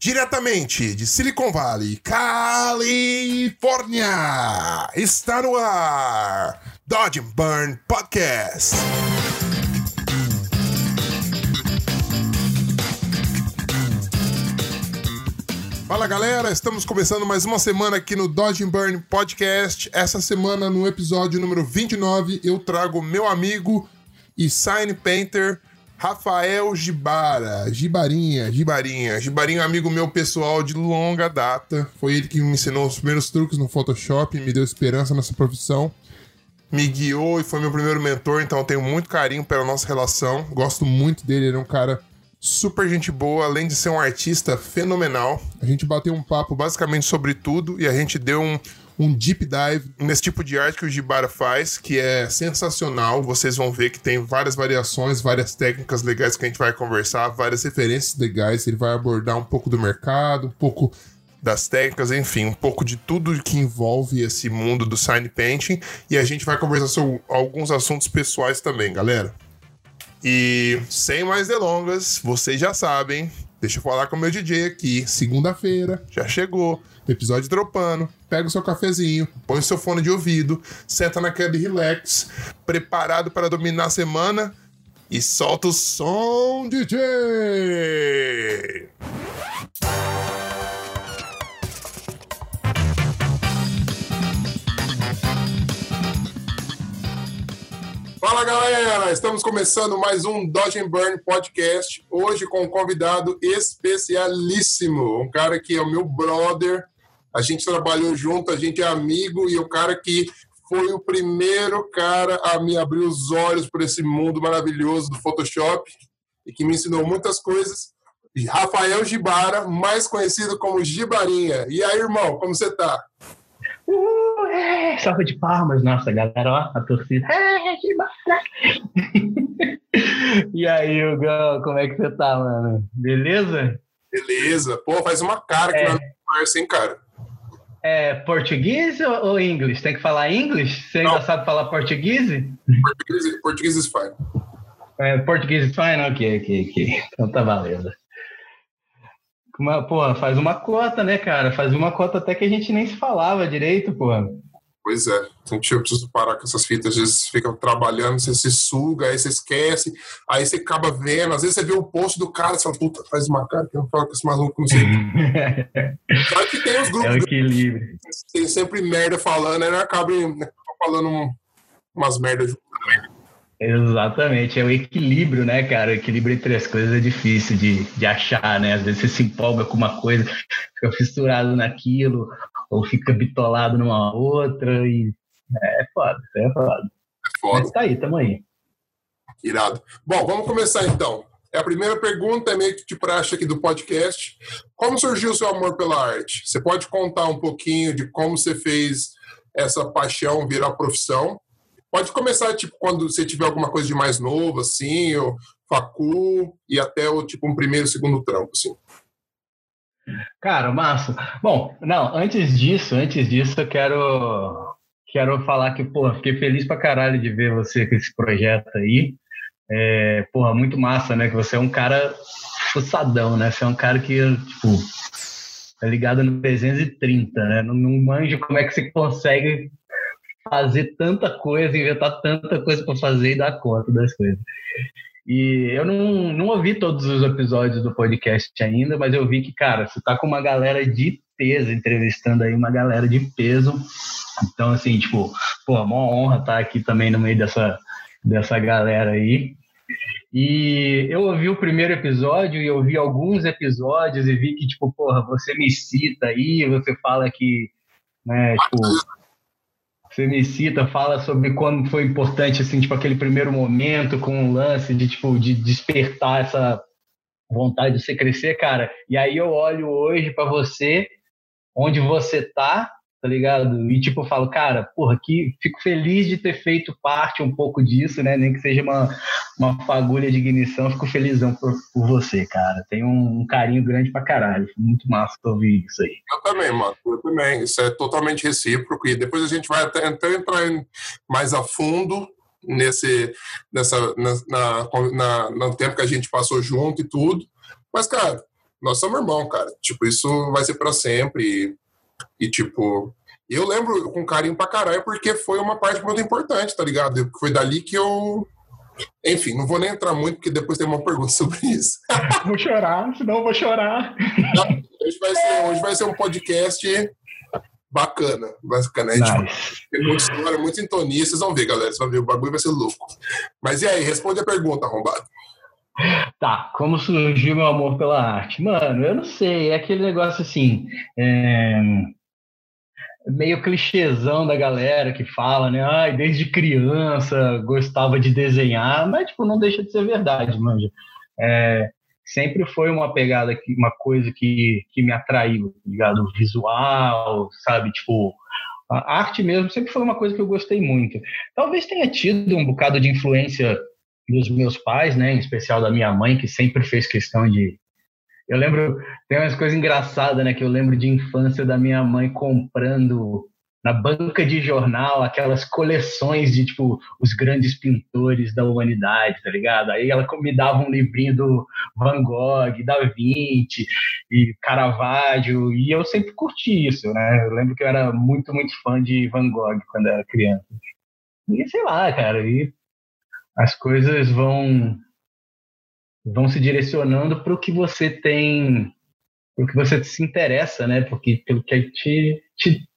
Diretamente de Silicon Valley, Califórnia, está no ar Dodge Burn Podcast. Fala galera, estamos começando mais uma semana aqui no Dodge Burn Podcast. Essa semana, no episódio número 29, eu trago meu amigo e sign painter Rafael Gibara, Gibarinha, Gibarinha. Gibarinha é um amigo meu pessoal de longa data. Foi ele que me ensinou os primeiros truques no Photoshop, me deu esperança nessa profissão. Me guiou e foi meu primeiro mentor, então tenho muito carinho pela nossa relação. Gosto muito dele, ele é um cara super gente boa, além de ser um artista fenomenal. A gente bateu um papo basicamente sobre tudo e a gente deu um, um deep dive nesse tipo de arte que o Jibara faz, que é sensacional. Vocês vão ver que tem várias variações, várias técnicas legais que a gente vai conversar, várias referências legais. Ele vai abordar um pouco do mercado, um pouco das técnicas, enfim, um pouco de tudo que envolve esse mundo do sign painting. E a gente vai conversar sobre alguns assuntos pessoais também, galera. E sem mais delongas, vocês já sabem, deixa eu falar com o meu DJ aqui. Segunda-feira, já chegou episódio dropando, pega o seu cafezinho, põe o seu fone de ouvido, senta naquele relax, preparado para dominar a semana e solta o som, DJ! Fala galera, estamos começando mais um Dodge and Burn podcast. Hoje com um convidado especialíssimo, um cara que é o meu brother, a gente trabalhou junto, a gente é amigo e o cara que foi o primeiro cara a me abrir os olhos por esse mundo maravilhoso do Photoshop e que me ensinou muitas coisas. Rafael Gibara, mais conhecido como Gibarinha. E aí, irmão, como você tá? Uh, é, salva de palmas, nossa galera, ó, a torcida. É, Gibara! e aí, Hugo, como é que você tá, mano? Beleza? Beleza. Pô, faz uma cara que é. não conversa, hein, cara? É português ou, inglês? Tem que falar inglês? Você ainda sabe falar português? Português, português is fine. É, português is fine? Ok, ok, ok. Então tá valendo. Uma, porra, faz uma cota, né, cara? Faz uma cota até que a gente nem se falava direito, porra. Pois é, então eu preciso parar com essas fitas, às vezes fica trabalhando, você se suga, aí você esquece, aí você acaba vendo, às vezes você vê o post do cara, você fala, puta, faz uma cara que eu não falo com esse maluco, não sei. Só que tem os grupos. É o equilíbrio. Tem sempre merda falando, aí acaba falando umas merdas também. Exatamente, é o equilíbrio, né, cara? O equilíbrio entre as coisas é difícil de, de achar, né? Às vezes você se empolga com uma coisa, fica fissurado naquilo, ou fica bitolado numa outra, e é, é foda, é foda. É foda. Mas tá aí, tamo aí. Irado. Bom, vamos começar então. É a primeira pergunta, é meio que de praxe aqui do podcast. Como surgiu o seu amor pela arte? Você pode contar um pouquinho de como você fez essa paixão virar profissão? Pode começar, tipo, quando você tiver alguma coisa de mais novo, assim, ou facu, e até o, tipo, um primeiro, segundo trampo, assim. Cara, massa. Bom, não, antes disso, antes disso, eu quero, quero falar que, pô, fiquei feliz pra caralho de ver você com esse projeto aí. É, porra, muito massa, né? Que você é um cara fuçadão, né? Você é um cara que, tipo, tá ligado no 330, né? Não, não manjo como é que você consegue fazer tanta coisa, inventar tanta coisa para fazer e dar conta das coisas. E eu não, não ouvi todos os episódios do podcast ainda, mas eu vi que, cara, você tá com uma galera de peso, entrevistando aí uma galera de peso. Então, assim, tipo, pô, uma honra estar tá aqui também no meio dessa, dessa galera aí. E eu ouvi o primeiro episódio e ouvi alguns episódios e vi que, tipo, porra, você me cita aí, você fala que, né, tipo, você me cita, fala sobre como foi importante, assim, tipo, aquele primeiro momento com o lance de, tipo, de despertar essa vontade de você crescer, cara. E aí eu olho hoje para você, onde você tá, tá ligado? E, tipo, eu falo, cara, porra, que fico feliz de ter feito parte um pouco disso, né? Nem que seja uma, uma fagulha de ignição, fico felizão por, por você, cara. Tenho um, um, carinho grande pra caralho. Muito massa ouvir isso aí. Eu também, mano. Eu também. Isso é totalmente recíproco. E depois a gente vai até, até entrar mais a fundo nesse nessa na, na, na, no tempo que a gente passou junto e tudo. Mas, cara, nós somos irmãos, cara. Tipo, isso vai ser para sempre. E, e, tipo, eu lembro com carinho pra caralho, porque foi uma parte muito importante, tá ligado? Foi dali que eu. Enfim, não vou nem entrar muito, porque depois tem uma pergunta sobre isso. vou chorar, senão eu vou chorar. Hoje vai ser, hoje vai ser um podcast bacana. Bacana. A gente nice. tem muita história, muita sintonia. Vocês vão ver, galera. Vocês vão ver, o bagulho vai ser louco. Mas e aí, responde a pergunta, arrombado. Tá, como surgiu meu amor pela arte? Mano, eu não sei, é aquele negócio assim. É meio clichêzão da galera que fala, né? Ai, desde criança gostava de desenhar, mas tipo, não deixa de ser verdade, manja. É, sempre foi uma pegada, que, uma coisa que, que me atraiu, tá ligado? O visual, sabe? Tipo, a arte mesmo sempre foi uma coisa que eu gostei muito. Talvez tenha tido um bocado de influência dos meus pais, né? Em especial da minha mãe, que sempre fez questão de eu lembro, tem umas coisas engraçadas, né? Que eu lembro de infância da minha mãe comprando na banca de jornal aquelas coleções de, tipo, os grandes pintores da humanidade, tá ligado? Aí ela me dava um livrinho do Van Gogh, Da Vinci e Caravaggio, e eu sempre curti isso, né? Eu lembro que eu era muito, muito fã de Van Gogh quando era criança. E sei lá, cara, e as coisas vão vão se direcionando para o que você tem, para o que você se interessa, né? Porque pelo que te, te,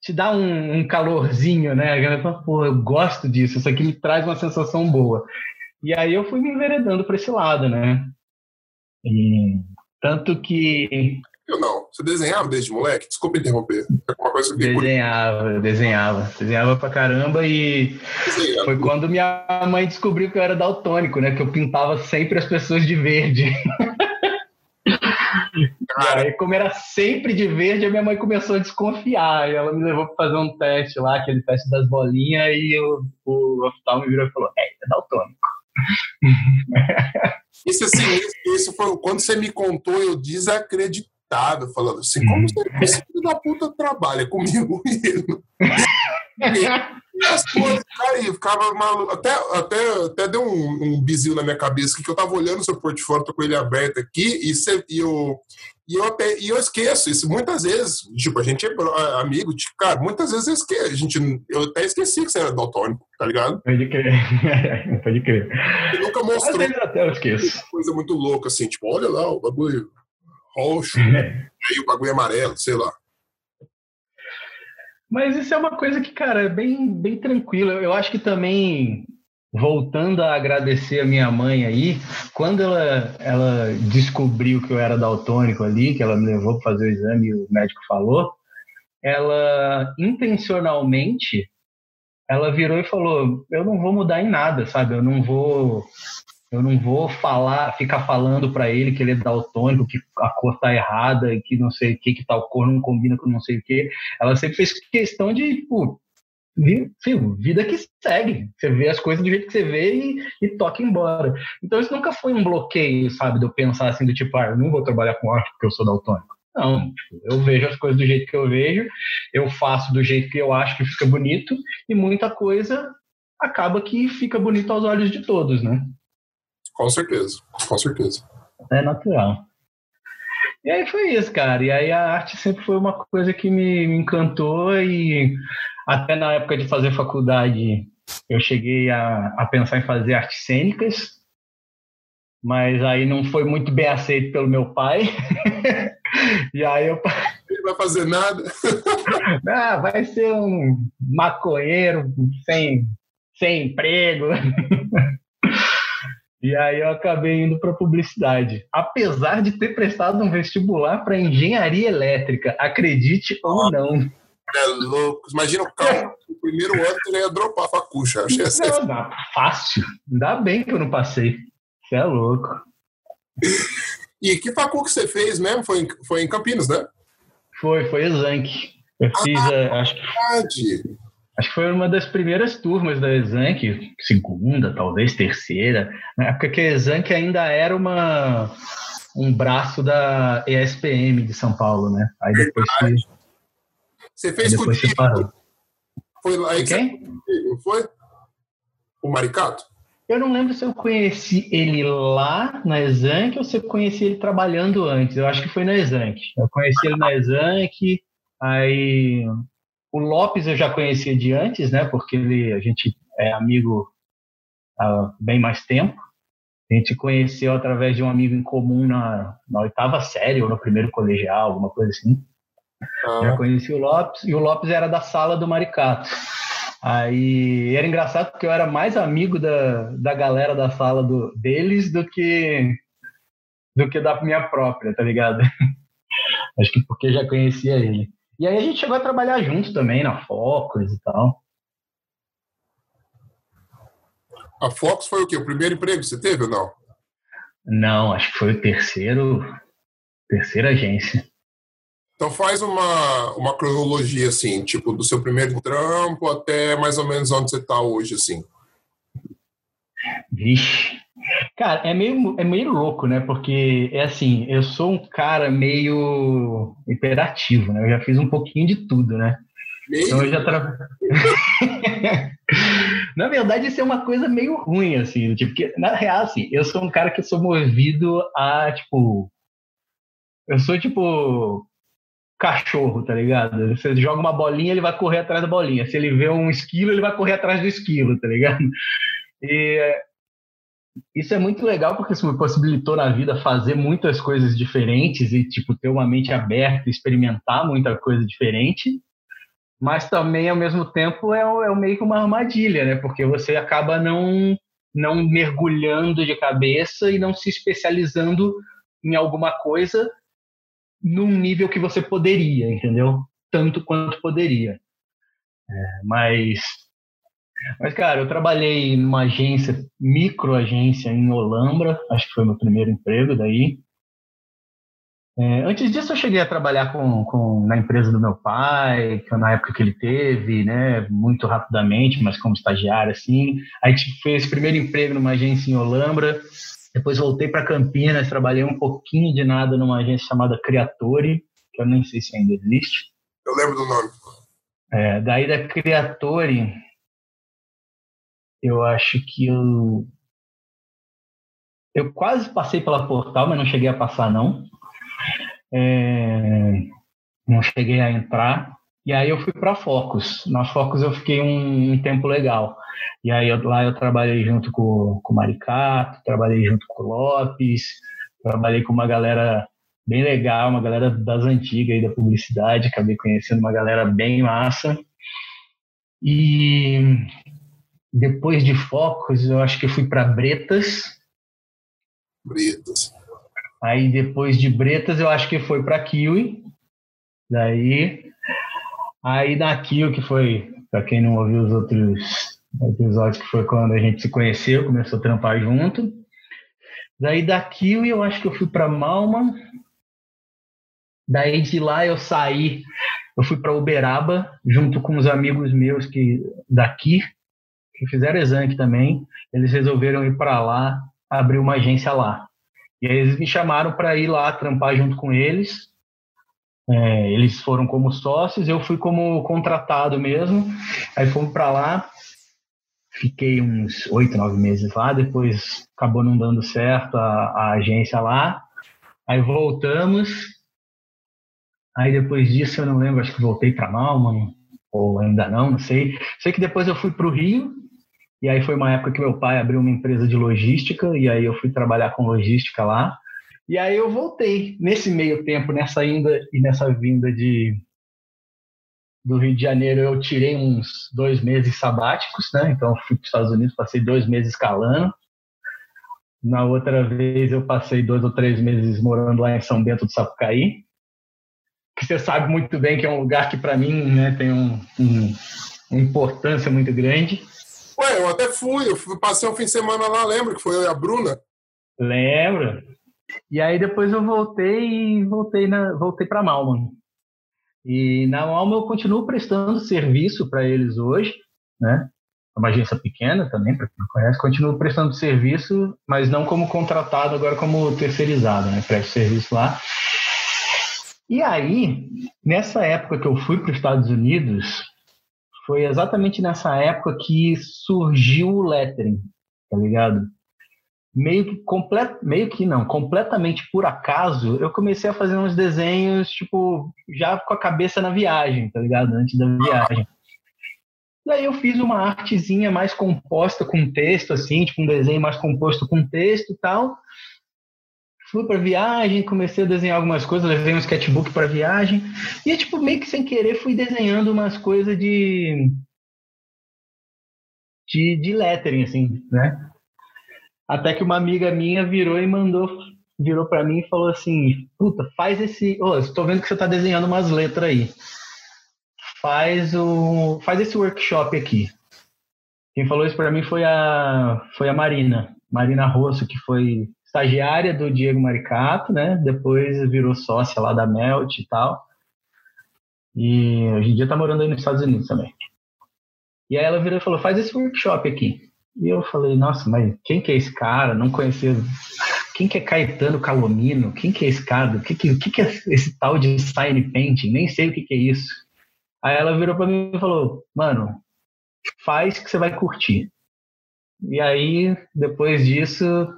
te dá um, um calorzinho, né? Pô, eu gosto disso, isso aqui me traz uma sensação boa. E aí eu fui me enveredando para esse lado, né? E, tanto que eu não. Você desenhava desde moleque? Desculpa interromper. É uma coisa que desenhava, desenhava. Desenhava pra caramba e desenhava. foi quando minha mãe descobriu que eu era daltônico, né? Que eu pintava sempre as pessoas de verde. Cara. E aí, como era sempre de verde, a minha mãe começou a desconfiar. E ela me levou para fazer um teste lá, aquele teste das bolinhas, e eu, o hospital me virou e falou: É, é daltônico. Isso assim, isso, isso foi quando você me contou, eu desacreditei falando assim, como uhum. esse filho da puta trabalha comigo e as coisas, cara, e ficava maluco. Até, até, até deu um, um na minha cabeça que eu tava olhando o seu portfólio, tô com ele aberto aqui, e, cê, e, eu, e, eu até, e eu esqueço isso muitas vezes. Tipo, a gente é amigo, tipo, cara, muitas vezes eu esqueço. A gente, eu até esqueci que você era daltônico, tá ligado? Pode crer. Pode crer. E nunca mostrou. Às vezes até eu esqueço. Coisa muito louca, assim, tipo, olha lá o bagulho roxo, é. aí o bagulho é amarelo, sei lá. Mas isso é uma coisa que, cara, é bem, bem tranquilo. Eu acho que também, voltando a agradecer a minha mãe aí, quando ela, ela descobriu que eu era daltônico ali, que ela me levou para fazer o exame e o médico falou, ela intencionalmente ela virou e falou: Eu não vou mudar em nada, sabe? Eu não vou eu não vou falar, ficar falando para ele que ele é daltônico, que a cor tá errada, que não sei o que, que tal cor não combina com não sei o que. Ela sempre fez questão de, tipo, vida que segue. Você vê as coisas do jeito que você vê e, e toca embora. Então isso nunca foi um bloqueio, sabe, de eu pensar assim, do tipo, ah, eu não vou trabalhar com arte porque eu sou daltônico. Não, tipo, eu vejo as coisas do jeito que eu vejo, eu faço do jeito que eu acho que fica bonito, e muita coisa acaba que fica bonito aos olhos de todos, né? Com certeza, com certeza. É natural. E aí foi isso, cara. E aí a arte sempre foi uma coisa que me, me encantou e até na época de fazer faculdade eu cheguei a, a pensar em fazer artes cênicas, mas aí não foi muito bem aceito pelo meu pai. e aí eu ele vai fazer nada. ah, vai ser um maconheiro sem, sem emprego. E aí eu acabei indo para publicidade, apesar de ter prestado um vestibular para engenharia elétrica, acredite ou não. É louco. Imagina o carro, o primeiro ano ele ia dropar a facucha. Achei assim. Não, dá, fácil. Ainda bem que eu não passei. Você é louco. E que facu que você fez mesmo? Foi em, foi em Campinas, né? Foi, foi Exanc. Eu fiz, ah, acho que. Acho que foi uma das primeiras turmas da Exanc, segunda, talvez terceira, na época que a Exanc ainda era uma, um braço da ESPM de São Paulo, né? Aí depois foi, Você fez depois com o Foi lá aí que Quem? Você... foi? O Maricato? Eu não lembro se eu conheci ele lá na Exanc ou se eu conheci ele trabalhando antes. Eu acho que foi na Exanc. Eu conheci ele na Exanc, aí o Lopes eu já conhecia de antes, né? Porque ele, a gente é amigo há bem mais tempo. A gente conheceu através de um amigo em comum na, na oitava série ou no primeiro colegial, alguma coisa assim. Ah. Já conheci o Lopes e o Lopes era da sala do Maricato. Aí era engraçado porque eu era mais amigo da, da galera da sala do, deles do que do que da minha própria, tá ligado? Acho que porque já conhecia ele. E aí a gente chegou a trabalhar junto também na Focus e tal. A Fox foi o quê? O primeiro emprego que você teve ou não? Não, acho que foi o terceiro, terceira agência. Então faz uma, uma cronologia, assim, tipo, do seu primeiro trampo até mais ou menos onde você está hoje, assim. Vixe. Cara, é meio, é meio louco, né? Porque é assim, eu sou um cara meio hiperativo, né? Eu já fiz um pouquinho de tudo, né? Meio? Então eu já tra... Na verdade, isso é uma coisa meio ruim, assim, tipo, que, na real, assim, eu sou um cara que sou movido a, tipo. Eu sou, tipo, cachorro, tá ligado? Você joga uma bolinha, ele vai correr atrás da bolinha. Se ele vê um esquilo, ele vai correr atrás do esquilo, tá ligado? E isso é muito legal porque isso me possibilitou na vida fazer muitas coisas diferentes e tipo ter uma mente aberta, experimentar muita coisa diferente. Mas também ao mesmo tempo é, é meio que uma armadilha, né? Porque você acaba não não mergulhando de cabeça e não se especializando em alguma coisa num nível que você poderia, entendeu? Tanto quanto poderia. É, mas, mas, cara, eu trabalhei numa agência, microagência em Olambra, acho que foi meu primeiro emprego daí. É, antes disso, eu cheguei a trabalhar com, com, na empresa do meu pai, na época que ele teve, né, muito rapidamente, mas como estagiário, assim. Aí tipo, fez primeiro emprego numa agência em Olambra, depois voltei para Campinas, trabalhei um pouquinho de nada numa agência chamada Criatori, que eu nem sei se ainda existe. Eu lembro do nome. É, daí da Criatori, eu acho que eu. Eu quase passei pela Portal, mas não cheguei a passar, não. É, não cheguei a entrar. E aí eu fui para Focus. Na Focus eu fiquei um, um tempo legal. E aí eu, lá eu trabalhei junto com, com o Maricato, trabalhei junto com o Lopes, trabalhei com uma galera bem legal, uma galera das antigas aí da publicidade, acabei conhecendo uma galera bem massa. E depois de Focus, eu acho que fui para Bretas. Bretas. Aí depois de Bretas, eu acho que foi para Kiwi. Daí Aí na Kiwi, que foi, para quem não ouviu os outros episódios, que foi quando a gente se conheceu, começou a trampar junto. Daí da Kiwi eu acho que eu fui para Malma. Daí de lá eu saí, eu fui para Uberaba, junto com os amigos meus que daqui, que fizeram exame também. Eles resolveram ir para lá, abrir uma agência lá. E aí eles me chamaram para ir lá trampar junto com eles. É, eles foram como sócios, eu fui como contratado mesmo. Aí fomos para lá, fiquei uns oito, nove meses lá. Depois acabou não dando certo a, a agência lá. Aí voltamos. Aí depois disso eu não lembro, acho que voltei para Malma ou ainda não, não sei. Sei que depois eu fui para o Rio. E aí foi uma época que meu pai abriu uma empresa de logística e aí eu fui trabalhar com logística lá. E aí eu voltei. Nesse meio tempo, nessa ida e nessa vinda de do Rio de Janeiro, eu tirei uns dois meses sabáticos, né? Então fui para os Estados Unidos, passei dois meses escalando. Na outra vez eu passei dois ou três meses morando lá em São Bento do Sapucaí, que você sabe muito bem que é um lugar que para mim né, tem um, um, uma importância muito grande. Ué, eu até fui, eu fui, passei um fim de semana lá, lembra que foi a Bruna? Lembro. E aí depois eu voltei e voltei na voltei para Malma. E na Malma eu continuo prestando serviço para eles hoje, né? É uma agência pequena também, para quem não conhece, continuo prestando serviço, mas não como contratado, agora como terceirizado, né? Presto serviço lá. E aí, nessa época que eu fui para os Estados Unidos, foi exatamente nessa época que surgiu o lettering. tá ligado? Meio que, complet, meio que não, completamente por acaso, eu comecei a fazer uns desenhos, tipo, já com a cabeça na viagem, tá ligado? Antes da viagem. E aí eu fiz uma artezinha mais composta com texto, assim, tipo um desenho mais composto com texto e tal. Fui para viagem, comecei a desenhar algumas coisas, levei um sketchbook para viagem. E, tipo, meio que sem querer fui desenhando umas coisas de de, de lettering, assim, né? Até que uma amiga minha virou e mandou, virou para mim e falou assim: Puta, faz esse. Ô, oh, estou vendo que você tá desenhando umas letras aí. Faz, o, faz esse workshop aqui. Quem falou isso para mim foi a, foi a Marina, Marina Rosso, que foi estagiária do Diego Maricato, né? Depois virou sócia lá da Melt e tal. E hoje em dia tá morando aí nos Estados Unidos também. E aí ela virou e falou: faz esse workshop aqui. E eu falei: nossa, mas quem que é esse cara? Não conhecia. Quem que é Caetano Calomino? Quem que é esse cara? O que, que, que, que é esse tal de sign painting? Nem sei o que, que é isso. Aí ela virou para mim e falou: mano, faz que você vai curtir. E aí, depois disso,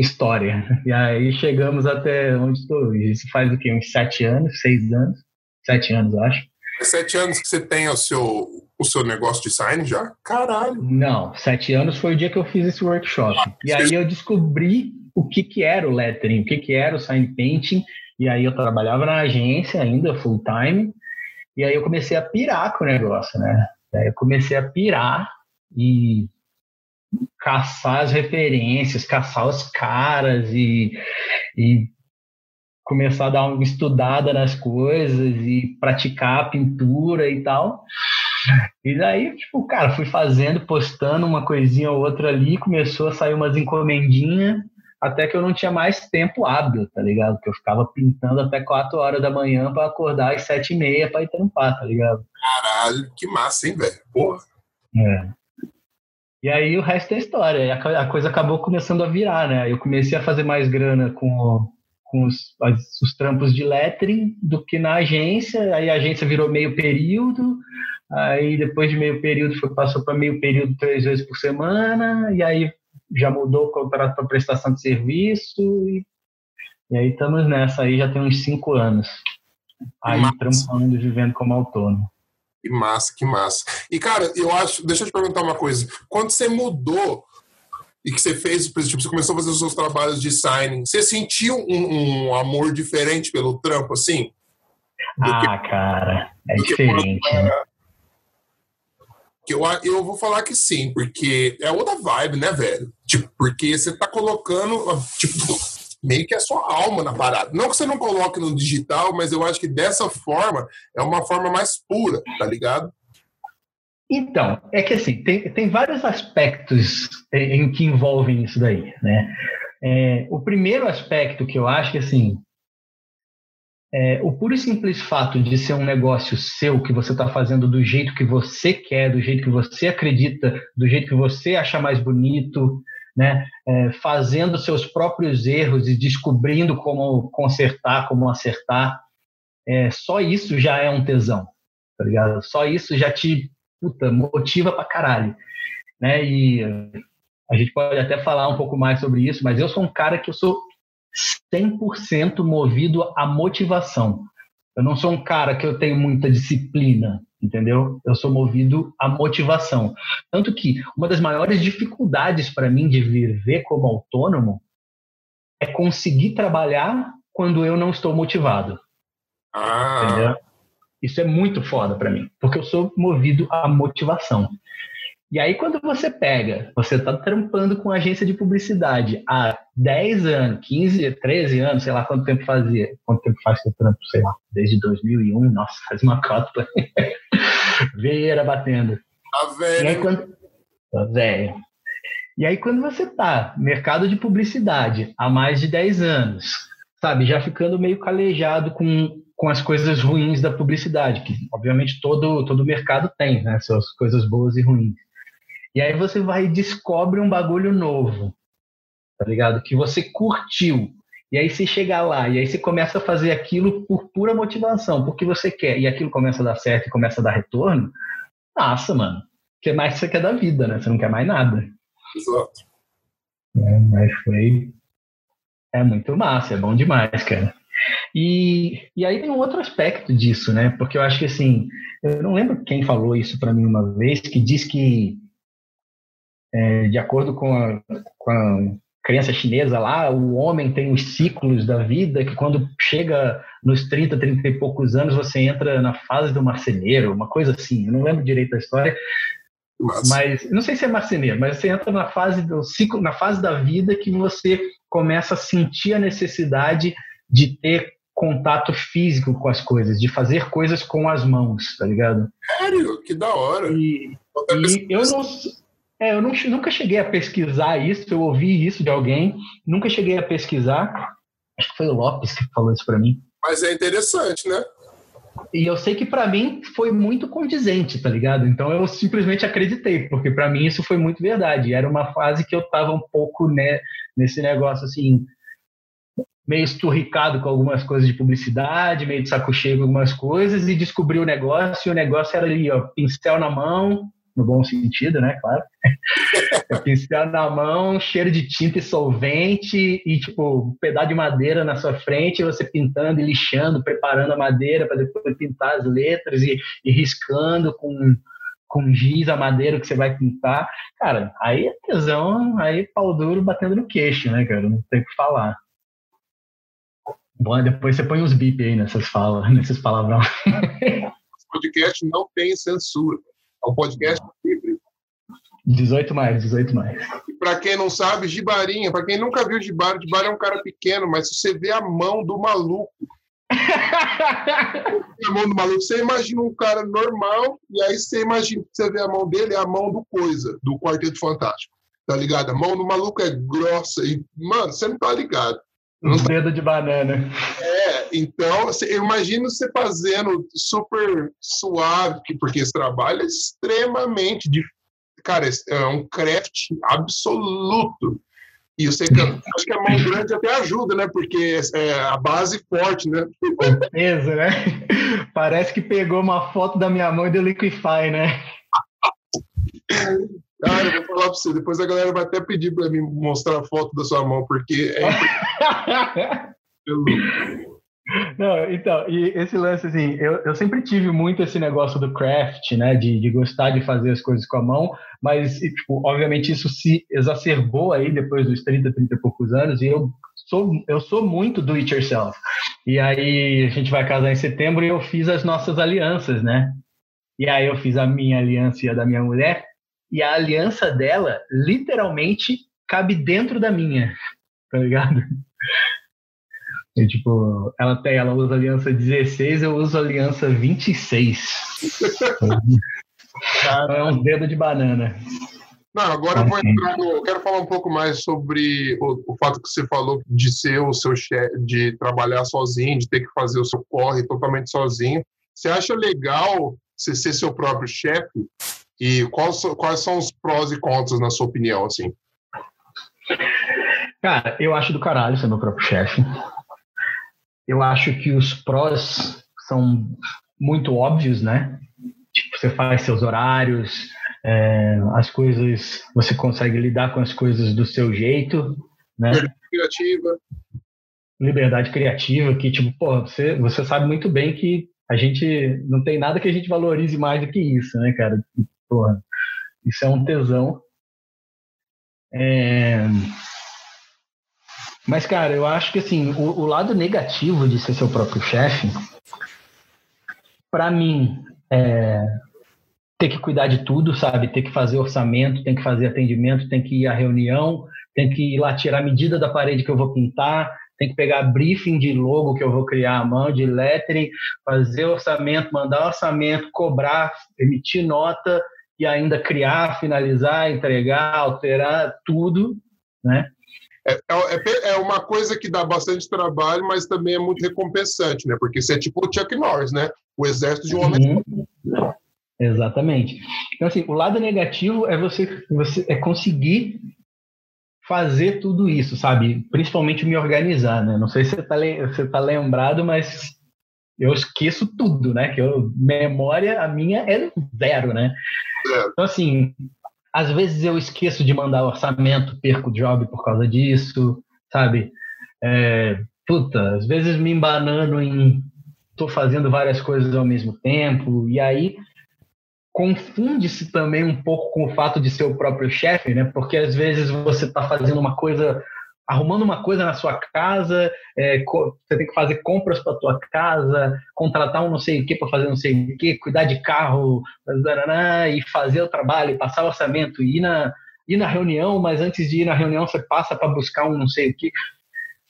história. E aí chegamos até onde estou hoje. Isso faz o quê? Uns sete anos, seis anos? Sete anos, acho. É sete anos que você tem o seu, o seu negócio de sign já? Caralho. Não, sete anos foi o dia que eu fiz esse workshop. Ah, e aí eu descobri o que, que era o lettering, o que, que era o sign painting. E aí eu trabalhava na agência ainda, full time. E aí eu comecei a pirar com o negócio, né? Eu comecei a pirar e caçar as referências, caçar os caras e, e começar a dar uma estudada nas coisas e praticar a pintura e tal. E daí, tipo, cara, fui fazendo, postando uma coisinha ou outra ali, começou a sair umas encomendinhas, até que eu não tinha mais tempo hábil, tá ligado? Que eu ficava pintando até 4 horas da manhã para acordar às 7 e meia pra ir trampar, tá ligado? Caralho, que massa, hein, velho? Porra. É. E aí o resto é história. A coisa acabou começando a virar, né? Eu comecei a fazer mais grana com com os, os trampos de lettering do que na agência. Aí a agência virou meio período, aí depois de meio período foi, passou para meio período três vezes por semana, e aí já mudou o contrato para prestação de serviço, e, e, aí estamos nessa aí já tem uns cinco anos. Aí trampando, vivendo como autônomo. Que massa, que massa. E, cara, eu acho, deixa eu te perguntar uma coisa. Quando você mudou e que você fez, exemplo, você começou a fazer os seus trabalhos de signing, você sentiu um, um amor diferente pelo trampo, assim? Ah, que, cara, é diferente. Né? Eu, eu vou falar que sim, porque é outra vibe, né, velho? Tipo, porque você tá colocando, tipo, meio que a sua alma na parada. Não que você não coloque no digital, mas eu acho que dessa forma é uma forma mais pura, tá ligado? Então, é que assim, tem, tem vários aspectos em, em que envolvem isso daí, né? É, o primeiro aspecto que eu acho que, assim, é, o puro e simples fato de ser um negócio seu, que você está fazendo do jeito que você quer, do jeito que você acredita, do jeito que você acha mais bonito, né? É, fazendo seus próprios erros e descobrindo como consertar, como acertar, é, só isso já é um tesão, tá ligado? Só isso já te puta, motiva pra caralho. Né? E a gente pode até falar um pouco mais sobre isso, mas eu sou um cara que eu sou 100% movido à motivação. Eu não sou um cara que eu tenho muita disciplina, entendeu? Eu sou movido à motivação. Tanto que uma das maiores dificuldades para mim de viver como autônomo é conseguir trabalhar quando eu não estou motivado. Ah. Entendeu? Isso é muito foda para mim, porque eu sou movido à motivação. E aí, quando você pega, você está trampando com agência de publicidade há 10 anos, 15, 13 anos, sei lá quanto tempo fazia. Quanto tempo faz seu trampo? Sei lá, desde 2001. Nossa, faz uma cota. Veira batendo. Tá velho. E aí, quando... Tá velho. E aí, quando você tá mercado de publicidade há mais de 10 anos, sabe, já ficando meio calejado com com as coisas ruins da publicidade, que obviamente todo todo mercado tem, né, suas coisas boas e ruins. E aí você vai e descobre um bagulho novo, tá ligado? Que você curtiu. E aí você chega lá, e aí você começa a fazer aquilo por pura motivação, porque você quer, e aquilo começa a dar certo e começa a dar retorno. Nossa, mano. O que mais você quer da vida, né? Você não quer mais nada. Exato. É, mas foi. É muito massa, é bom demais, cara. E, e aí tem um outro aspecto disso, né? Porque eu acho que assim, eu não lembro quem falou isso para mim uma vez, que diz que, é, de acordo com a, com a crença chinesa lá, o homem tem os ciclos da vida, que quando chega nos 30, 30 e poucos anos, você entra na fase do marceneiro, uma coisa assim. Eu não lembro direito da história, Nossa. mas não sei se é marceneiro, mas você entra na fase do ciclo, na fase da vida que você começa a sentir a necessidade de ter contato físico com as coisas, de fazer coisas com as mãos, tá ligado? Sério? Que da hora. E, e eu não, é, eu não, nunca cheguei a pesquisar isso, eu ouvi isso de alguém, nunca cheguei a pesquisar. Acho que foi o Lopes que falou isso para mim. Mas é interessante, né? E eu sei que para mim foi muito condizente, tá ligado? Então eu simplesmente acreditei, porque para mim isso foi muito verdade. Era uma fase que eu tava um pouco né, nesse negócio assim, meio esturricado com algumas coisas de publicidade, meio de saco cheio com algumas coisas, e descobri o negócio, e o negócio era ali, ó, pincel na mão, no bom sentido, né, claro. pincel na mão, cheiro de tinta e solvente, e tipo, um pedaço de madeira na sua frente, você pintando e lixando, preparando a madeira para depois pintar as letras e, e riscando com com giz a madeira que você vai pintar. Cara, aí é tesão, aí pau duro batendo no queixo, né, cara? Não tem o que falar. Bom, depois você põe uns bip aí nessas falas, nesses palavrão. O podcast não tem censura. É um podcast livre. 18 mais, 18 mais. E para quem não sabe, Gibarinha, para quem nunca viu Gibari, Gibari é um cara pequeno, mas se você vê a mão do maluco, a mão do maluco, você imagina um cara normal, e aí você imagina que você vê a mão dele, é a mão do Coisa, do Quarteto Fantástico. Tá ligado? A mão do maluco é grossa e, mano, você não tá ligado. Um dedo de banana. É, então, eu imagino você fazendo super suave, porque esse trabalho é extremamente difícil. Cara, é um craft absoluto. E eu sei que acho que a mão grande até ajuda, né? Porque é a base forte, né? Certeza, né? Parece que pegou uma foto da minha mão e deu liquify, né? Cara, eu vou falar pra você, depois a galera vai até pedir pra mim mostrar a foto da sua mão, porque é. Não, então, e esse lance, assim, eu, eu sempre tive muito esse negócio do craft, né, de, de gostar de fazer as coisas com a mão, mas, tipo, obviamente isso se exacerbou aí depois dos 30, 30 e poucos anos, e eu sou, eu sou muito do it yourself. E aí a gente vai casar em setembro e eu fiz as nossas alianças, né? E aí eu fiz a minha aliança e a da minha mulher, e a aliança dela literalmente cabe dentro da minha, tá ligado? E, tipo, ela tem, ela usa aliança 16, eu uso aliança 26. é um dedo de banana. Não, agora eu vou entrar no, eu quero falar um pouco mais sobre o, o fato que você falou de ser o seu chefe, de trabalhar sozinho, de ter que fazer o seu corre totalmente sozinho. Você acha legal você ser seu próprio chefe? E quais, quais são os prós e contras, na sua opinião, assim? Cara, eu acho do caralho ser meu próprio chefe. Eu acho que os prós são muito óbvios, né? Tipo, você faz seus horários, é, as coisas, você consegue lidar com as coisas do seu jeito, né? Liberdade criativa. Liberdade criativa, que, tipo, pô, você, você sabe muito bem que a gente não tem nada que a gente valorize mais do que isso, né, cara? Porra, isso é um tesão. É... Mas, cara, eu acho que assim, o, o lado negativo de ser seu próprio chefe, para mim, é ter que cuidar de tudo, sabe? Ter que fazer orçamento, tem que fazer atendimento, tem que ir à reunião, tem que ir lá tirar a medida da parede que eu vou pintar, tem que pegar briefing de logo que eu vou criar à mão, de lettering, fazer orçamento, mandar orçamento, cobrar, emitir nota, e ainda criar, finalizar, entregar, alterar tudo, né? É, é, é, uma coisa que dá bastante trabalho, mas também é muito recompensante, né? Porque você é tipo o Chuck Norris, né? O exército de um homem. Uhum. Exatamente. Então, assim, o lado negativo é você, você é conseguir fazer tudo isso, sabe? Principalmente me organizar, né? Não sei se você tá, você tá lembrado, mas eu esqueço tudo, né? Que eu, memória, a minha é zero, né? É. Então, assim, às vezes eu esqueço de mandar orçamento, perco o job por causa disso, sabe? É, puta, às vezes me embanando em tô fazendo várias coisas ao mesmo tempo, e aí confunde-se também um pouco com o fato de ser o próprio chefe, né? Porque às vezes você está fazendo uma coisa, arrumando uma coisa na sua casa, é, você tem que fazer compras para tua casa, contratar um não sei o que para fazer não sei o que, cuidar de carro, e fazer o trabalho, passar o orçamento, ir na, ir na reunião, mas antes de ir na reunião você passa para buscar um não sei o que.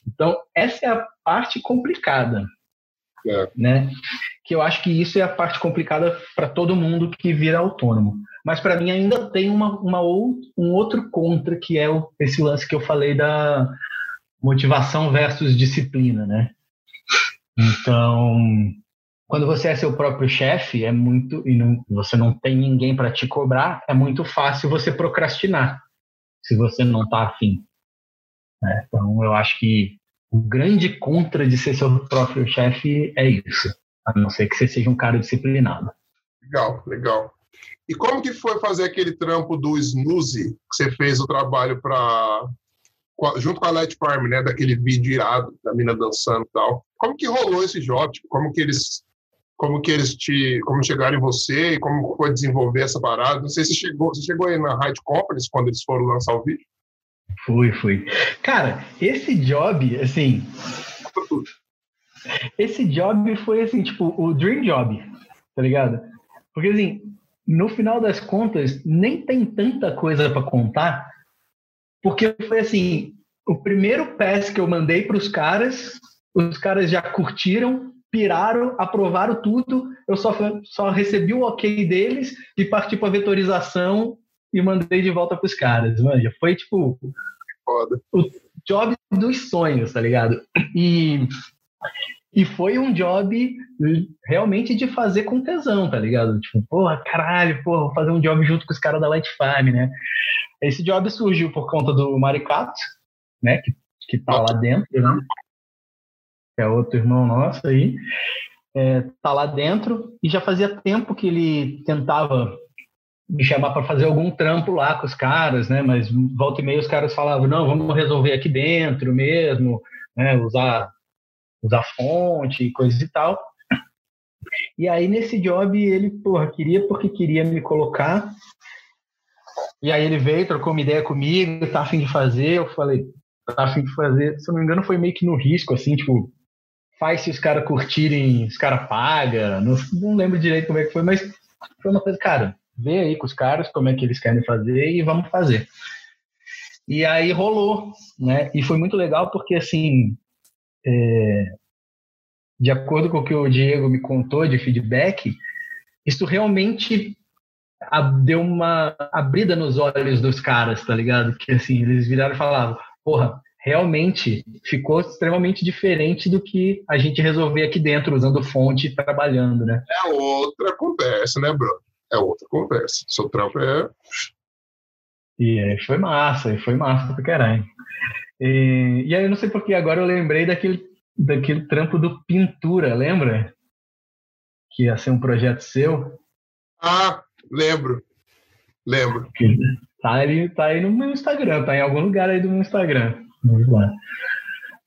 Então, essa é a parte complicada. É. Né? Que eu acho que isso é a parte complicada para todo mundo que vira autônomo. Mas para mim ainda tem uma, uma ou, um outro contra, que é o, esse lance que eu falei da motivação versus disciplina, né? Então, quando você é seu próprio chefe, é muito e não, você não tem ninguém para te cobrar, é muito fácil você procrastinar se você não está afim. Né? Então, eu acho que o grande contra de ser seu próprio chefe é isso, a não ser que você seja um cara disciplinado. Legal, legal. E como que foi fazer aquele trampo do Snooze, que você fez o trabalho para junto com a Light Farm, né, daquele vídeo irado da mina dançando e tal. Como que rolou esse job? Tipo, como que eles como que eles te como chegaram em você e como foi desenvolver essa parada? Não sei se chegou, você chegou aí na Hyde Companies quando eles foram lançar o vídeo. Fui, fui. Cara, esse job, assim. Esse job foi assim, tipo, o dream job, tá ligado? Porque assim, no final das contas, nem tem tanta coisa para contar, porque foi assim, o primeiro pass que eu mandei para os caras, os caras já curtiram, piraram, aprovaram tudo, eu só, só recebi o ok deles e parti para vetorização e mandei de volta pros caras, manja. Foi tipo. Foda. O job dos sonhos, tá ligado? E, e foi um job realmente de fazer com tesão, tá ligado? Tipo, porra, caralho, porra, vou fazer um job junto com os caras da Light Farm, né? Esse job surgiu por conta do Maricato, né? Que, que tá lá dentro, né? É outro irmão nosso aí. É, tá lá dentro e já fazia tempo que ele tentava me chamar para fazer algum trampo lá com os caras, né? Mas volta e meia os caras falavam, não, vamos resolver aqui dentro mesmo, né? Usar, usar fonte e coisas e tal. E aí nesse job ele, porra, queria porque queria me colocar. E aí ele veio, trocou uma ideia comigo, tá afim de fazer. Eu falei, tá afim de fazer. Se eu não me engano, foi meio que no risco, assim, tipo, faz se os caras curtirem, os caras pagam. Não, não lembro direito como é que foi, mas foi uma coisa, cara, vê aí com os caras como é que eles querem fazer e vamos fazer. E aí rolou, né? E foi muito legal porque, assim, é, de acordo com o que o Diego me contou de feedback, isso realmente deu uma abrida nos olhos dos caras, tá ligado? Que, assim, eles viraram e falavam, porra, realmente ficou extremamente diferente do que a gente resolver aqui dentro, usando fonte e trabalhando, né? É outra conversa, né, Bruno? é outra conversa. Seu trampo é. E aí foi massa, foi massa pra caralho. E, e aí eu não sei porque agora eu lembrei daquele, daquele trampo do Pintura, lembra? Que ia ser um projeto seu. Ah, lembro. Lembro. Tá aí, tá aí no meu Instagram, tá em algum lugar aí do meu Instagram. Vamos lá.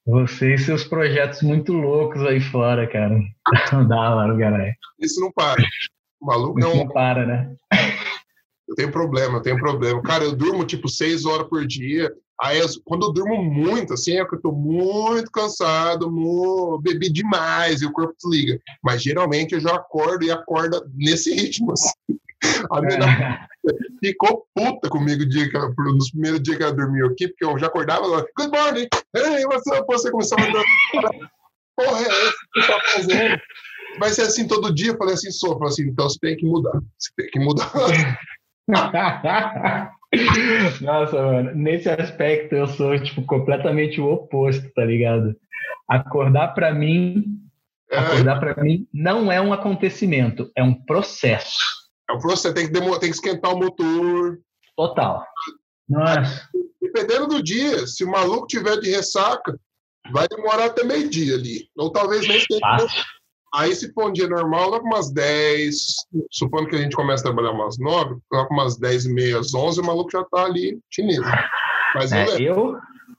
Você e seus projetos muito loucos aí fora, cara. da hora, caralho. Isso não para. O maluco é um. Não para, né? Eu tenho problema, eu tenho problema. Cara, eu durmo tipo seis horas por dia. Aí, quando eu durmo muito, assim, é que eu tô muito cansado, muito, bebi demais e o corpo desliga. Mas geralmente eu já acordo e acorda nesse ritmo, assim. A minha é. ficou puta comigo dia que, nos primeiros dias que ela dormiu aqui, porque eu já acordava e good morning, hey, você, você começou a porra é essa que você tá fazendo? vai ser assim todo dia. Eu falei assim, sou. falei assim, então você tem que mudar. Você tem que mudar. Nossa, mano, nesse aspecto eu sou, tipo, completamente o oposto, tá ligado? Acordar para mim, é, acordar para mim não é um acontecimento, é um processo. É um processo, tem que, tem que esquentar o motor. Total. Nossa. Dependendo do dia, se o maluco tiver de ressaca, vai demorar até meio-dia ali. Ou talvez nem tempo. Aí, se for um dia normal, lá com umas 10, supondo que a gente comece a trabalhar umas 9, lá com umas 10 e meia, 11, o maluco já tá ali chinês. Mas é, eu,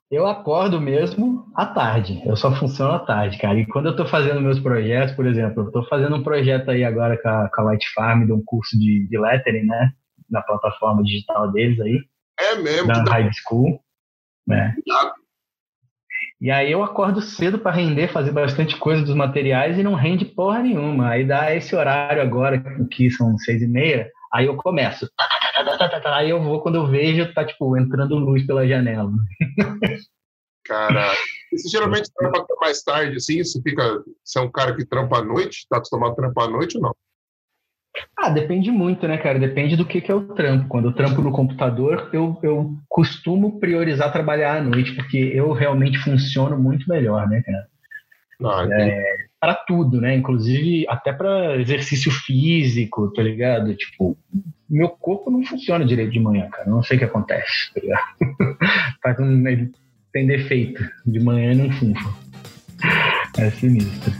eu acordo mesmo à tarde. Eu só funciono à tarde, cara. E quando eu tô fazendo meus projetos, por exemplo, eu tô fazendo um projeto aí agora com a, com a Light Farm, de um curso de, de lettering, né? Na plataforma digital deles aí. É mesmo? Da High School. Né? E aí eu acordo cedo para render, fazer bastante coisa dos materiais e não rende porra nenhuma. Aí dá esse horário agora, que são seis e meia, aí eu começo. Aí eu vou, quando eu vejo, tá tipo entrando luz pela janela. Caralho. E você geralmente trampa mais tarde, assim? Você fica. Você é um cara que trampa à noite? Tá acostumado a trampar à noite ou não? Ah, depende muito, né, cara? Depende do que, que é o trampo. Quando eu trampo no computador, eu, eu costumo priorizar trabalhar à noite, porque eu realmente funciono muito melhor, né, cara? Ah, é, para tudo, né? Inclusive até para exercício físico, tá ligado? Tipo, meu corpo não funciona direito de manhã, cara. não sei o que acontece, tá ligado? Faz um, ele tem defeito. De manhã não funfa. É sinistro.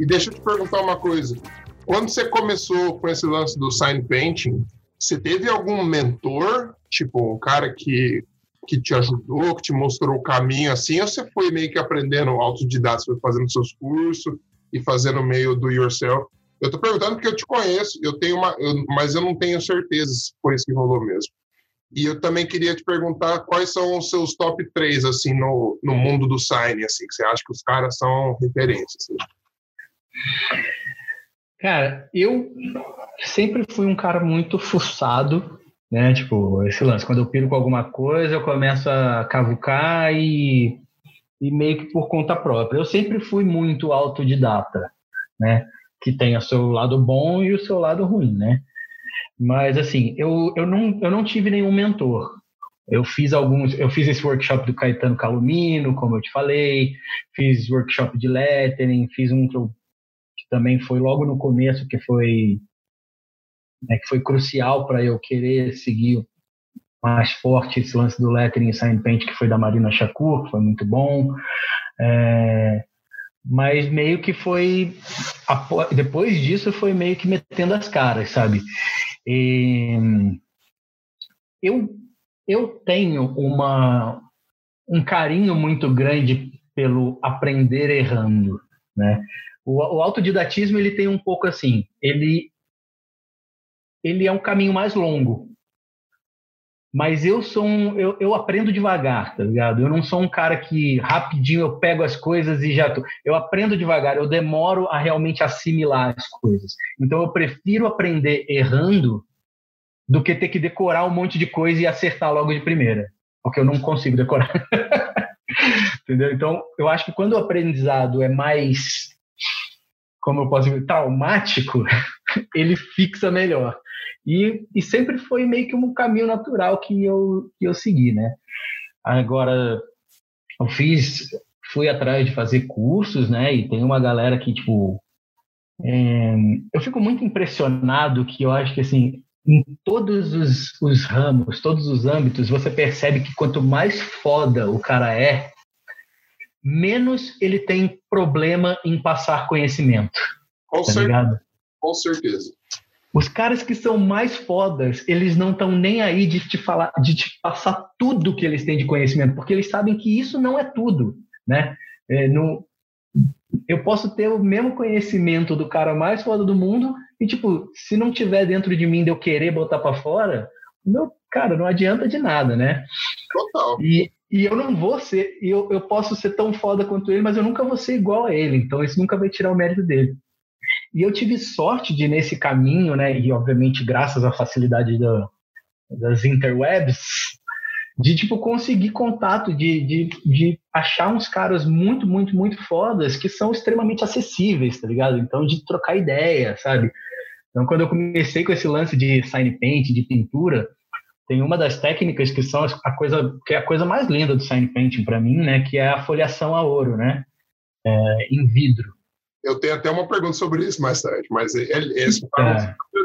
E deixa eu te perguntar uma coisa. Quando você começou com esse lance do sign painting, você teve algum mentor, tipo um cara que, que te ajudou, que te mostrou o caminho assim, ou você foi meio que aprendendo autodidata, foi fazendo seus cursos e fazendo meio do yourself? Eu tô perguntando porque eu te conheço, eu tenho uma, eu, mas eu não tenho certeza se foi isso que rolou mesmo. E eu também queria te perguntar quais são os seus top 3, assim, no, no mundo do sign, assim, que você acha que os caras são referências. Assim. Cara, eu sempre fui um cara muito fuçado, né? Tipo, esse lance, quando eu piro com alguma coisa, eu começo a cavucar e, e meio que por conta própria. Eu sempre fui muito autodidata, né? Que tem o seu lado bom e o seu lado ruim, né? Mas assim, eu, eu, não, eu não tive nenhum mentor. Eu fiz alguns, eu fiz esse workshop do Caetano Calumino, como eu te falei, fiz workshop de lettering, fiz um que eu também foi logo no começo que foi né, que foi crucial para eu querer seguir mais forte esse lance do lettering e sign paint que foi da Marina Shakur, que foi muito bom. É, mas meio que foi depois disso foi meio que metendo as caras, sabe? E, eu eu tenho uma um carinho muito grande pelo aprender errando, né? O, o autodidatismo ele tem um pouco assim, ele ele é um caminho mais longo. Mas eu sou um, eu, eu aprendo devagar, tá ligado? Eu não sou um cara que rapidinho eu pego as coisas e já tô. Eu aprendo devagar, eu demoro a realmente assimilar as coisas. Então eu prefiro aprender errando do que ter que decorar um monte de coisa e acertar logo de primeira, porque eu não consigo decorar. Entendeu? Então, eu acho que quando o aprendizado é mais como eu posso dizer, traumático, ele fixa melhor. E, e sempre foi meio que um caminho natural que eu, que eu segui, né? Agora, eu fiz, fui atrás de fazer cursos, né? E tem uma galera que, tipo, é, eu fico muito impressionado que eu acho que, assim, em todos os, os ramos, todos os âmbitos, você percebe que quanto mais foda o cara é, menos ele tem problema em passar conhecimento. Com, tá cer com certeza. Os caras que são mais fodas, eles não estão nem aí de te falar, de te passar tudo que eles têm de conhecimento, porque eles sabem que isso não é tudo, né? É, no, eu posso ter o mesmo conhecimento do cara mais foda do mundo e tipo, se não tiver dentro de mim de eu querer botar para fora, meu cara, não adianta de nada, né? Total. E, e eu não vou ser, eu, eu posso ser tão foda quanto ele, mas eu nunca vou ser igual a ele. Então isso nunca vai tirar o mérito dele. E eu tive sorte de nesse caminho, né? E obviamente graças à facilidade da, das interwebs, de tipo conseguir contato, de, de, de achar uns caras muito, muito, muito fodas que são extremamente acessíveis, tá ligado? Então de trocar ideia, sabe? Então quando eu comecei com esse lance de sign paint, de pintura, tem uma das técnicas que são a coisa que é a coisa mais linda do sign painting para mim, né, que é a folhação a ouro, né, é, em vidro. Eu tenho até uma pergunta sobre isso mais tarde, mas é, é, é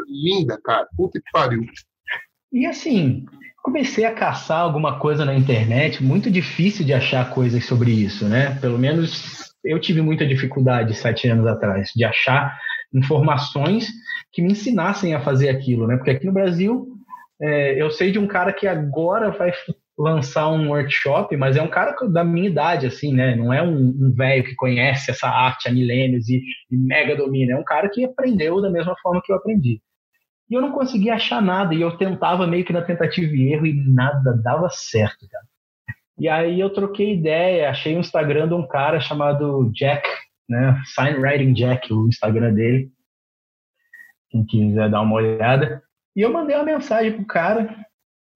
linda, cara. Puta que pariu. E assim, comecei a caçar alguma coisa na internet, muito difícil de achar coisas sobre isso, né? Pelo menos eu tive muita dificuldade sete anos atrás de achar informações que me ensinassem a fazer aquilo, né? Porque aqui no Brasil é, eu sei de um cara que agora vai lançar um workshop, mas é um cara da minha idade, assim, né? Não é um, um velho que conhece essa arte há milênios e, e mega domina. É um cara que aprendeu da mesma forma que eu aprendi. E eu não conseguia achar nada, e eu tentava meio que na tentativa e erro, e nada dava certo, cara. E aí eu troquei ideia, achei o Instagram de um cara chamado Jack, né? Signwriting Jack, o Instagram dele. Quem quiser dar uma olhada. E eu mandei uma mensagem pro cara.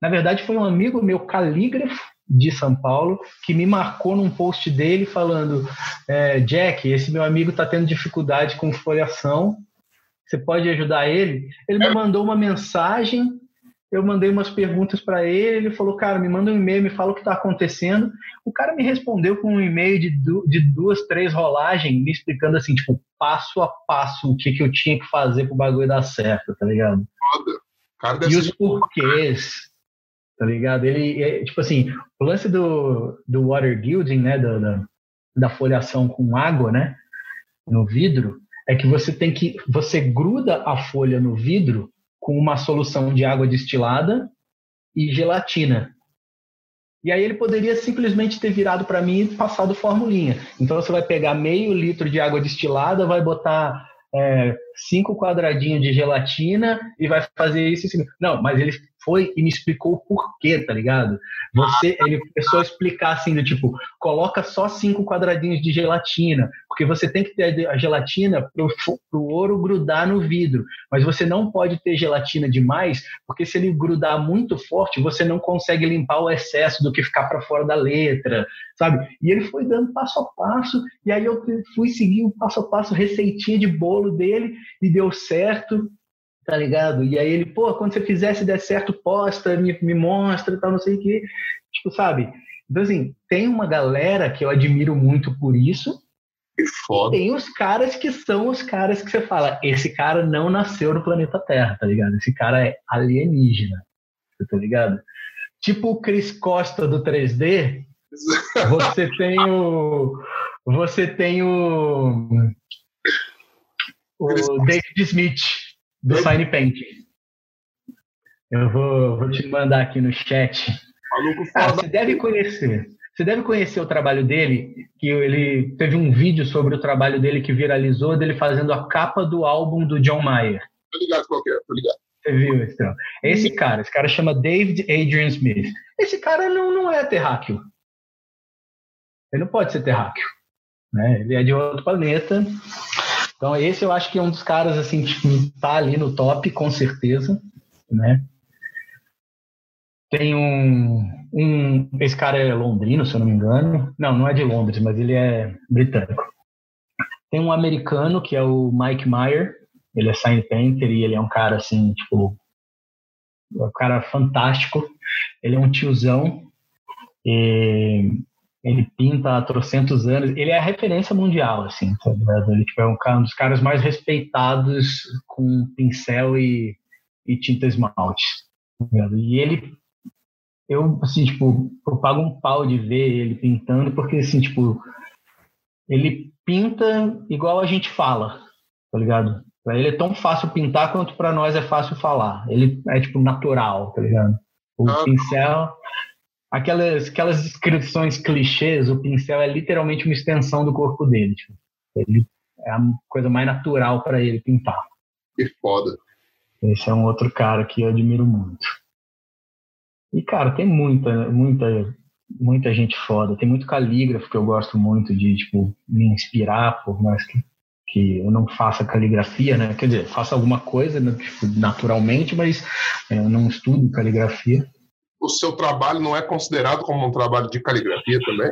Na verdade, foi um amigo meu, calígrafo, de São Paulo, que me marcou num post dele falando: é, Jack, esse meu amigo está tendo dificuldade com folhação você pode ajudar ele? Ele me mandou uma mensagem, eu mandei umas perguntas para ele, ele falou, cara, me manda um e-mail, me fala o que está acontecendo. O cara me respondeu com um e-mail de, du de duas, três rolagens, me explicando assim, tipo, passo a passo o que, que eu tinha que fazer pro bagulho dar certo, tá ligado? Foda. Cara e os porquês, tá ligado? Ele, é, tipo assim, o lance do, do water gilding, né, da, da, da folhação com água, né, no vidro, é que você tem que você gruda a folha no vidro com uma solução de água destilada e gelatina. E aí ele poderia simplesmente ter virado para mim e passado formulinha. Então você vai pegar meio litro de água destilada, vai botar é, cinco quadradinhos de gelatina e vai fazer isso. Assim. Não, mas ele foi e me explicou o porquê, tá ligado? Você, ele começou a explicar assim, do tipo, coloca só cinco quadradinhos de gelatina, porque você tem que ter a gelatina pro, pro ouro grudar no vidro, mas você não pode ter gelatina demais, porque se ele grudar muito forte, você não consegue limpar o excesso do que ficar para fora da letra, sabe? E ele foi dando passo a passo, e aí eu fui seguir o passo a passo, receitinha de bolo dele, e deu certo, tá ligado? E aí ele, pô, quando você fizer, se der certo, posta, me, me mostra e tal, não sei o quê. Tipo, sabe? Então, assim, tem uma galera que eu admiro muito por isso. Que foda. E tem os caras que são os caras que você fala, esse cara não nasceu no planeta Terra, tá ligado? Esse cara é alienígena, tá ligado? Tipo o Chris Costa do 3D, você tem o. Você tem o. O David Smith, do Sign Paint. Eu vou, vou te mandar aqui no chat. Ah, você deve conhecer. Você deve conhecer o trabalho dele, que ele teve um vídeo sobre o trabalho dele que viralizou, dele fazendo a capa do álbum do John Mayer. Tô ligado qualquer, é, tô ligado. Você viu, Estrão? Esse cara, esse cara chama David Adrian Smith. Esse cara não, não é terráqueo. Ele não pode ser terráqueo. Né? Ele é de outro planeta. Então, esse eu acho que é um dos caras, assim, que tá ali no top, com certeza, né? Tem um, um. Esse cara é londrino, se eu não me engano. Não, não é de Londres, mas ele é britânico. Tem um americano que é o Mike Meyer. Ele é sign painter e ele é um cara assim, tipo. Um cara fantástico. Ele é um tiozão. E ele pinta há trocentos anos, ele é a referência mundial, assim, tá Ele tipo, é um, um, dos caras mais respeitados com pincel e, e tinta esmalte. Tá e ele, eu, assim, tipo, eu pago um pau de ver ele pintando, porque, assim, tipo, ele pinta igual a gente fala, tá ligado? Pra ele é tão fácil pintar quanto para nós é fácil falar. Ele é, tipo, natural, tá ligado? O ah, pincel aquelas, aquelas descrições clichês, o pincel é literalmente uma extensão do corpo dele. Tipo, ele é a coisa mais natural para ele pintar. Que foda. Esse é um outro cara que eu admiro muito. E, cara, tem muita, muita, muita gente foda. Tem muito calígrafo que eu gosto muito de, tipo, me inspirar, por mais que, que eu não faça caligrafia, né? Quer dizer, faço alguma coisa, né? tipo, naturalmente, mas é, eu não estudo caligrafia o seu trabalho não é considerado como um trabalho de caligrafia também?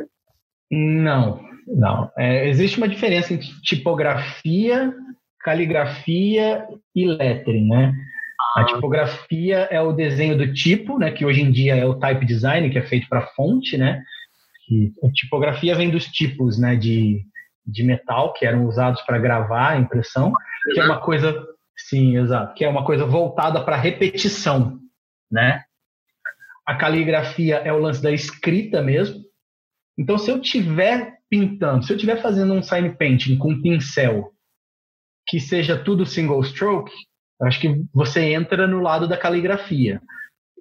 Não, não. É, existe uma diferença entre tipografia, caligrafia e lettering, né? A ah. tipografia é o desenho do tipo, né? Que hoje em dia é o type design, que é feito para fonte, né? Que a tipografia vem dos tipos, né? De, de metal que eram usados para gravar a impressão, que é uma coisa, sim, exato, que é uma coisa voltada para repetição, né? A caligrafia é o lance da escrita mesmo. Então, se eu tiver pintando, se eu estiver fazendo um sign painting com pincel que seja tudo single stroke, acho que você entra no lado da caligrafia.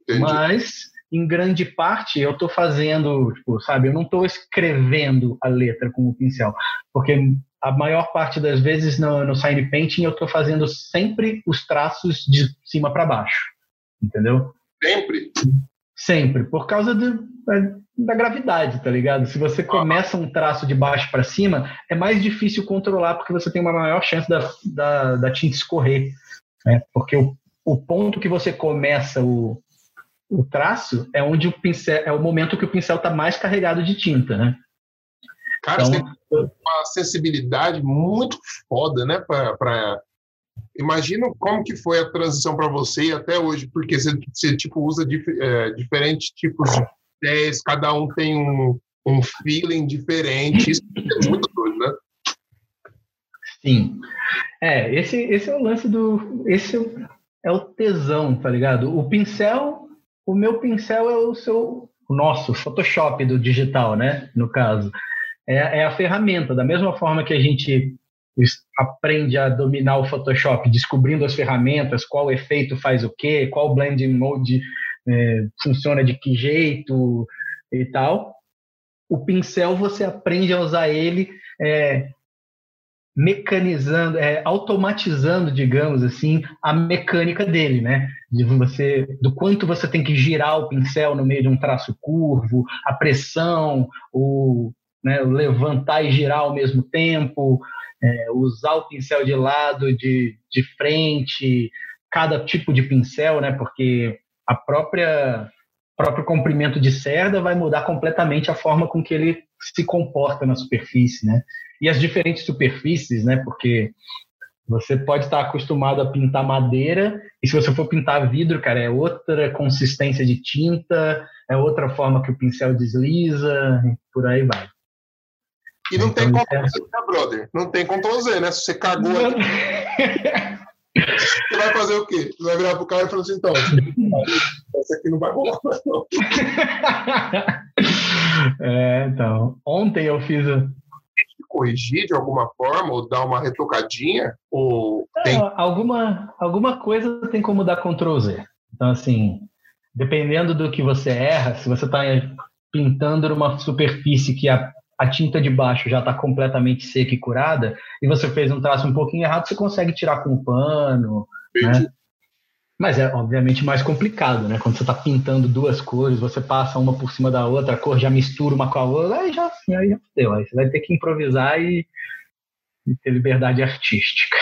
Entendi. Mas, em grande parte, eu estou fazendo, tipo, sabe, eu não estou escrevendo a letra com o pincel, porque a maior parte das vezes no, no sign painting eu estou fazendo sempre os traços de cima para baixo, entendeu? Sempre? Sempre, por causa de, da gravidade, tá ligado? Se você começa um traço de baixo para cima, é mais difícil controlar porque você tem uma maior chance da, da, da tinta escorrer. Né? Porque o, o ponto que você começa o, o traço é onde o pincel é o momento que o pincel está mais carregado de tinta, né? Cara, então, você tem uma sensibilidade muito foda, né? Para imagina como que foi a transição para você e até hoje, porque você, você tipo usa dif, é, diferentes tipos de ideias, cada um tem um, um feeling diferente. Isso é muito doido, né? Sim. É, esse, esse é o lance do. Esse é o tesão, tá ligado? O pincel, o meu pincel é o seu. O nosso Photoshop do digital, né? No caso. É, é a ferramenta. Da mesma forma que a gente aprende a dominar o Photoshop, descobrindo as ferramentas, qual efeito faz o quê, qual blending mode é, funciona de que jeito e tal. O pincel você aprende a usar ele é, mecanizando, é, automatizando, digamos assim, a mecânica dele, né? De você, do quanto você tem que girar o pincel no meio de um traço curvo, a pressão, o, né, levantar e girar ao mesmo tempo, é, usar o pincel de lado, de, de frente, cada tipo de pincel, né? Porque a própria próprio comprimento de cerda vai mudar completamente a forma com que ele se comporta na superfície, né? E as diferentes superfícies, né? Porque você pode estar acostumado a pintar madeira e se você for pintar vidro, cara, é outra consistência de tinta, é outra forma que o pincel desliza, por aí vai. E não então, tem Ctrl Z, né, brother? Não tem Ctrl Z, né? Se você cagou aqui, você vai fazer o quê? Você vai virar pro cara e falar assim, então, essa aqui não vai rolar, não. É, então. Ontem eu fiz. Corrigir de alguma forma, ou dar uma retocadinha, ou. Não, tem... alguma, alguma coisa tem como dar Ctrl Z. Então, assim, dependendo do que você erra, se você está pintando numa superfície que a a tinta de baixo já está completamente seca e curada, e você fez um traço um pouquinho errado, você consegue tirar com um pano, né? Mas é obviamente mais complicado, né? Quando você está pintando duas cores, você passa uma por cima da outra, a cor já mistura uma com a outra, aí já, aí já deu. Aí você vai ter que improvisar e, e ter liberdade artística.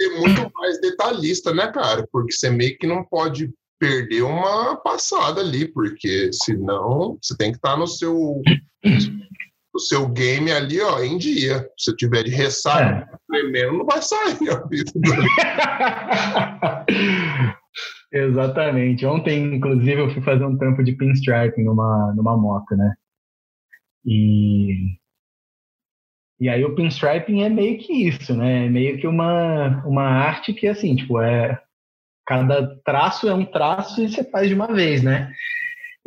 Ser muito mais detalhista, né, cara? Porque você meio que não pode perder uma passada ali, porque senão você tem que estar tá no seu o seu game ali, ó, em dia. Se tiver de ressaca, é. tremendo, não vai sair vida. Exatamente. Ontem, inclusive, eu fui fazer um trampo de pinstriping numa, numa moto, né? E, e aí o pinstriping é meio que isso, né? É meio que uma, uma arte que, assim, tipo, é... Cada traço é um traço e você faz de uma vez, né?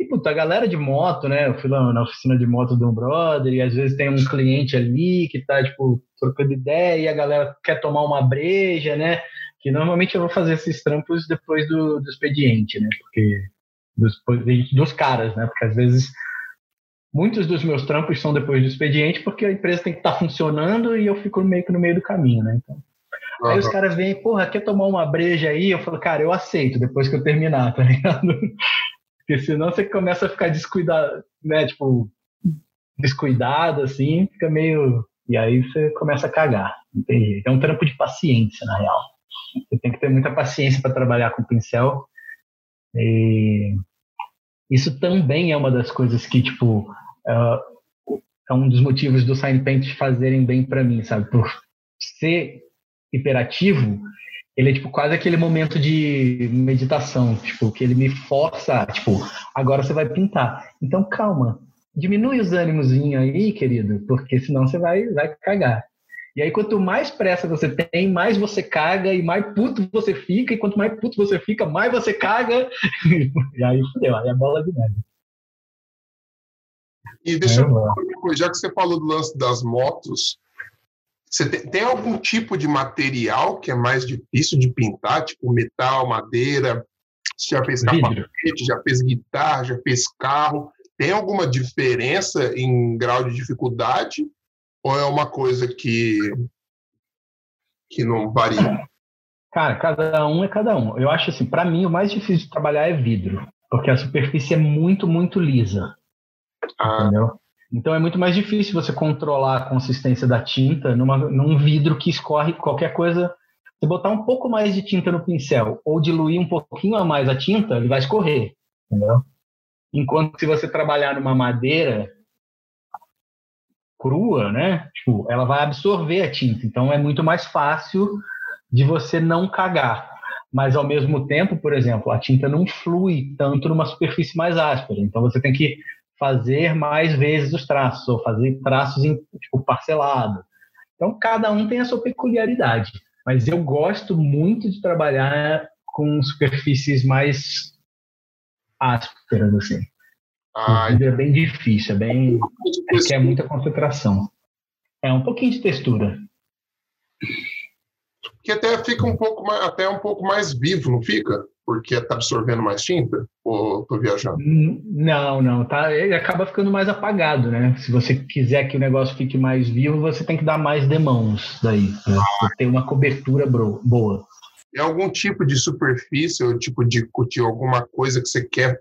E, puta, a galera de moto, né? Eu fui lá na oficina de moto do um brother e às vezes tem um cliente ali que tá, tipo, trocando ideia e a galera quer tomar uma breja, né? Que normalmente eu vou fazer esses trampos depois do, do expediente, né? Porque dos, dos caras, né? Porque às vezes muitos dos meus trampos são depois do expediente porque a empresa tem que estar tá funcionando e eu fico meio que no meio do caminho, né? Então, uhum. Aí os caras vêm, porra, quer tomar uma breja aí? Eu falo, cara, eu aceito depois que eu terminar, tá ligado? Porque senão você começa a ficar descuidado, né? Tipo, descuidado, assim, fica meio. E aí você começa a cagar. Entendi. É um trampo de paciência, na real. Você tem que ter muita paciência para trabalhar com pincel. E isso também é uma das coisas que, tipo, é, é um dos motivos do Sign Paint fazerem bem para mim, sabe? Por ser hiperativo, ele é tipo quase aquele momento de meditação, tipo, que ele me força, tipo, agora você vai pintar. Então calma, diminui os ânimozinho aí, querido, porque senão você vai vai cagar. E aí, quanto mais pressa você tem, mais você caga e mais puto você fica. E quanto mais puto você fica, mais você caga. e aí, fudeu, aí é bola de neve. E deixa é, eu falar uma coisa, já que você falou do lance das motos, você tem, tem, algum tipo de material que é mais difícil de pintar, tipo metal, madeira? Você já fez capacete, já fez guitarra, já fez carro? Tem alguma diferença em grau de dificuldade? Ou é uma coisa que, que não varia? Cara, cada um é cada um. Eu acho assim, para mim, o mais difícil de trabalhar é vidro, porque a superfície é muito, muito lisa. Ah. Entendeu? Então é muito mais difícil você controlar a consistência da tinta numa, num vidro que escorre qualquer coisa. Se botar um pouco mais de tinta no pincel ou diluir um pouquinho a mais a tinta, ele vai escorrer. Entendeu? Enquanto se você trabalhar numa madeira, crua, né? Tipo, ela vai absorver a tinta. Então é muito mais fácil de você não cagar. Mas ao mesmo tempo, por exemplo, a tinta não flui tanto numa superfície mais áspera. Então você tem que fazer mais vezes os traços, ou fazer traços em, tipo, parcelado. Então cada um tem a sua peculiaridade. Mas eu gosto muito de trabalhar com superfícies mais ásperas, assim. Ah, é bem difícil, é bem. É, é muita concentração. É um pouquinho de textura. Que até fica um pouco mais, até um pouco mais vivo, não fica? Porque está absorvendo mais tinta? Ou estou viajando? Não, não. Tá, ele acaba ficando mais apagado, né? Se você quiser que o negócio fique mais vivo, você tem que dar mais demãos daí. Né? Ah. Ter uma cobertura boa é algum tipo de superfície ou tipo de curtir alguma coisa que você quer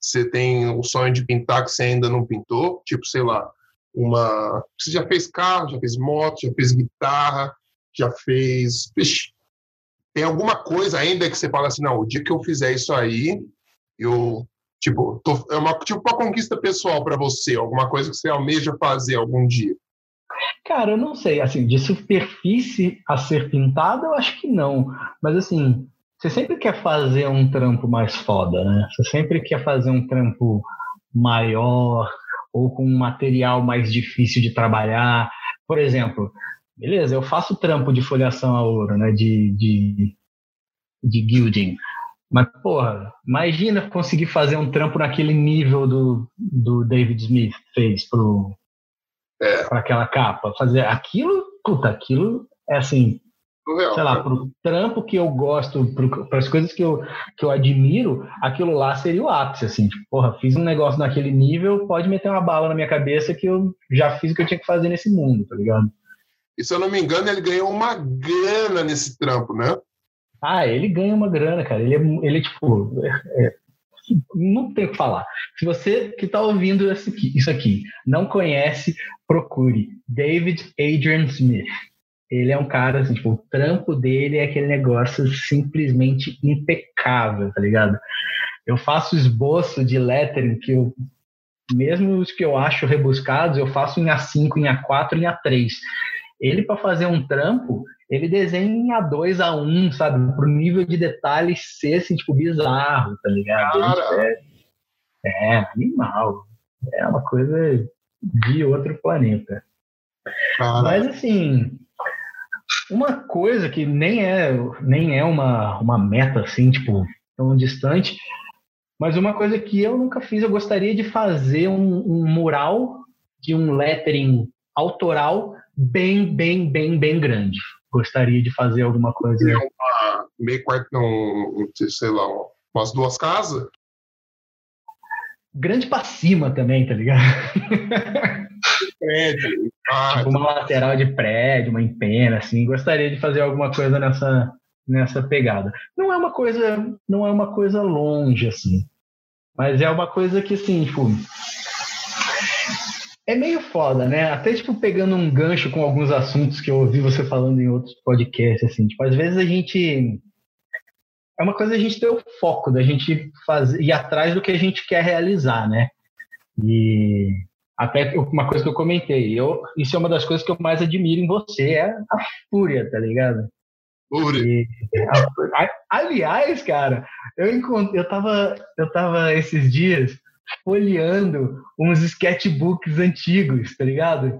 você tem o sonho de pintar que você ainda não pintou tipo sei lá uma você já fez carro já fez moto já fez guitarra já fez Ixi, tem alguma coisa ainda que você fala assim não o dia que eu fizer isso aí eu tipo tô, é uma tipo uma conquista pessoal para você alguma coisa que você almeja fazer algum dia Cara, eu não sei, assim, de superfície a ser pintada, eu acho que não. Mas assim, você sempre quer fazer um trampo mais foda, né? Você sempre quer fazer um trampo maior ou com um material mais difícil de trabalhar. Por exemplo, beleza, eu faço trampo de folhação a ouro, né? De, de, de gilding. Mas, porra, imagina conseguir fazer um trampo naquele nível do, do David Smith fez pro, é. para aquela capa. Fazer aquilo, puta, aquilo é assim, Real, sei lá, cara. pro trampo que eu gosto, para as coisas que eu, que eu admiro, aquilo lá seria o ápice, assim, tipo, porra, fiz um negócio naquele nível, pode meter uma bala na minha cabeça que eu já fiz o que eu tinha que fazer nesse mundo, tá ligado? E se eu não me engano, ele ganhou uma grana nesse trampo, né? Ah, ele ganha uma grana, cara. Ele é, ele, tipo, é, é não tem o que falar. Se você que está ouvindo isso aqui, isso aqui não conhece, procure David Adrian Smith. Ele é um cara, assim, tipo, o trampo dele é aquele negócio simplesmente impecável, tá ligado? Eu faço esboço de lettering que eu, mesmo os que eu acho rebuscados, eu faço em A5, em A4, em A3. Ele, para fazer um trampo, ele desenha em A2, A1, sabe? Pro nível de detalhe ser, assim, tipo, bizarro, tá ligado? É, é, animal. É uma coisa de outro planeta. Cara. Mas, assim, uma coisa que nem é, nem é uma, uma meta, assim, tipo, tão distante, mas uma coisa que eu nunca fiz, eu gostaria de fazer um, um mural de um lettering autoral bem, bem, bem, bem grande. Gostaria de fazer alguma coisa. Uma, meio quarto, não, sei lá, umas duas casas? Grande para cima também, tá ligado? Prédio. Ah, tipo uma lateral de prédio, uma empena, assim. Gostaria de fazer alguma coisa nessa, nessa pegada. Não é uma coisa, não é uma coisa longe, assim. Mas é uma coisa que, assim, tipo, é meio foda, né? Até, tipo, pegando um gancho com alguns assuntos que eu ouvi você falando em outros podcasts, assim, tipo, às vezes a gente. É uma coisa a gente ter o foco da gente fazer, ir atrás do que a gente quer realizar, né? E até uma coisa que eu comentei, eu, isso é uma das coisas que eu mais admiro em você, é a fúria, tá ligado? Fúria. E, a, aliás, cara, eu encontrei, eu tava, eu tava esses dias folheando uns sketchbooks antigos, tá ligado?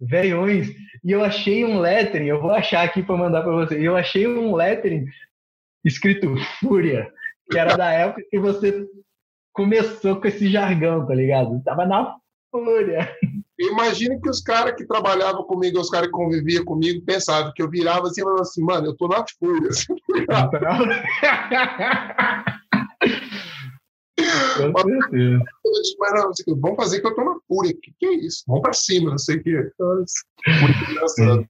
velhões, e eu achei um lettering, eu vou achar aqui para mandar para você, eu achei um lettering escrito Fúria, que era da época que você começou com esse jargão, tá ligado? Tava na fúria. Imagina que os caras que trabalhavam comigo, os caras que conviviam comigo, pensavam que eu virava assim e falava assim, mano, eu tô na fúria. Mas não, vamos fazer que eu tô na fúria. O que, que é isso? Vamos pra cima, não sei o que. Muito engraçado.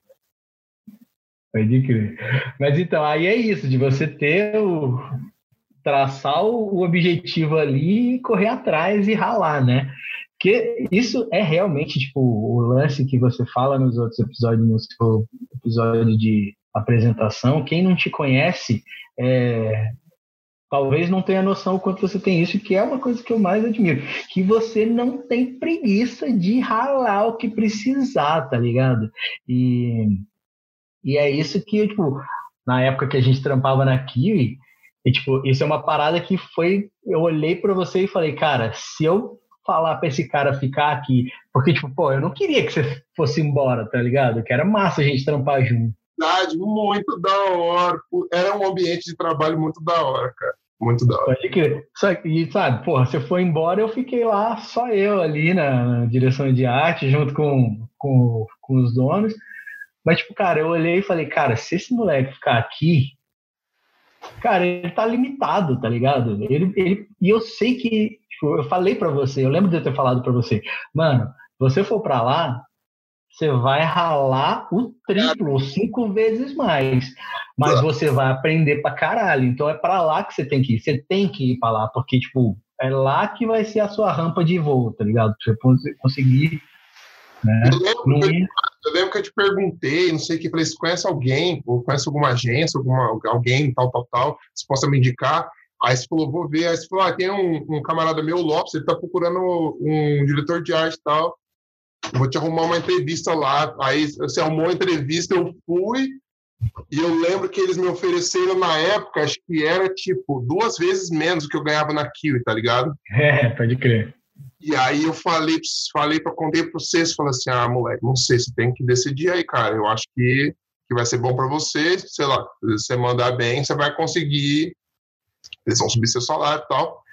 Pode crer. Mas então, aí é isso, de você ter o. traçar o objetivo ali e correr atrás e ralar, né? Porque isso é realmente, tipo, o lance que você fala nos outros episódios, no seu episódio de apresentação. Quem não te conhece, é, talvez não tenha noção o quanto você tem isso, que é uma coisa que eu mais admiro. Que você não tem preguiça de ralar o que precisar, tá ligado? E e é isso que, tipo, na época que a gente trampava na Kiwi, e, tipo, isso é uma parada que foi. Eu olhei para você e falei, cara, se eu falar pra esse cara ficar aqui, porque, tipo, pô, eu não queria que você fosse embora, tá ligado? Que era massa a gente trampar junto. Muito da hora. Era um ambiente de trabalho muito da hora, cara. Muito da hora. Pode crer. E, sabe, porra, você foi embora, eu fiquei lá, só eu ali na, na direção de arte, junto com, com, com os donos. Mas, tipo, cara, eu olhei e falei, cara, se esse moleque ficar aqui, cara, ele tá limitado, tá ligado? Ele, ele, e eu sei que, tipo, eu falei para você, eu lembro de eu ter falado para você, mano, você for para lá, você vai ralar o triplo, cinco vezes mais. Mas você vai aprender pra caralho. Então é para lá que você tem que ir. Você tem que ir para lá, porque, tipo, é lá que vai ser a sua rampa de voo, tá ligado? Pra você conseguir né? Eu, lembro que eu, eu, lembro que eu te perguntei, não sei o que, falei, você conhece alguém, ou conhece alguma agência, alguma, alguém, tal, tal, tal, você possa me indicar? Aí você falou, vou ver. Aí você falou, ah, tem um, um camarada meu, Lopes, ele tá procurando um diretor de arte e tal. Vou te arrumar uma entrevista lá. Aí você arrumou uma entrevista, eu fui. E eu lembro que eles me ofereceram na época, acho que era tipo duas vezes menos do que eu ganhava na Kiwi, tá ligado? É, pode crer. E aí eu falei, falei para contei para vocês, falei assim, ah, moleque, não sei, você tem que decidir aí, cara. Eu acho que, que vai ser bom para você, sei lá, se você mandar bem, você vai conseguir, eles vão subir seu salário e tal.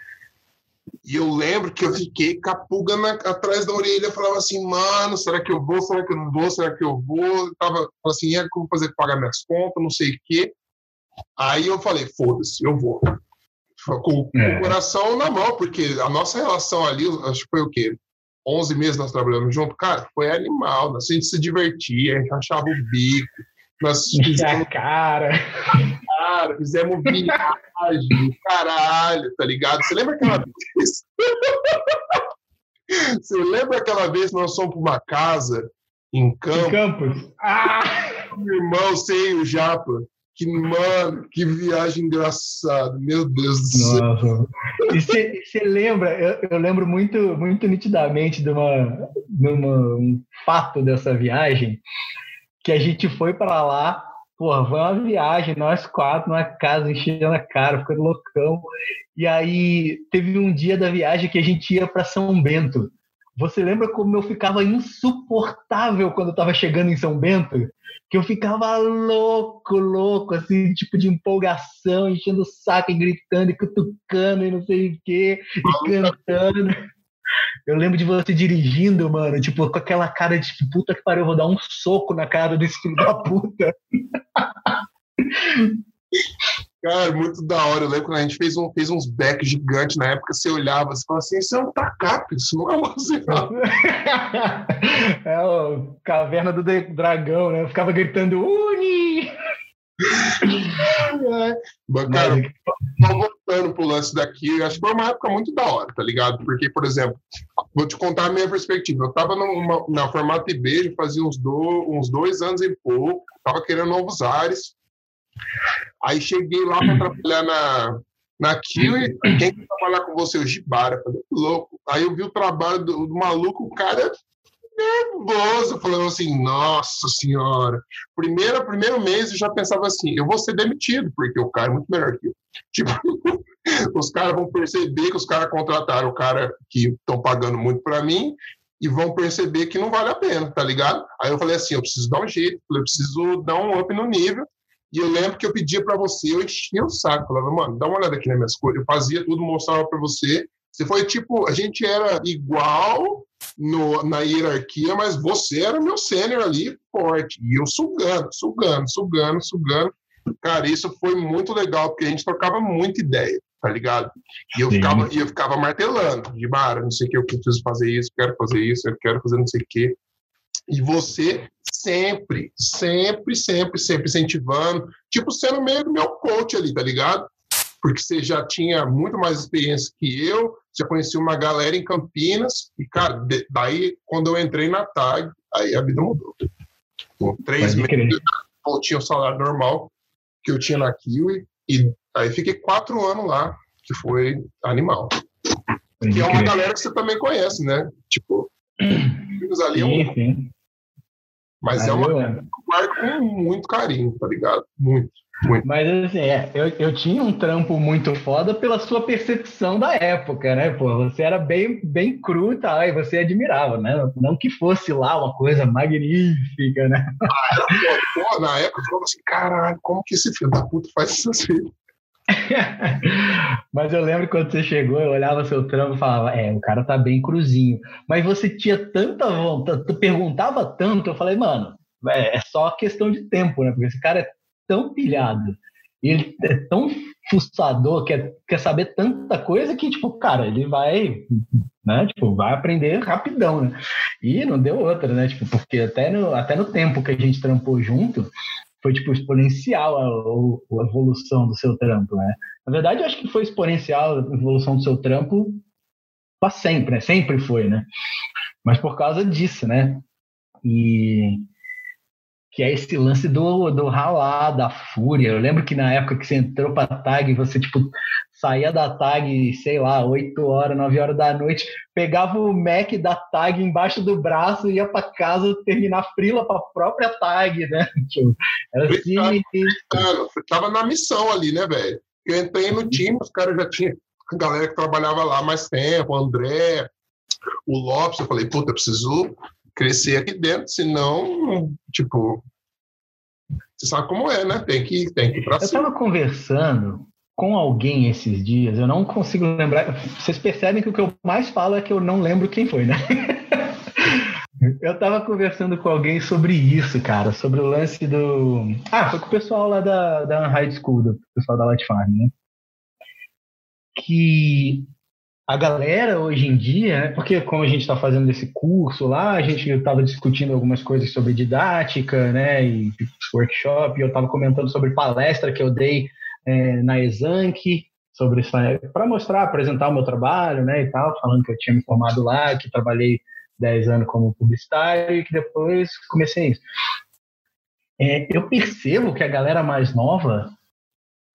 E eu lembro que eu fiquei capuga na, atrás da orelha, falava assim, mano, será que eu vou, será que eu não vou, será que eu vou? Eu tava assim, é vou fazer pagar minhas contas, não sei o quê. Aí eu falei, foda-se, eu vou com, é. o coração na mão, porque a nossa relação ali, acho que foi o quê? 11 meses nós trabalhamos junto, cara, foi animal, a gente se divertia, a gente achava o bico, nós fizemos... cara. Cara, fizemos viagem, caralho, tá ligado? Você lembra aquela vez? Você lembra aquela vez que nós fomos para uma casa em Campos? Em Campos. Ah! Meu irmão sem o Japa. Que, mano, que viagem engraçada, meu Deus do céu. E você lembra, eu, eu, lembro muito, muito nitidamente de, uma, de uma, um fato dessa viagem, que a gente foi para lá, porra, foi uma viagem, nós quatro, numa casa, enchendo a cara, ficando loucão. E aí teve um dia da viagem que a gente ia para São Bento. Você lembra como eu ficava insuportável quando eu estava chegando em São Bento? Que eu ficava louco, louco, assim, tipo de empolgação, enchendo o saco e gritando e cutucando e não sei o quê, e cantando. Eu lembro de você dirigindo, mano, tipo, com aquela cara de puta que pariu, eu vou dar um soco na cara desse filho da puta. Cara, muito da hora. Eu lembro quando a gente fez, um, fez uns backs gigantes na época, você olhava, você falava assim, isso é um tacape, isso não é um musical. é o Caverna do dragão, né? Eu ficava gritando, Uni! é. Cara, voltando pro lance daqui, acho que foi uma época muito da hora, tá ligado? Porque, por exemplo, vou te contar a minha perspectiva. Eu tava numa, na formato IB, fazia uns, do, uns dois anos e pouco, tava querendo novos ares. Aí cheguei lá para trabalhar na, na Kiwi, quem quer trabalhar com você? O Gibara. Falei, louco. Aí eu vi o trabalho do, do maluco, o cara nervoso, falando assim, nossa senhora. Primeiro, primeiro mês eu já pensava assim, eu vou ser demitido, porque o cara é muito melhor que eu. Tipo, os caras vão perceber que os caras contrataram o cara que estão pagando muito para mim e vão perceber que não vale a pena, tá ligado? Aí eu falei assim, eu preciso dar um jeito, eu preciso dar um up no nível. E eu lembro que eu pedia para você, eu enchia o saco, falava, mano, dá uma olhada aqui nas minhas coisas. Eu fazia tudo, mostrava para você. Você foi tipo, a gente era igual no, na hierarquia, mas você era meu sênior ali, forte. E eu sugando, sugando, sugando, sugando. Cara, isso foi muito legal, porque a gente trocava muita ideia, tá ligado? E eu, ficava, e eu ficava martelando, de bara, não sei o que, eu preciso fazer isso, quero fazer isso, eu quero fazer não sei o que. E você sempre, sempre, sempre, sempre incentivando, tipo, sendo meio meu coach ali, tá ligado? Porque você já tinha muito mais experiência que eu, já conhecia uma galera em Campinas, e, cara, daí, quando eu entrei na TAG, aí a vida mudou. Com três meses, eu tinha o salário normal, que eu tinha na Kiwi, e aí fiquei quatro anos lá, que foi animal. e é uma galera que você também conhece, né? Tipo, ali é um... Sim. Mas é uma eu... guardo com muito carinho, tá ligado? Muito. Muito. Mas assim, é, eu, eu tinha um trampo muito foda pela sua percepção da época, né? Pô, você era bem, bem cru e tal, e você admirava, né? Não que fosse lá uma coisa magnífica, né? Ah, era, pô, pô, na época eu falava assim, caralho, como que esse filho da puta faz isso assim? Mas eu lembro quando você chegou, eu olhava seu trampo e falava, é, o cara tá bem cruzinho. Mas você tinha tanta vontade, tu perguntava tanto, eu falei, mano, é, é só questão de tempo, né? Porque esse cara é tão pilhado, ele é tão fuçador, quer, quer saber tanta coisa que, tipo, cara, ele vai, né, tipo, vai aprender rapidão, né? E não deu outra, né? Tipo, porque até no, até no tempo que a gente trampou junto, foi, tipo, exponencial a, a, evolução do seu trampo, né? Na verdade, eu acho que foi exponencial a evolução do seu trampo para sempre, né? Sempre foi, né? Mas por causa disso, né? E que é esse lance do, do ralar, da fúria. Eu lembro que na época que você entrou pra tag, você, tipo, saía da tag, sei lá, 8 horas, 9 horas da noite, pegava o Mac da tag embaixo do braço e ia pra casa terminar frila pra própria tag, né? Tipo, era assim. Tava na missão ali, né, velho? Eu entrei no time, os caras já tinham a galera que trabalhava lá mais tempo, o André, o Lopes, eu falei, puta, preciso crescer aqui dentro, senão, tipo, você sabe como é, né? Tem que, tem que ir pra Eu estava conversando com alguém esses dias, eu não consigo lembrar. Vocês percebem que o que eu mais falo é que eu não lembro quem foi, né? eu estava conversando com alguém sobre isso, cara, sobre o lance do. Ah, foi com o pessoal lá da, da High School, do pessoal da Light Farm, né? Que a galera hoje em dia, né, porque como a gente está fazendo esse curso lá, a gente estava discutindo algumas coisas sobre didática, né, e workshop, e eu estava comentando sobre palestra que eu dei é, na Exanc, sobre para mostrar, apresentar o meu trabalho, né, e tal, falando que eu tinha me formado lá, que trabalhei 10 anos como publicitário e que depois comecei isso. É, eu percebo que a galera mais nova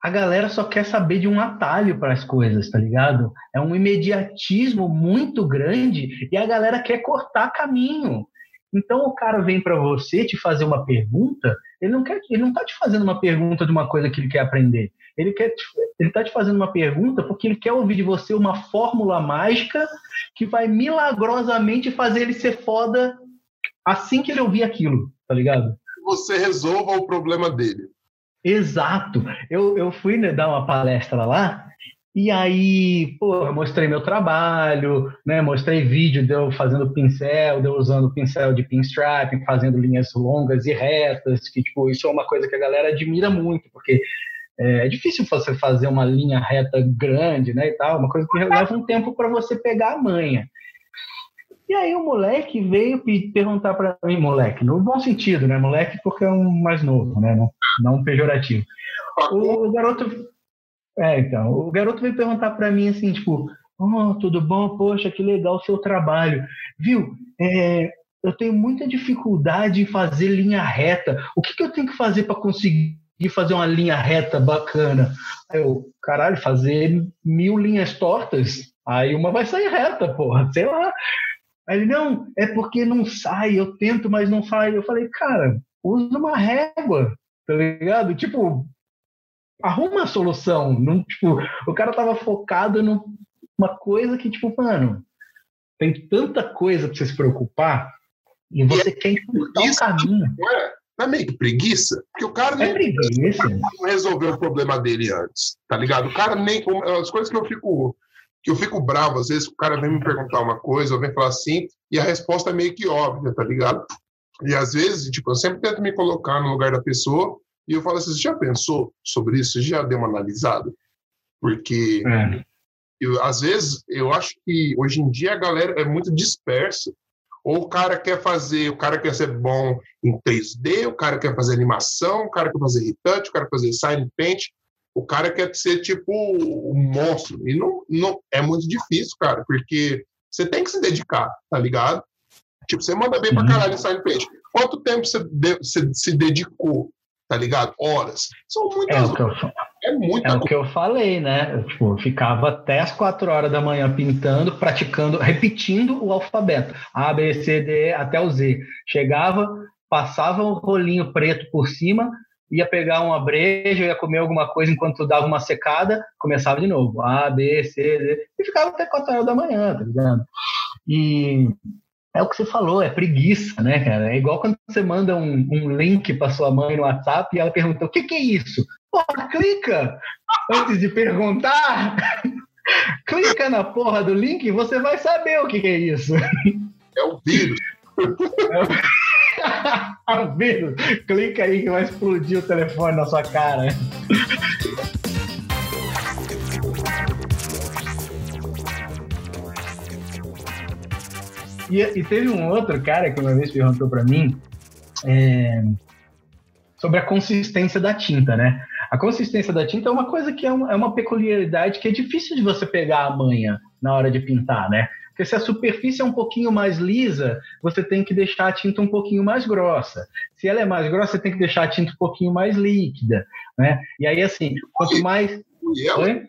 a galera só quer saber de um atalho para as coisas, tá ligado? É um imediatismo muito grande e a galera quer cortar caminho. Então o cara vem para você te fazer uma pergunta, ele não quer, ele não tá te fazendo uma pergunta de uma coisa que ele quer aprender. Ele quer, ele tá te fazendo uma pergunta porque ele quer ouvir de você uma fórmula mágica que vai milagrosamente fazer ele ser foda assim que ele ouvir aquilo, tá ligado? Você resolva o problema dele. Exato. Eu, eu fui né, dar uma palestra lá e aí, pô, eu mostrei meu trabalho, né? Mostrei vídeo de eu fazendo pincel, de eu usando pincel de pinstripe, fazendo linhas longas e retas, que, tipo, isso é uma coisa que a galera admira muito, porque é, é difícil você fazer uma linha reta grande, né, e tal, uma coisa que leva um tempo para você pegar a manha. E aí o moleque veio perguntar para mim, moleque, no bom sentido, né? Moleque porque é um mais novo, né? Não, não pejorativo. O, o garoto, é, então, o garoto veio perguntar para mim assim, tipo, oh, tudo bom? Poxa, que legal o seu trabalho. Viu? É, eu tenho muita dificuldade em fazer linha reta. O que, que eu tenho que fazer para conseguir fazer uma linha reta bacana? Aí eu, caralho, fazer mil linhas tortas, aí uma vai sair reta, porra, sei lá. Aí ele, não, é porque não sai, eu tento, mas não sai. Eu falei, cara, usa uma régua, tá ligado? Tipo, arruma a solução. Não, tipo, o cara tava focado numa coisa que, tipo, mano, tem tanta coisa para você se preocupar e você e é quer encurtar o caminho. Não é, não é meio que preguiça? Porque o cara é preguiça. não resolveu o problema dele antes, tá ligado? O cara nem. As coisas que eu fico. Que eu fico bravo, às vezes o cara vem me perguntar uma coisa, ou vem falar assim, e a resposta é meio que óbvia, tá ligado? E às vezes, tipo, eu sempre tento me colocar no lugar da pessoa e eu falo assim: você já pensou sobre isso? Você já deu uma analisada? Porque é. eu, às vezes eu acho que hoje em dia a galera é muito dispersa. Ou o cara quer fazer, o cara quer ser bom em 3D, o cara quer fazer animação, o cara quer fazer retouch, o cara quer fazer sign paint, o cara quer ser tipo um monstro. E não, não é muito difícil, cara, porque você tem que se dedicar, tá ligado? Tipo, você manda bem pra uhum. caralho em paint. Quanto tempo você, de, você se dedicou tá ligado? Horas. São muitas é o que eu, é muita é o que eu falei, né? Eu, tipo, ficava até as quatro horas da manhã pintando, praticando, repetindo o alfabeto. A, B, C, D, até o Z. Chegava, passava um rolinho preto por cima, ia pegar uma breja, ia comer alguma coisa enquanto dava uma secada, começava de novo. A, B, C, D. E ficava até quatro horas da manhã, tá ligado? E é o que você falou, é preguiça, né, cara? É igual quando você manda um, um link para sua mãe no WhatsApp e ela pergunta: o que, que é isso? Porra, clica! Antes de perguntar, clica na porra do link e você vai saber o que, que é isso. É o vírus. É o vírus. Clica aí que vai explodir o telefone na sua cara. E, e, teve um outro cara que uma vez perguntou para mim é, sobre a consistência da tinta, né? A consistência da tinta é uma coisa que é, um, é uma peculiaridade que é difícil de você pegar a manha na hora de pintar, né? Porque se a superfície é um pouquinho mais lisa, você tem que deixar a tinta um pouquinho mais grossa. Se ela é mais grossa, você tem que deixar a tinta um pouquinho mais líquida, né? E aí, assim, quanto mais... Oi?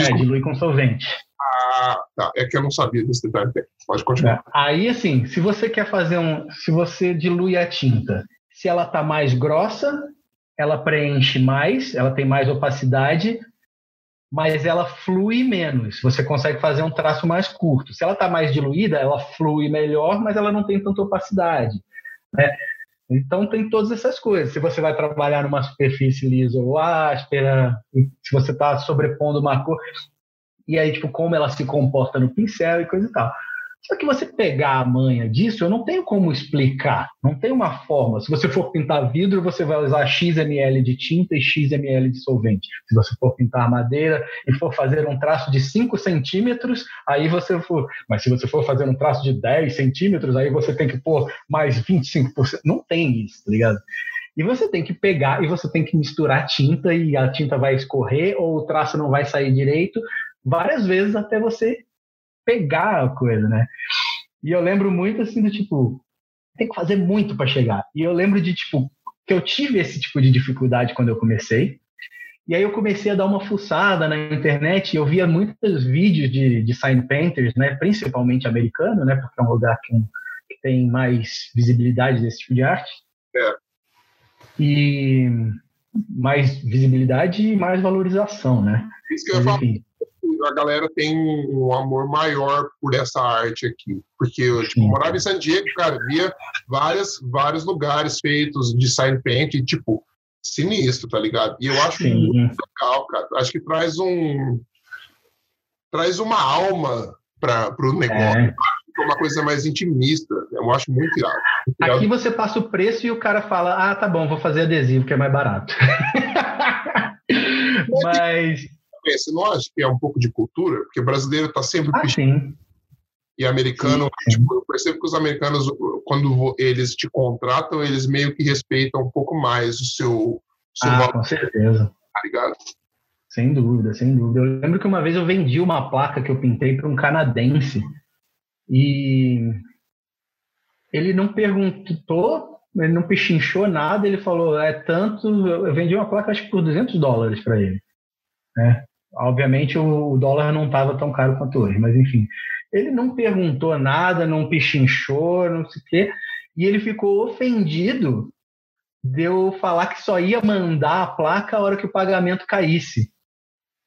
É, dilui com solvente. Ah, tá. É que eu não sabia desse detalhe. Pode continuar. É. Aí, assim, se você quer fazer um. Se você dilui a tinta, se ela tá mais grossa, ela preenche mais, ela tem mais opacidade, mas ela flui menos. Você consegue fazer um traço mais curto. Se ela está mais diluída, ela flui melhor, mas ela não tem tanta opacidade. Né? Então tem todas essas coisas. Se você vai trabalhar numa superfície lisa ou áspera, se você está sobrepondo uma cor, e aí, tipo, como ela se comporta no pincel e coisa e tal. Só que você pegar a manha disso, eu não tenho como explicar, não tem uma forma. Se você for pintar vidro, você vai usar XML de tinta e XML de solvente. Se você for pintar madeira e for fazer um traço de 5 centímetros, aí você for. Mas se você for fazer um traço de 10 centímetros, aí você tem que pôr mais 25%. Não tem isso, tá ligado? E você tem que pegar e você tem que misturar tinta e a tinta vai escorrer ou o traço não vai sair direito várias vezes até você pegar a coisa, né? E eu lembro muito assim do tipo, tem que fazer muito para chegar. E eu lembro de tipo que eu tive esse tipo de dificuldade quando eu comecei. E aí eu comecei a dar uma fuçada na internet e eu via muitos vídeos de, de sign painters, né, principalmente americano, né, porque é um lugar que, que tem mais visibilidade desse tipo de arte. É. E mais visibilidade e mais valorização, né? Isso que eu falar a galera tem um amor maior por essa arte aqui. Porque eu tipo, morava em San Diego, cara, via várias, vários lugares feitos de sign paint, e, tipo, sinistro, tá ligado? E eu acho Sim. muito legal, cara. Acho que traz um. traz uma alma para o negócio. É. Uma coisa mais intimista. Eu acho muito irado. Aqui você passa o preço e o cara fala: ah, tá bom, vou fazer adesivo, que é mais barato. Mas você não que é um pouco de cultura? Porque o brasileiro está sempre ah, sim. E americano, sim. Tipo, eu percebo que os americanos, quando eles te contratam, eles meio que respeitam um pouco mais o seu, seu ah, valor. Com certeza. Tá ligado? Sem dúvida, sem dúvida. Eu lembro que uma vez eu vendi uma placa que eu pintei para um canadense e ele não perguntou, ele não pechinchou nada, ele falou, é tanto, eu vendi uma placa acho que por 200 dólares para ele. Né? Obviamente o dólar não estava tão caro quanto hoje, mas enfim. Ele não perguntou nada, não pichinchou, não sei o quê, e ele ficou ofendido de eu falar que só ia mandar a placa a hora que o pagamento caísse.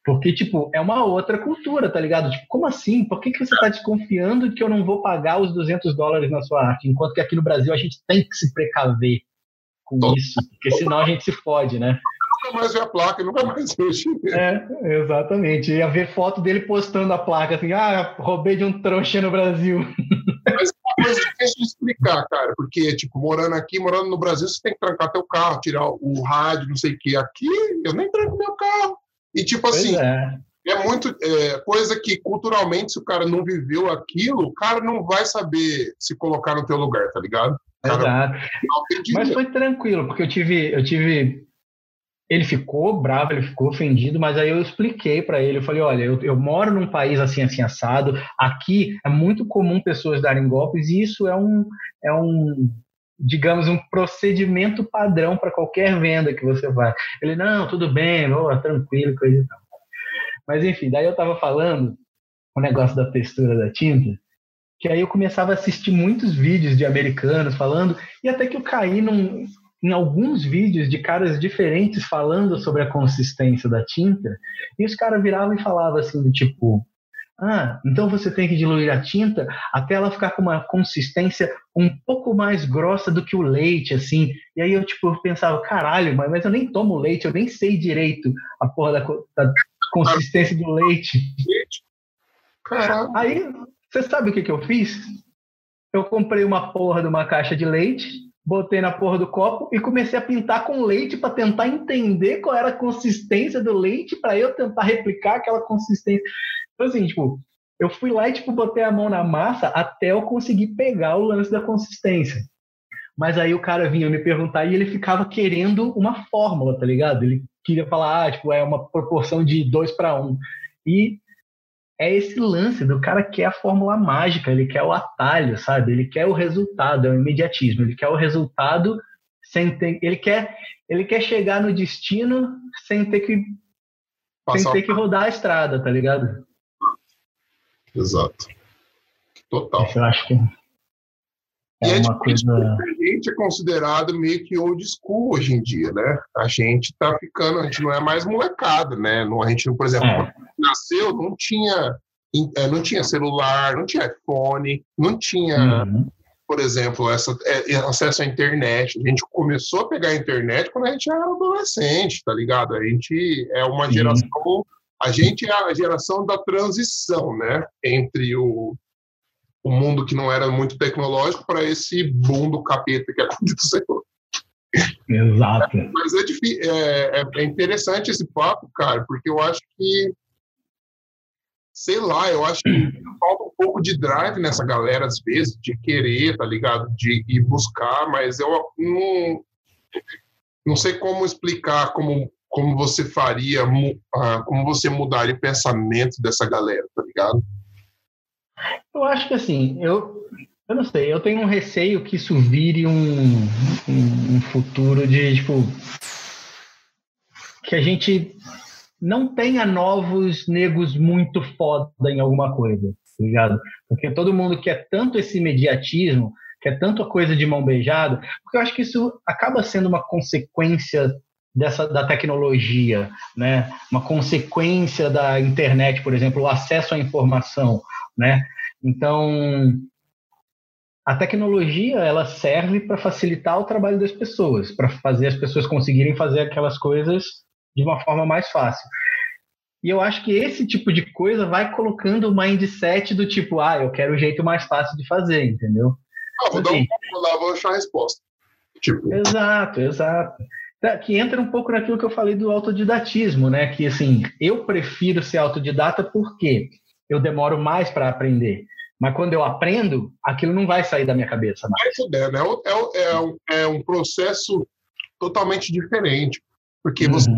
Porque, tipo, é uma outra cultura, tá ligado? Tipo, como assim? Por que, que você tá desconfiando que eu não vou pagar os 200 dólares na sua arte? Enquanto que aqui no Brasil a gente tem que se precaver com isso, porque senão a gente se fode, né? Nunca mais ver a placa, nunca mais ver o É, exatamente. Ia ver foto dele postando a placa, assim, ah, roubei de um trouxa no Brasil. Mas é uma coisa difícil de explicar, cara, porque, tipo, morando aqui, morando no Brasil, você tem que trancar teu carro, tirar o rádio, não sei o que. Aqui, eu nem tranco meu carro. E, tipo assim, é. é. muito é, coisa que culturalmente, se o cara não viveu aquilo, o cara não vai saber se colocar no teu lugar, tá ligado? Cara, Exato. Mas foi tranquilo, porque eu tive, eu tive. Ele ficou bravo, ele ficou ofendido, mas aí eu expliquei para ele. Eu falei: olha, eu, eu, moro num país assim, assim, assado. Aqui é muito comum pessoas darem golpes, e isso é um, é um digamos, um procedimento padrão para qualquer venda que você vai. Ele, não, tudo bem, oh, tranquilo, coisa e tal. Mas enfim, daí eu estava falando o negócio da textura da tinta, que aí eu começava a assistir muitos vídeos de americanos falando, e até que eu caí num, em alguns vídeos de caras diferentes falando sobre a consistência da tinta, e os caras viravam e falavam assim, do tipo, ah, então você tem que diluir a tinta até ela ficar com uma consistência um pouco mais grossa do que o leite, assim. E aí eu, tipo, pensava, caralho, mas eu nem tomo leite, eu nem sei direito a porra da, da consistência do leite. Caralho. Aí, você sabe o que, que eu fiz? Eu comprei uma porra de uma caixa de leite, botei na porra do copo e comecei a pintar com leite para tentar entender qual era a consistência do leite para eu tentar replicar aquela consistência. Então, assim, tipo, eu fui lá e, tipo, botei a mão na massa até eu conseguir pegar o lance da consistência. Mas aí o cara vinha me perguntar e ele ficava querendo uma fórmula, tá ligado? Ele queria falar, ah, tipo, é uma proporção de 2 para 1. Um. E é esse lance do cara que quer a fórmula mágica, ele quer o atalho, sabe? Ele quer o resultado, é o imediatismo, ele quer o resultado sem ter, ele quer, ele quer chegar no destino sem ter que sem ter que rodar a estrada, tá ligado? Exato. Total. Eu acho que é, é uma coisa. A gente é considerado meio que old school hoje em dia, né? A gente tá ficando, a gente não é mais molecada, né? A gente, por exemplo, é. nasceu, não tinha, é, não tinha celular, não tinha iPhone, não tinha, uhum. por exemplo, essa, é, acesso à internet. A gente começou a pegar a internet quando a gente era adolescente, tá ligado? A gente é uma geração a gente é a geração da transição, né? Entre o, o mundo que não era muito tecnológico para esse boom do capeta que é do Senhor. Exato. Mas é, difícil, é, é, interessante esse papo, cara, porque eu acho que, sei lá, eu acho que falta um pouco de drive nessa galera, às vezes, de querer, tá ligado? De ir buscar, mas eu não, não sei como explicar, como como você faria, uh, como você mudaria o pensamento dessa galera, tá ligado? Eu acho que assim, eu, eu não sei, eu tenho um receio que isso vire um, um, um futuro de, tipo, que a gente não tenha novos negros muito foda em alguma coisa, tá ligado? Porque todo mundo quer tanto esse imediatismo, quer tanto a coisa de mão beijada, porque eu acho que isso acaba sendo uma consequência dessa da tecnologia, né? Uma consequência da internet, por exemplo, o acesso à informação, né? Então, a tecnologia ela serve para facilitar o trabalho das pessoas, para fazer as pessoas conseguirem fazer aquelas coisas de uma forma mais fácil. E eu acho que esse tipo de coisa vai colocando o mindset do tipo, ah, eu quero o jeito mais fácil de fazer, entendeu? Ah, vou assim, dar um lá, vou achar a resposta. Tipo. Exato, exato. Tá, que entra um pouco naquilo que eu falei do autodidatismo, né? Que assim, eu prefiro ser autodidata porque eu demoro mais para aprender. Mas quando eu aprendo, aquilo não vai sair da minha cabeça. Mais. Vai né? É, é, um, é um processo totalmente diferente. Porque uhum. você,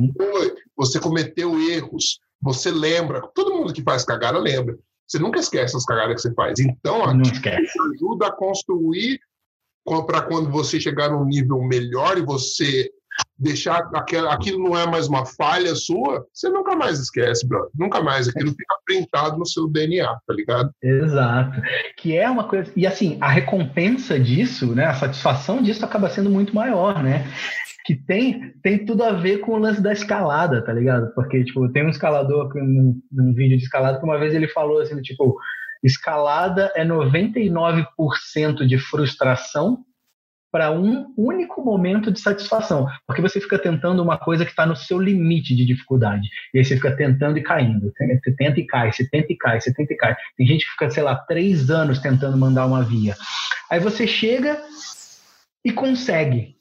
você cometeu erros, você lembra. Todo mundo que faz cagada lembra. Você nunca esquece as cagadas que você faz. Então, ajuda a construir para quando você chegar num nível melhor e você deixar aquela, aquilo não é mais uma falha sua, você nunca mais esquece, brother. Nunca mais. Aquilo fica printado no seu DNA, tá ligado? Exato. Que é uma coisa. E assim, a recompensa disso, né? A satisfação disso acaba sendo muito maior, né? que tem, tem tudo a ver com o lance da escalada, tá ligado? Porque, tipo, tem um escalador num, num vídeo de escalada que uma vez ele falou assim, tipo, escalada é 99% de frustração para um único momento de satisfação, porque você fica tentando uma coisa que está no seu limite de dificuldade, e aí você fica tentando e caindo, você tenta e cai, você tenta e cai, você tenta e cai. Tem gente que fica, sei lá, três anos tentando mandar uma via. Aí você chega e consegue.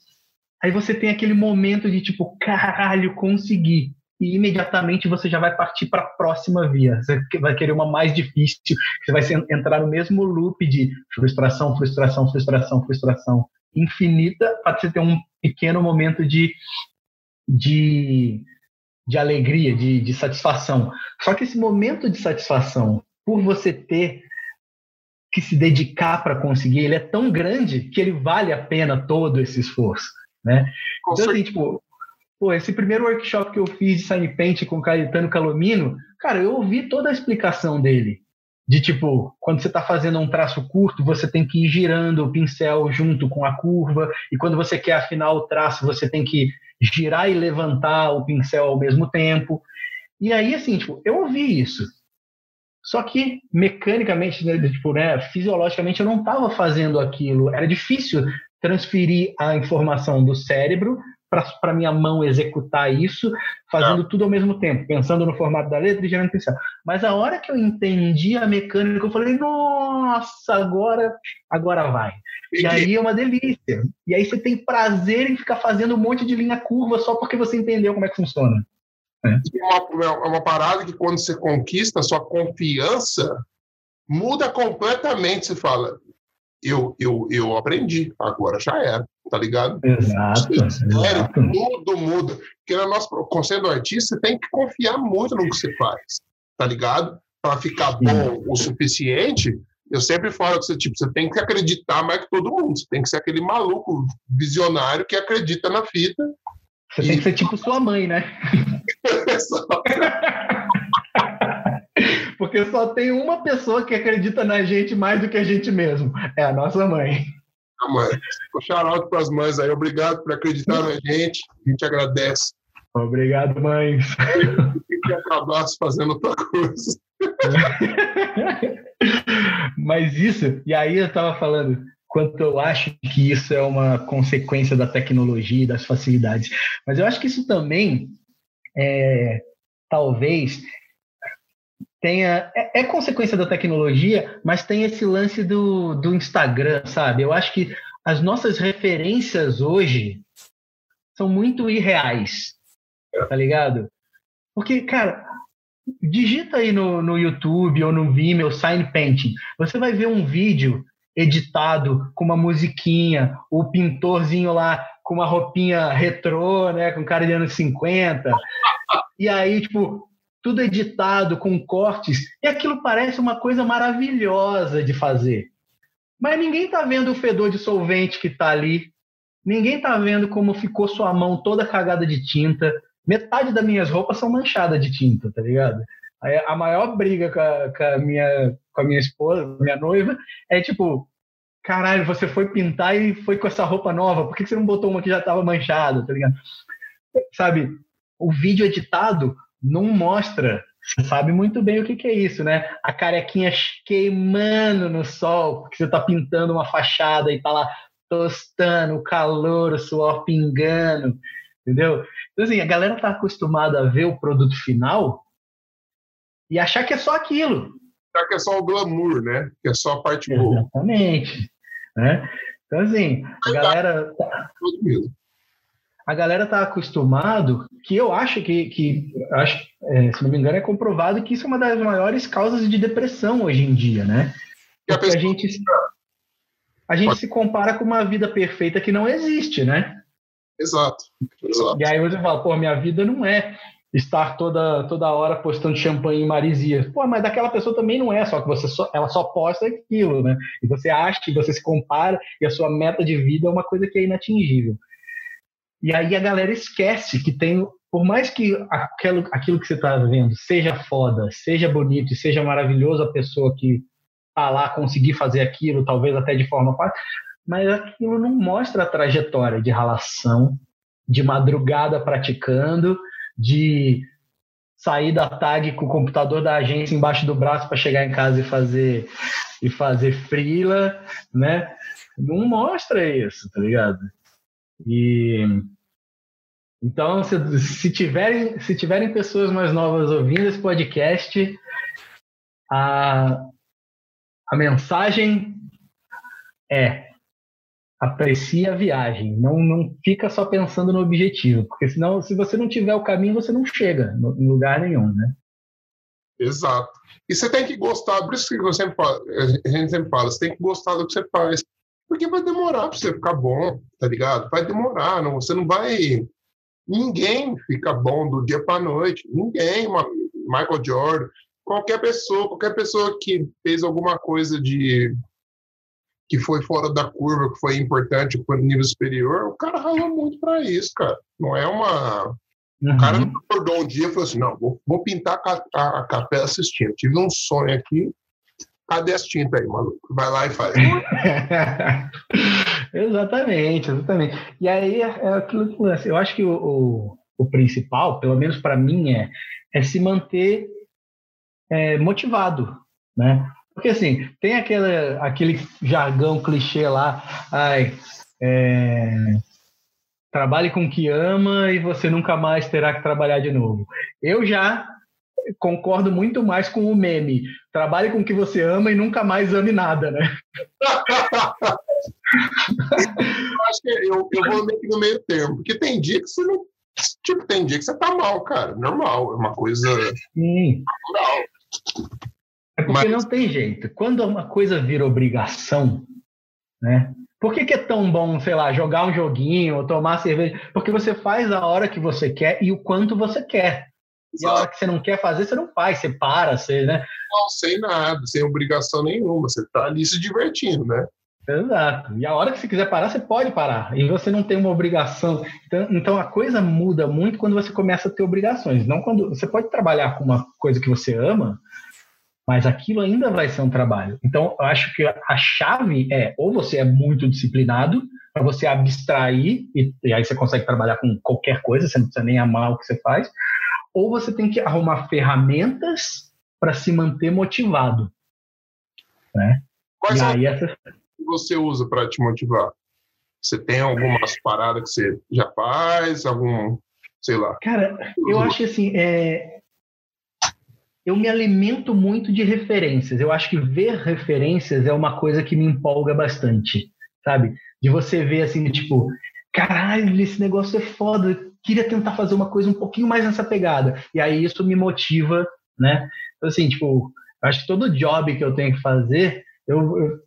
Aí você tem aquele momento de tipo, caralho, consegui. E imediatamente você já vai partir para a próxima via. Você vai querer uma mais difícil, você vai entrar no mesmo loop de frustração, frustração, frustração, frustração infinita para você ter um pequeno momento de, de, de alegria, de, de satisfação. Só que esse momento de satisfação, por você ter que se dedicar para conseguir, ele é tão grande que ele vale a pena todo esse esforço, né? então, assim, tipo, pô, esse primeiro workshop que eu fiz de Sign Paint com o Caetano Calomino, cara, eu ouvi toda a explicação dele de tipo, quando você está fazendo um traço curto, você tem que ir girando o pincel junto com a curva, e quando você quer afinar o traço, você tem que girar e levantar o pincel ao mesmo tempo. E aí, assim, tipo, eu ouvi isso. Só que mecanicamente, né, tipo, né, fisiologicamente, eu não estava fazendo aquilo. Era difícil transferir a informação do cérebro para minha mão executar isso, fazendo tudo ao mesmo tempo, pensando no formato da letra e gerando pincel. Mas a hora que eu entendi a mecânica, eu falei, nossa, agora, agora vai. E aí é uma delícia. E aí você tem prazer em ficar fazendo um monte de linha curva só porque você entendeu como é que funciona. É, é uma, é uma parada que quando você conquista a sua confiança, muda completamente. Você fala, eu, eu, eu aprendi, agora já era tá ligado? Exato. exato. Tudo muda. Porque no nosso conselho artista, você tem que confiar muito no que você faz, tá ligado? Para ficar bom o suficiente, eu sempre falo que você, tipo, você tem que acreditar mais que todo mundo. Você tem que ser aquele maluco visionário que acredita na fita. Você e... tem que ser tipo sua mãe, né? Porque só tem uma pessoa que acredita na gente mais do que a gente mesmo. É a nossa mãe a mãe. Um shout para as mães aí. Obrigado por acreditar na gente. A gente agradece. Obrigado, mães. Fique acabasse fazendo outra coisa. Mas isso, e aí eu estava falando, quanto eu acho que isso é uma consequência da tecnologia e das facilidades. Mas eu acho que isso também é, talvez tenha é, é, consequência da tecnologia, mas tem esse lance do, do Instagram, sabe? Eu acho que as nossas referências hoje são muito irreais, tá ligado? Porque, cara, digita aí no, no YouTube ou no Vimeo Sign Painting, você vai ver um vídeo editado com uma musiquinha, o pintorzinho lá com uma roupinha retrô, né, com cara de anos 50. E aí, tipo, tudo editado com cortes, e aquilo parece uma coisa maravilhosa de fazer. Mas ninguém está vendo o fedor de solvente que está ali, ninguém está vendo como ficou sua mão toda cagada de tinta. Metade das minhas roupas são manchadas de tinta, tá ligado? A maior briga com a, com a minha, com a minha esposa, minha noiva, é tipo, caralho, você foi pintar e foi com essa roupa nova, por que você não botou uma que já estava manchada, tá ligado? Sabe, o vídeo editado não mostra. Você sabe muito bem o que, que é isso, né? A carequinha queimando no sol, porque você está pintando uma fachada e está lá tostando, o calor, o suor pingando, entendeu? Então, assim, a galera está acostumada a ver o produto final e achar que é só aquilo. Achar que é só o glamour, né? Que é só a parte boa. Exatamente. Né? Então, assim, a galera. Tá a galera tá acostumado, que eu acho que, que acho, é, se não me engano, é comprovado que isso é uma das maiores causas de depressão hoje em dia, né? Porque a gente, a gente se compara com uma vida perfeita que não existe, né? Exato. Exato. E aí você fala, pô, minha vida não é estar toda, toda hora postando champanhe em Marizias. Pô, mas daquela pessoa também não é, só que você só, ela só posta aquilo, né? E você acha que você se compara e a sua meta de vida é uma coisa que é inatingível. E aí a galera esquece que tem, por mais que aquilo, aquilo que você está vendo seja foda, seja bonito e seja maravilhoso a pessoa que tá lá conseguir fazer aquilo, talvez até de forma fácil, mas aquilo não mostra a trajetória de relação, de madrugada praticando, de sair da tag com o computador da agência embaixo do braço para chegar em casa e fazer e fazer freela, né? Não mostra isso, tá ligado? E então, se, se, tiverem, se tiverem pessoas mais novas ouvindo esse podcast, a, a mensagem é aprecie a viagem, não, não fica só pensando no objetivo, porque senão, se você não tiver o caminho, você não chega em lugar nenhum, né? Exato. E você tem que gostar, por isso que eu sempre falo, a gente sempre fala, você tem que gostar do que você faz, porque vai demorar para você ficar bom, tá ligado? Vai demorar, não, você não vai Ninguém fica bom do dia para noite. Ninguém. Michael Jordan, qualquer pessoa, qualquer pessoa que fez alguma coisa de que foi fora da curva, que foi importante para o nível superior, o cara ralou muito para isso, cara. Não é uma. Uhum. O cara não acordou um dia e falou assim: não, vou, vou pintar a, a, a capela assistindo. Tive um sonho aqui, cadê as tintas aí, maluco? Vai lá e faz. exatamente, exatamente. E aí é, é aquilo que eu acho que o, o, o principal, pelo menos para mim, é, é se manter é, motivado, né? Porque assim, tem aquele, aquele jargão clichê lá, ai, é, trabalhe com o que ama e você nunca mais terá que trabalhar de novo. Eu já concordo muito mais com o meme. Trabalhe com o que você ama e nunca mais ame nada, né? eu acho que eu, eu vou meio que no meio termo, porque tem dia que você não. Tipo, tem dia que você tá mal, cara. Normal, é uma coisa. Sim. Natural. É porque Mas... não tem jeito. Quando uma coisa vira obrigação, né? Por que, que, é tão bom, sei lá, jogar um joguinho ou tomar cerveja? Porque você faz a hora que você quer e o quanto você quer. E a hora que você não quer fazer, você não faz, você para, você, né? Não, sem nada, sem obrigação nenhuma. Você tá ali se divertindo, né? Exato. E a hora que você quiser parar, você pode parar. E você não tem uma obrigação. Então, então, a coisa muda muito quando você começa a ter obrigações. Não quando você pode trabalhar com uma coisa que você ama, mas aquilo ainda vai ser um trabalho. Então, eu acho que a chave é ou você é muito disciplinado para você abstrair e, e aí você consegue trabalhar com qualquer coisa, você não precisa nem amar o que você faz, ou você tem que arrumar ferramentas para se manter motivado. Né? Quais e aí essa... que você usa para te motivar? Você tem algumas paradas que você já faz, algum, sei lá. Cara, eu acho assim, é... eu me alimento muito de referências. Eu acho que ver referências é uma coisa que me empolga bastante, sabe? De você ver assim, tipo, caralho, esse negócio é foda, queria tentar fazer uma coisa um pouquinho mais nessa pegada. E aí isso me motiva, né? Então, assim, tipo, acho que todo job que eu tenho que fazer, eu, eu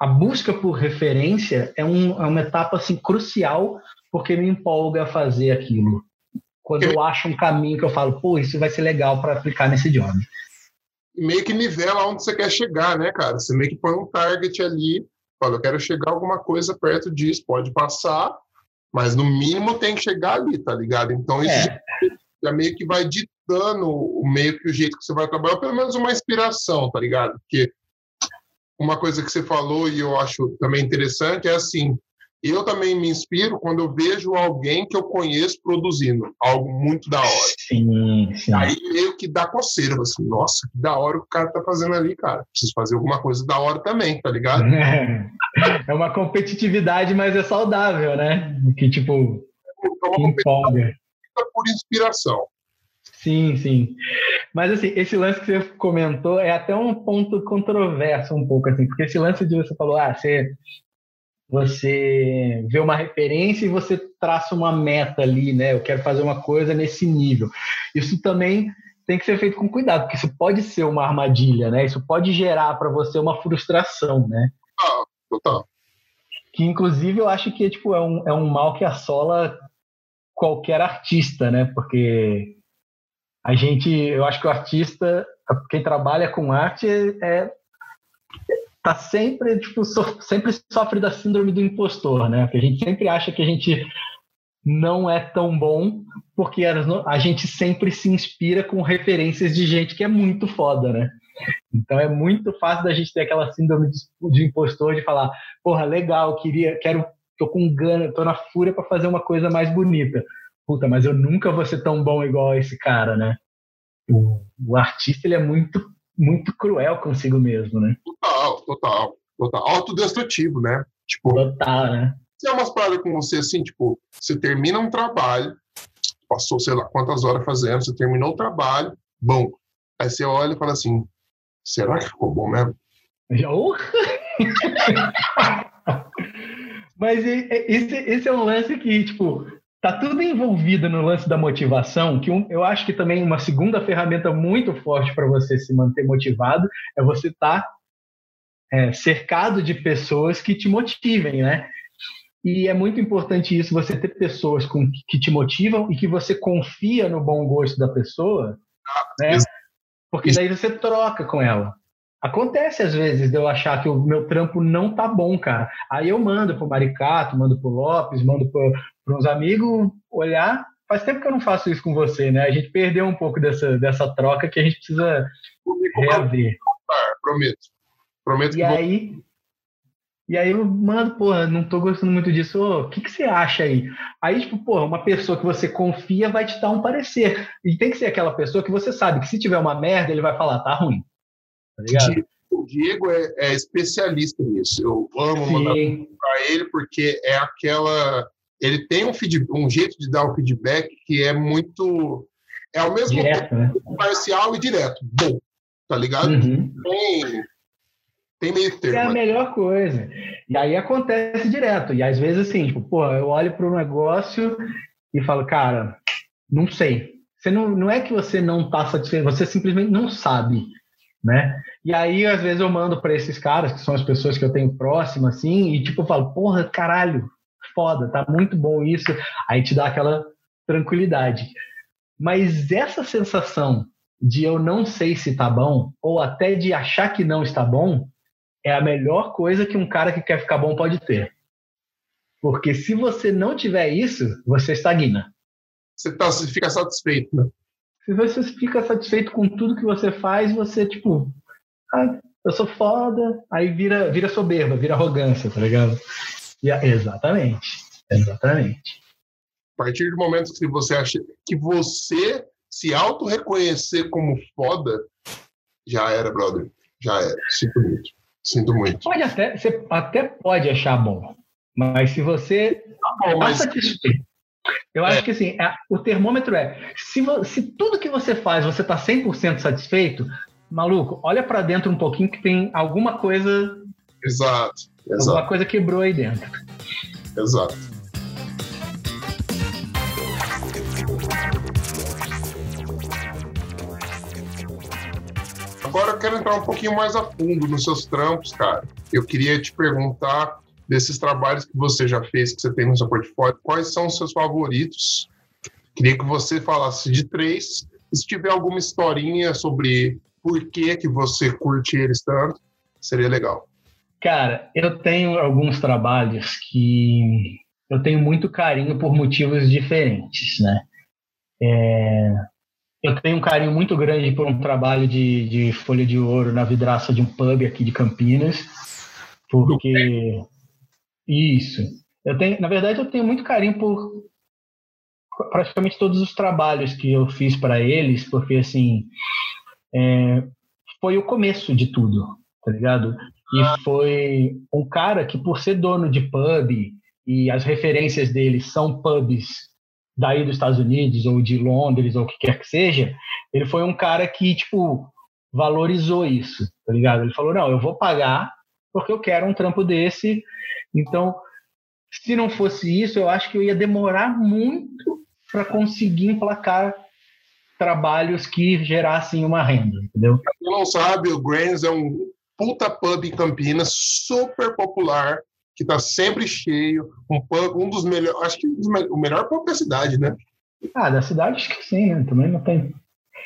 a busca por referência é, um, é uma etapa assim crucial porque me empolga a fazer aquilo. Quando eu acho um caminho que eu falo, pô, isso vai ser legal para aplicar nesse job. Meio que nivela onde você quer chegar, né, cara? Você meio que põe um target ali, fala, eu quero chegar a alguma coisa perto disso, pode passar, mas no mínimo tem que chegar ali, tá ligado? Então isso é. já, meio que vai ditando o meio que o jeito que você vai trabalhar, pelo menos uma inspiração, tá ligado? Porque uma coisa que você falou e eu acho também interessante é assim, eu também me inspiro quando eu vejo alguém que eu conheço produzindo algo muito da hora. Sim, sim. Aí meio que dá coceira, assim, nossa, que da hora o cara tá fazendo ali, cara. Preciso fazer alguma coisa da hora também, tá ligado? É uma competitividade, mas é saudável, né? Que tipo, é uma empolga. por inspiração. Sim, sim. Mas assim, esse lance que você comentou é até um ponto controverso um pouco assim, porque esse lance de você falou, ah, você você vê uma referência e você traça uma meta ali, né? Eu quero fazer uma coisa nesse nível. Isso também tem que ser feito com cuidado, porque isso pode ser uma armadilha, né? Isso pode gerar para você uma frustração, né? Ah, total. Que inclusive eu acho que tipo, é, um, é um mal que assola qualquer artista, né? Porque a gente, eu acho que o artista, quem trabalha com arte é, tá sempre, tipo, so, sempre sofre da síndrome do impostor, né? Porque a gente sempre acha que a gente não é tão bom porque a gente sempre se inspira com referências de gente que é muito foda, né? Então é muito fácil da gente ter aquela síndrome de, impostor de falar, porra, legal, queria, quero tô com gana, tô na fúria para fazer uma coisa mais bonita. Puta, mas eu nunca vou ser tão bom igual esse cara, né? O, o artista, ele é muito, muito cruel consigo mesmo, né? Total, total, total. Autodestrutivo, né? Tipo, total, né? Tem umas paradas com você assim, tipo, você termina um trabalho, passou sei lá quantas horas fazendo, você terminou o trabalho, bom. Aí você olha e fala assim, será que ficou bom mesmo? Mas esse, esse é um lance que, tipo, tá tudo envolvido no lance da motivação, que um, eu acho que também uma segunda ferramenta muito forte para você se manter motivado é você estar tá, é, cercado de pessoas que te motivem, né? E é muito importante isso, você ter pessoas com, que te motivam e que você confia no bom gosto da pessoa, né? Porque daí você troca com ela. Acontece às vezes de eu achar que o meu trampo não tá bom, cara. Aí eu mando pro Maricato, mando pro Lopes, mando para uns amigos olhar. Faz tempo que eu não faço isso com você, né? A gente perdeu um pouco dessa, dessa troca que a gente precisa reaver. Prometo. Prometo e que aí, vou... E aí eu mando, porra, não tô gostando muito disso, o que, que você acha aí? Aí, tipo, porra, uma pessoa que você confia vai te dar um parecer. E tem que ser aquela pessoa que você sabe que se tiver uma merda, ele vai falar, tá ruim. Tá ligado? O Diego é, é especialista nisso. Eu amo Sim. mandar pra ele porque é aquela. Ele tem um, feed, um jeito de dar um feedback que é muito. É ao mesmo direto, tempo né? parcial e direto. Bom, tá ligado? Uhum. Tem tem meio termo. É a melhor coisa. E aí acontece direto. E às vezes, assim, tipo, pô, eu olho para o negócio e falo, cara, não sei. Você não, não é que você não está satisfeito, você simplesmente não sabe, né? E aí, às vezes, eu mando para esses caras, que são as pessoas que eu tenho próximo, assim, e tipo, eu falo, porra, caralho, foda, tá muito bom isso. Aí te dá aquela tranquilidade. Mas essa sensação de eu não sei se tá bom, ou até de achar que não está bom, é a melhor coisa que um cara que quer ficar bom pode ter. Porque se você não tiver isso, você estagna. Você, tá, você fica satisfeito, né? Se você fica satisfeito com tudo que você faz, você, tipo, ah, eu sou foda, aí vira, vira soberba, vira arrogância, tá ligado? Exatamente, exatamente. A partir do momento que você acha que você se auto-reconhecer como foda, já era, brother. Já era. Sinto muito. Sinto muito. Pode até, você até pode achar bom, mas se você tá mas... satisfeito, eu acho é. que assim, é, o termômetro é, se, se tudo que você faz você está 100% satisfeito, maluco, olha para dentro um pouquinho que tem alguma coisa... Exato, exato. Alguma coisa quebrou aí dentro. Exato. Agora eu quero entrar um pouquinho mais a fundo nos seus trampos, cara. Eu queria te perguntar desses trabalhos que você já fez, que você tem no seu portfólio, quais são os seus favoritos? Queria que você falasse de três. E se tiver alguma historinha sobre por que, que você curte eles tanto, seria legal. Cara, eu tenho alguns trabalhos que eu tenho muito carinho por motivos diferentes, né? É, eu tenho um carinho muito grande por um trabalho de, de folha de ouro na vidraça de um pub aqui de Campinas, porque isso. Eu tenho, na verdade, eu tenho muito carinho por praticamente todos os trabalhos que eu fiz para eles, porque assim é, foi o começo de tudo, tá ligado? E foi um cara que, por ser dono de pub e as referências dele são pubs daí dos Estados Unidos ou de Londres ou o que quer que seja, ele foi um cara que, tipo, valorizou isso, tá ligado? Ele falou, não, eu vou pagar porque eu quero um trampo desse. Então, se não fosse isso, eu acho que eu ia demorar muito para conseguir emplacar trabalhos que gerassem uma renda, entendeu? Quem não sabe, o Grains é um puta pub em Campinas, super popular, que está sempre cheio, um, um dos melhores, acho que o melhor pub da cidade, né? Ah, da cidade acho que sim, né? Também não tem.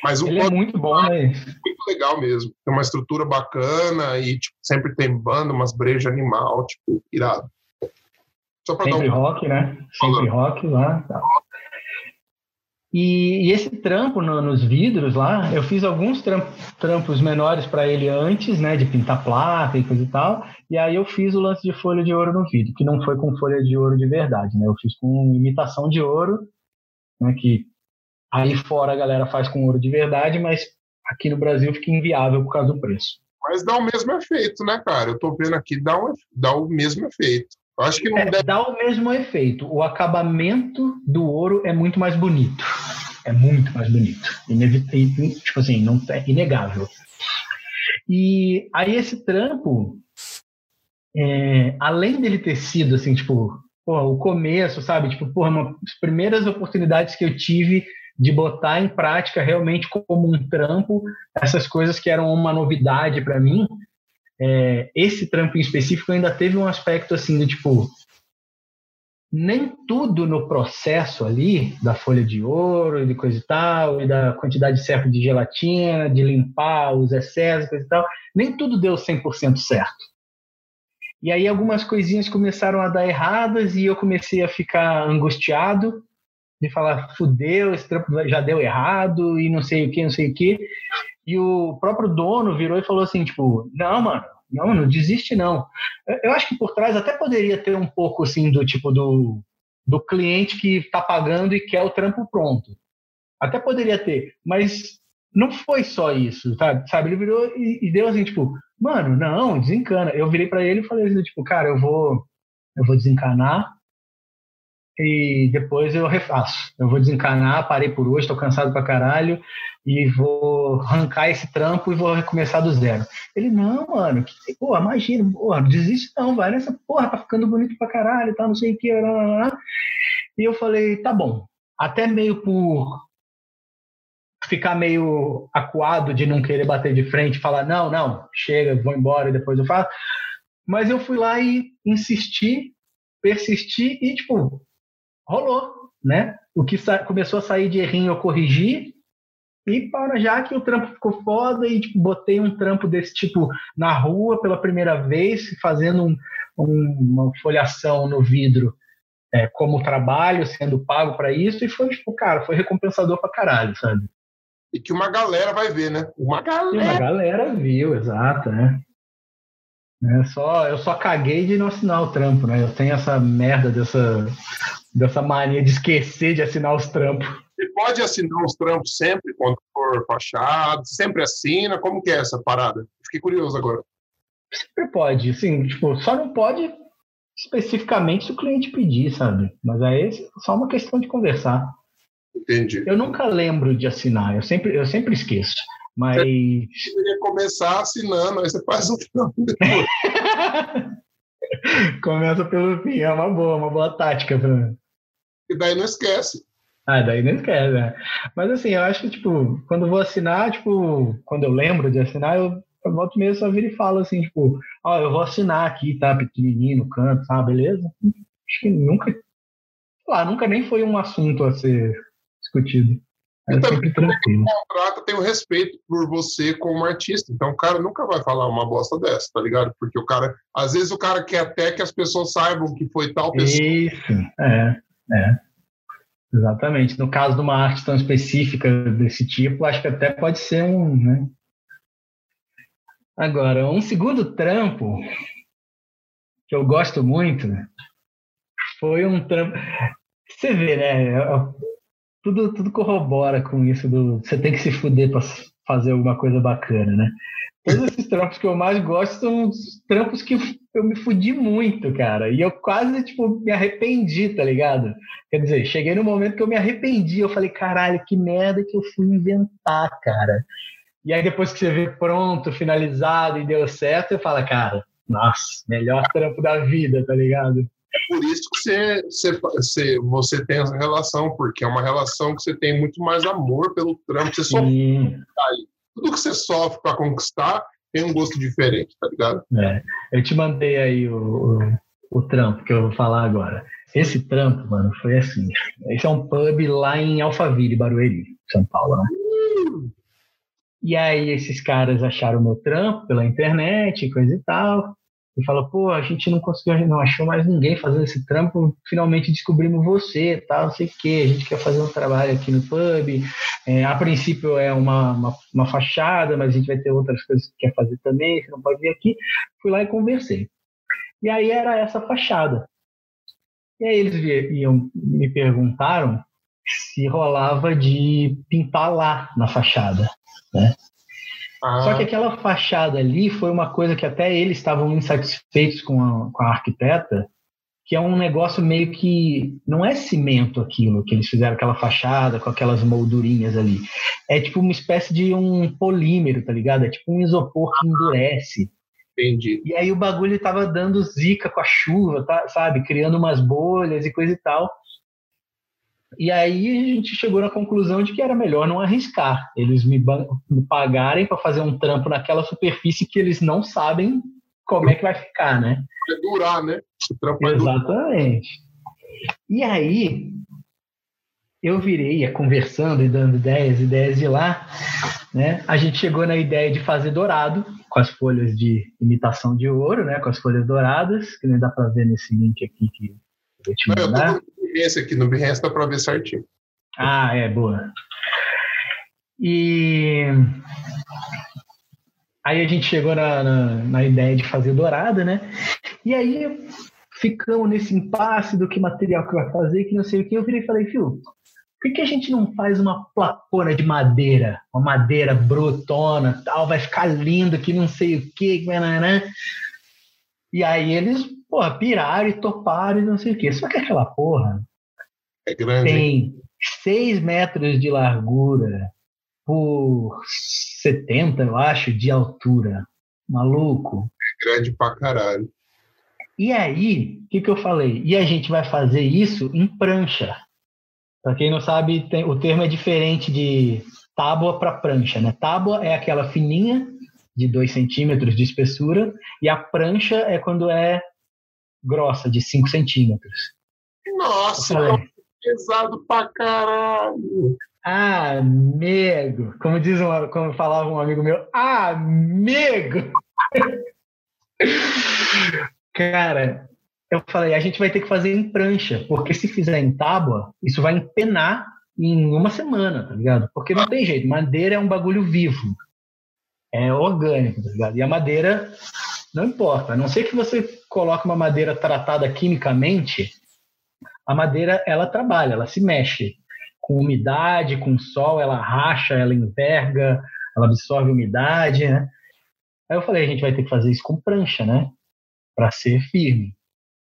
Mas Ele é muito bom, né? Muito legal mesmo. Tem uma estrutura bacana e tipo, sempre tem banda, umas brejas animal, tipo, irado. Só pra sempre dar um... rock, né? Sempre rock lá. Tá. E, e esse trampo no, nos vidros lá, eu fiz alguns trampos menores para ele antes, né, de pintar placa e coisa e tal. E aí eu fiz o lance de folha de ouro no vidro, que não foi com folha de ouro de verdade, né? Eu fiz com imitação de ouro, né, que aí fora a galera faz com ouro de verdade, mas aqui no Brasil fica inviável por causa do preço. Mas dá o mesmo efeito, né, cara? Eu tô vendo aqui, dá, um, dá o mesmo efeito. Eu acho que não é, deve... Dá o mesmo efeito. O acabamento do ouro é muito mais bonito. É muito mais bonito. Inevitável, tipo assim, não é inegável. E aí esse trampo, é, além dele ter sido assim, tipo, porra, o começo, sabe? Tipo, porra, uma, as primeiras oportunidades que eu tive de botar em prática realmente como um trampo essas coisas que eram uma novidade para mim. É, esse trampo em específico ainda teve um aspecto assim de tipo nem tudo no processo ali da folha de ouro e de coisa e tal, e da quantidade certa de gelatina, de limpar os excessos coisa e tal, nem tudo deu 100% certo. E aí algumas coisinhas começaram a dar erradas e eu comecei a ficar angustiado de falar, fudeu, esse trampo já deu errado e não sei o que, não sei o que. E o próprio dono virou e falou assim, tipo, não, mano, não, não desiste não. Eu acho que por trás até poderia ter um pouco assim do tipo do, do cliente que está pagando e quer o trampo pronto. Até poderia ter, mas não foi só isso, sabe? sabe? Ele virou e, e deu assim, tipo, mano, não, desencana. Eu virei para ele e falei assim, tipo, cara, eu vou eu vou desencanar e depois eu refaço. Eu vou desencanar, parei por hoje, estou cansado pra caralho e vou arrancar esse trampo e vou recomeçar do zero. Ele, não, mano, que, porra, imagina, porra, não desiste não, vai nessa porra, tá ficando bonito pra caralho tal, não sei o que, lá, lá, lá. E eu falei, tá bom. Até meio por ficar meio acuado de não querer bater de frente, falar, não, não, chega, vou embora e depois eu faço. Mas eu fui lá e insisti, persisti e, tipo, rolou, né? O que começou a sair de errinho eu corrigi, e para já que o trampo ficou foda e tipo, botei um trampo desse tipo na rua pela primeira vez, fazendo um, um, uma folhação no vidro é, como trabalho, sendo pago para isso, e foi tipo, cara, foi recompensador pra caralho, sabe? E que uma galera vai ver, né? Uma galera. E uma galera viu, exato, né? É só, eu só caguei de não assinar o trampo, né? Eu tenho essa merda dessa, dessa mania de esquecer de assinar os trampos. Você pode assinar os trampos sempre, quando for fachado? Sempre assina? Como que é essa parada? Fiquei curioso agora. Sempre pode, sim. Tipo, só não pode especificamente se o cliente pedir, sabe? Mas aí é só uma questão de conversar. Entendi. Eu nunca lembro de assinar, eu sempre, eu sempre esqueço. Mas. Você deveria começar assinando, aí você faz um trampo depois. Começa pelo fim, é uma boa, uma boa tática. Pra... E daí não esquece. Ah, daí não esquece, né? Mas assim, eu acho que, tipo, quando eu vou assinar, tipo, quando eu lembro de assinar, eu, eu volto mesmo só vir e falo assim, tipo, ó, oh, eu vou assinar aqui, tá? Pequenininho no canto, tá? Beleza? Acho que nunca, lá, nunca nem foi um assunto a ser discutido. É tranquilo. O contrato tem o respeito por você como artista. Então o cara nunca vai falar uma bosta dessa, tá ligado? Porque o cara, às vezes o cara quer até que as pessoas saibam que foi tal pessoa. Isso, é, é. Exatamente. No caso de uma arte tão específica desse tipo, acho que até pode ser um, né? Agora, um segundo trampo que eu gosto muito foi um trampo. Você vê, né? Tudo, tudo corrobora com isso do você tem que se fuder para fazer alguma coisa bacana, né? Todos esses trampos que eu mais gosto são os trampos que eu me fudi muito, cara. E eu quase, tipo, me arrependi, tá ligado? Quer dizer, cheguei no momento que eu me arrependi. Eu falei, caralho, que merda que eu fui inventar, cara. E aí depois que você vê pronto, finalizado e deu certo, você fala, cara, nossa, melhor trampo da vida, tá ligado? É por isso que você, você, você, você tem essa relação, porque é uma relação que você tem muito mais amor pelo trampo. Você só tudo que você sofre para conquistar tem um gosto diferente, tá ligado? É. Eu te mandei aí o, o, o, trampo que eu vou falar agora. Esse trampo, mano, foi assim. Esse é um pub lá em Alphaville, Barueri, São Paulo, né? E aí esses caras acharam meu trampo pela internet, coisa e tal. E fala, pô, a gente não conseguiu, não achou mais ninguém fazendo esse trampo, finalmente descobrimos você, tal, não sei o quê, a gente quer fazer um trabalho aqui no pub, é, a princípio é uma, uma, uma, fachada, mas a gente vai ter outras coisas que quer fazer também, você não pode vir aqui. Fui lá e conversei. E aí era essa fachada. E aí eles iam, me perguntaram se rolava de pintar lá na fachada, né? Ah. Só que aquela fachada ali foi uma coisa que até eles estavam insatisfeitos com a, com a arquiteta, que é um negócio meio que não é cimento aquilo que eles fizeram aquela fachada com aquelas moldurinhas ali. É tipo uma espécie de um polímero, tá ligado? É tipo um isopor que endurece. Entendi. E aí o bagulho tava dando zica com a chuva, tá, sabe? Criando umas bolhas e coisa e tal. E aí a gente chegou na conclusão de que era melhor não arriscar. Eles me, me pagarem para fazer um trampo naquela superfície que eles não sabem como é que vai ficar, né? Vai durar, né? Trampo Exatamente. E aí eu virei, ia conversando e dando ideias, ideias de lá, né? A gente chegou na ideia de fazer dourado com as folhas de imitação de ouro, né? Com as folhas douradas, que nem dá para ver nesse link aqui que eu te mandar. Eu Behance aqui, no Behance dá para ver certinho. Ah, é, boa. E aí a gente chegou na, na, na, ideia de fazer dourada, né? E aí ficamos nesse impasse do que material que vai fazer, que não sei o que. Eu virei e falei, Fio, por que, a gente não faz uma placona de madeira? Uma madeira brutona, tal, vai ficar lindo, que não sei o que, né? E aí eles porra, piraram e toparam e não sei o quê. Só que aquela porra é grande. tem 6 metros de largura por 70, eu acho, de altura. Maluco. É grande pra caralho. E aí, o que, que eu falei? E a gente vai fazer isso em prancha. Para quem não sabe, tem, o termo é diferente de tábua para prancha, né? Tábua é aquela fininha de 2 centímetros de espessura e a prancha é quando é grossa, de 5 centímetros. Nossa, é pesado pra caralho. Amigo, como diz um, como falava um amigo meu, amigo. Cara, eu falei, a gente vai ter que fazer em prancha, porque se fizer em tábua, isso vai empenar em uma semana, tá ligado? Porque não tem jeito, madeira é um bagulho vivo. É orgânico, tá ligado? E a madeira não importa, a não ser que você coloque uma madeira tratada quimicamente, a madeira ela trabalha, ela se mexe com umidade, com sol, ela racha, ela enverga, ela absorve umidade, né? Aí eu falei, a gente vai ter que fazer isso com prancha, né? Para ser firme.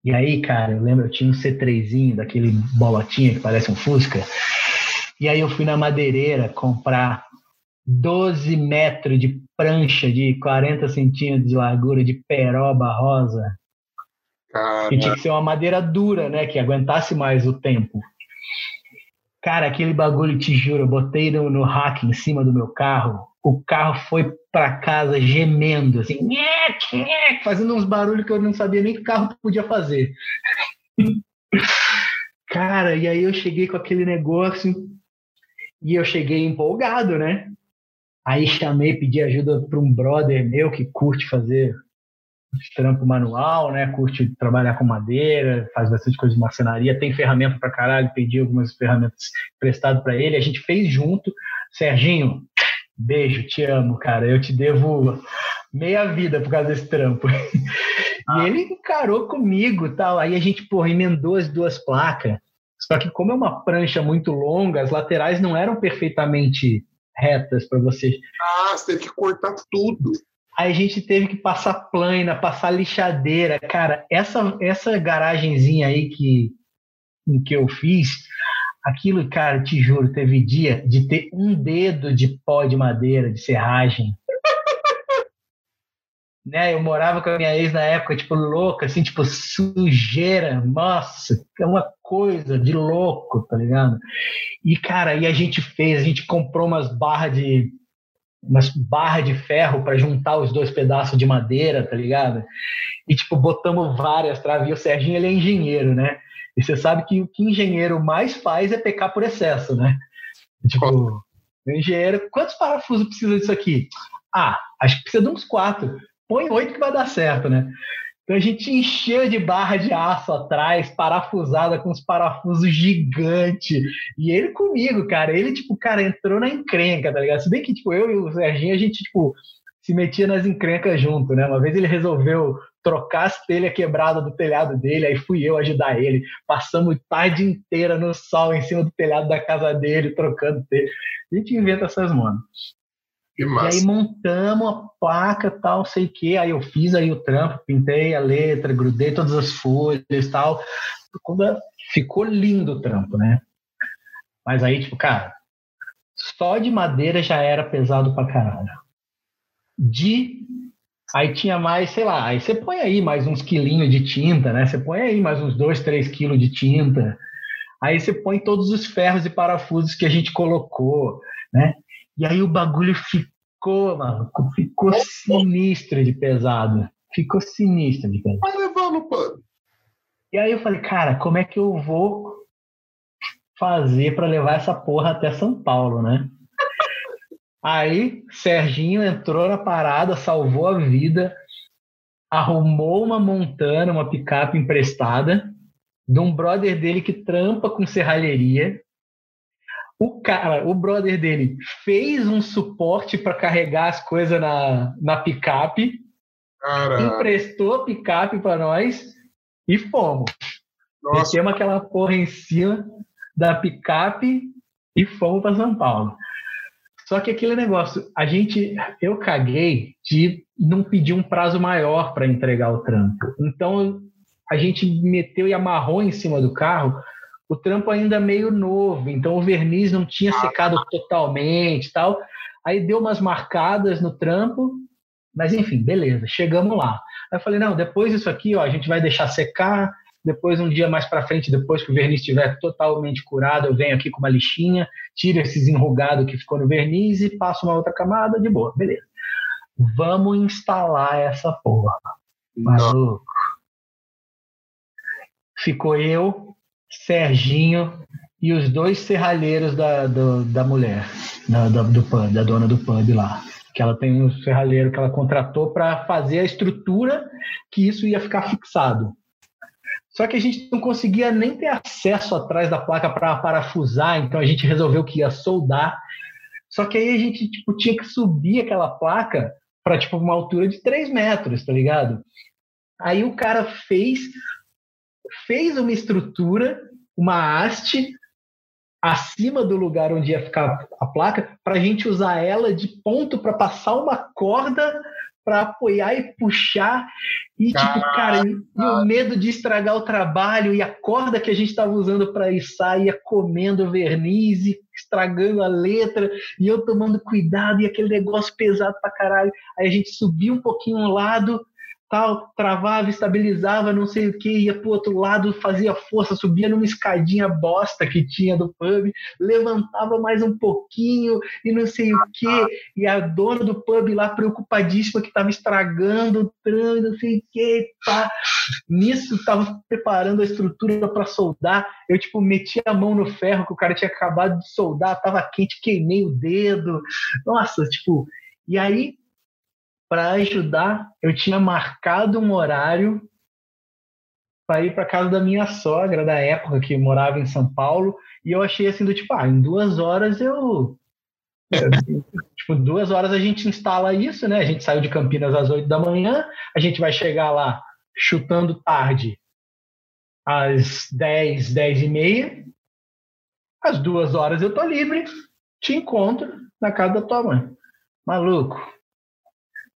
E aí, cara, eu lembro, eu tinha um C3zinho, daquele bolotinha que parece um Fusca. E aí eu fui na madeireira comprar 12 metros de prancha de 40 centímetros de largura de peroba rosa. Que tinha que ser uma madeira dura, né? Que aguentasse mais o tempo. Cara, aquele bagulho, te juro, eu botei no, no rack em cima do meu carro. O carro foi para casa gemendo, assim, fazendo uns barulhos que eu não sabia nem que o carro podia fazer. Cara, e aí eu cheguei com aquele negócio e eu cheguei empolgado, né? Aí chamei, pedi ajuda para um brother meu que curte fazer trampo manual, né? Curte trabalhar com madeira, faz bastante coisa de marcenaria, tem ferramenta para caralho, pedi algumas ferramentas emprestadas para ele, a gente fez junto. Serginho, beijo, te amo, cara. Eu te devo meia vida por causa desse trampo. Ah. E ele encarou comigo, tal. Aí a gente, porra, emendou as duas placas. Só que como é uma prancha muito longa, as laterais não eram perfeitamente retas para você. Ah, você teve que cortar tudo. Aí a gente teve que passar plana, passar lixadeira. Cara, essa, essa garagenzinha aí que, que eu fiz, aquilo, cara, te juro, teve dia de ter um dedo de pó de madeira, de serragem né? Eu morava com a minha ex na época, tipo, louca, assim, tipo, sujeira, nossa, é uma coisa de louco, tá ligado? E, cara, e a gente fez, a gente comprou umas barras de umas barras de ferro para juntar os dois pedaços de madeira, tá ligado? E, tipo, botamos várias traves. E o Serginho, ele é engenheiro, né? E você sabe que o que engenheiro mais faz é pecar por excesso, né? Tipo, engenheiro, quantos parafusos precisa disso aqui? Ah, acho que precisa de uns quatro põe oito que vai dar certo, né? Então a gente encheu de barra de aço atrás, parafusada com uns parafusos gigantes. E ele comigo, cara. Ele, tipo, cara, entrou na encrenca, tá ligado? Se bem que, tipo, eu e o Serginho, a gente, tipo, se metia nas encrencas junto, né? Uma vez ele resolveu trocar as telhas quebradas do telhado dele, aí fui eu ajudar ele. Passamos tarde inteira no sol em cima do telhado da casa dele, trocando telha. A gente inventa essas manos. E aí montamos a placa tal, sei o que. Aí eu fiz aí o trampo, pintei a letra, grudei todas as folhas e tal. Ficou lindo o trampo, né? Mas aí, tipo, cara, só de madeira já era pesado pra caralho. De. Aí tinha mais, sei lá, aí você põe aí mais uns quilinhos de tinta, né? Você põe aí mais uns 2, 3 quilos de tinta. Aí você põe todos os ferros e parafusos que a gente colocou, né? E aí o bagulho ficou, mano, ficou sinistro de pesado. Ficou sinistro de pesado. Vai levar no pano. E aí eu falei, cara, como é que eu vou fazer para levar essa porra até São Paulo, né? Aí Serginho entrou na parada, salvou a vida, arrumou uma montana, uma picape emprestada de um brother dele que trampa com serralheria. O cara, o brother dele fez um suporte para carregar as coisas na, na picape, emprestou a picape para nós e fomos. Metemos aquela porra em cima da picape e fomos para São Paulo. Só que aquele negócio, a gente, eu caguei de não pedir um prazo maior para entregar o trampo. Então a gente meteu e amarrou em cima do carro o trampo ainda meio novo, então o verniz não tinha secado totalmente, tal. Aí deu umas marcadas no trampo, mas enfim, beleza, chegamos lá. Aí eu falei, não, depois disso aqui, ó, a gente vai deixar secar, depois um dia mais para frente, depois que o verniz estiver totalmente curado, eu venho aqui com uma lixinha, tiro esses enrugados que ficou no verniz e passo uma outra camada de boa, beleza. Vamos instalar essa porra. Maluco. Ficou eu, Serginho e os dois serralheiros da, do, da mulher, da, da, do pub, da dona do pub lá. Que ela tem um serralheiro que ela contratou para fazer a estrutura que isso ia ficar fixado. Só que a gente não conseguia nem ter acesso atrás da placa para parafusar, então a gente resolveu que ia soldar. Só que aí a gente tipo, tinha que subir aquela placa para tipo, uma altura de 3 metros, tá ligado? Aí o cara fez fez uma estrutura, uma haste acima do lugar onde ia ficar a placa, para a gente usar ela de ponto para passar uma corda para apoiar e puxar. E, tipo, cara, e o medo de estragar o trabalho e a corda que a gente estava usando para içar ia comendo verniz e estragando a letra, e eu tomando cuidado, e aquele negócio pesado pra caralho. Aí a gente subia um pouquinho um lado, tal, travava, estabilizava, não sei o que, ia pro outro lado, fazia força, subia numa escadinha bosta que tinha do pub, levantava mais um pouquinho e não sei o que, e a dona do pub lá preocupadíssima que estava estragando o trânsito, não sei o que, pá. Nisso estava preparando a estrutura para soldar, eu tipo meti a mão no ferro que o cara tinha acabado de soldar, tava quente, queimei o dedo. Nossa, tipo, e aí para ajudar, eu tinha marcado um horário para ir para casa da minha sogra da época que morava em São Paulo e eu achei assim do tipo, ah, em duas horas eu tipo, duas horas a gente instala isso, né? A gente saiu de Campinas às oito da manhã, a gente vai chegar lá chutando tarde às dez, dez e meia. Às duas horas eu tô livre, te encontro na casa da tua mãe. Maluco,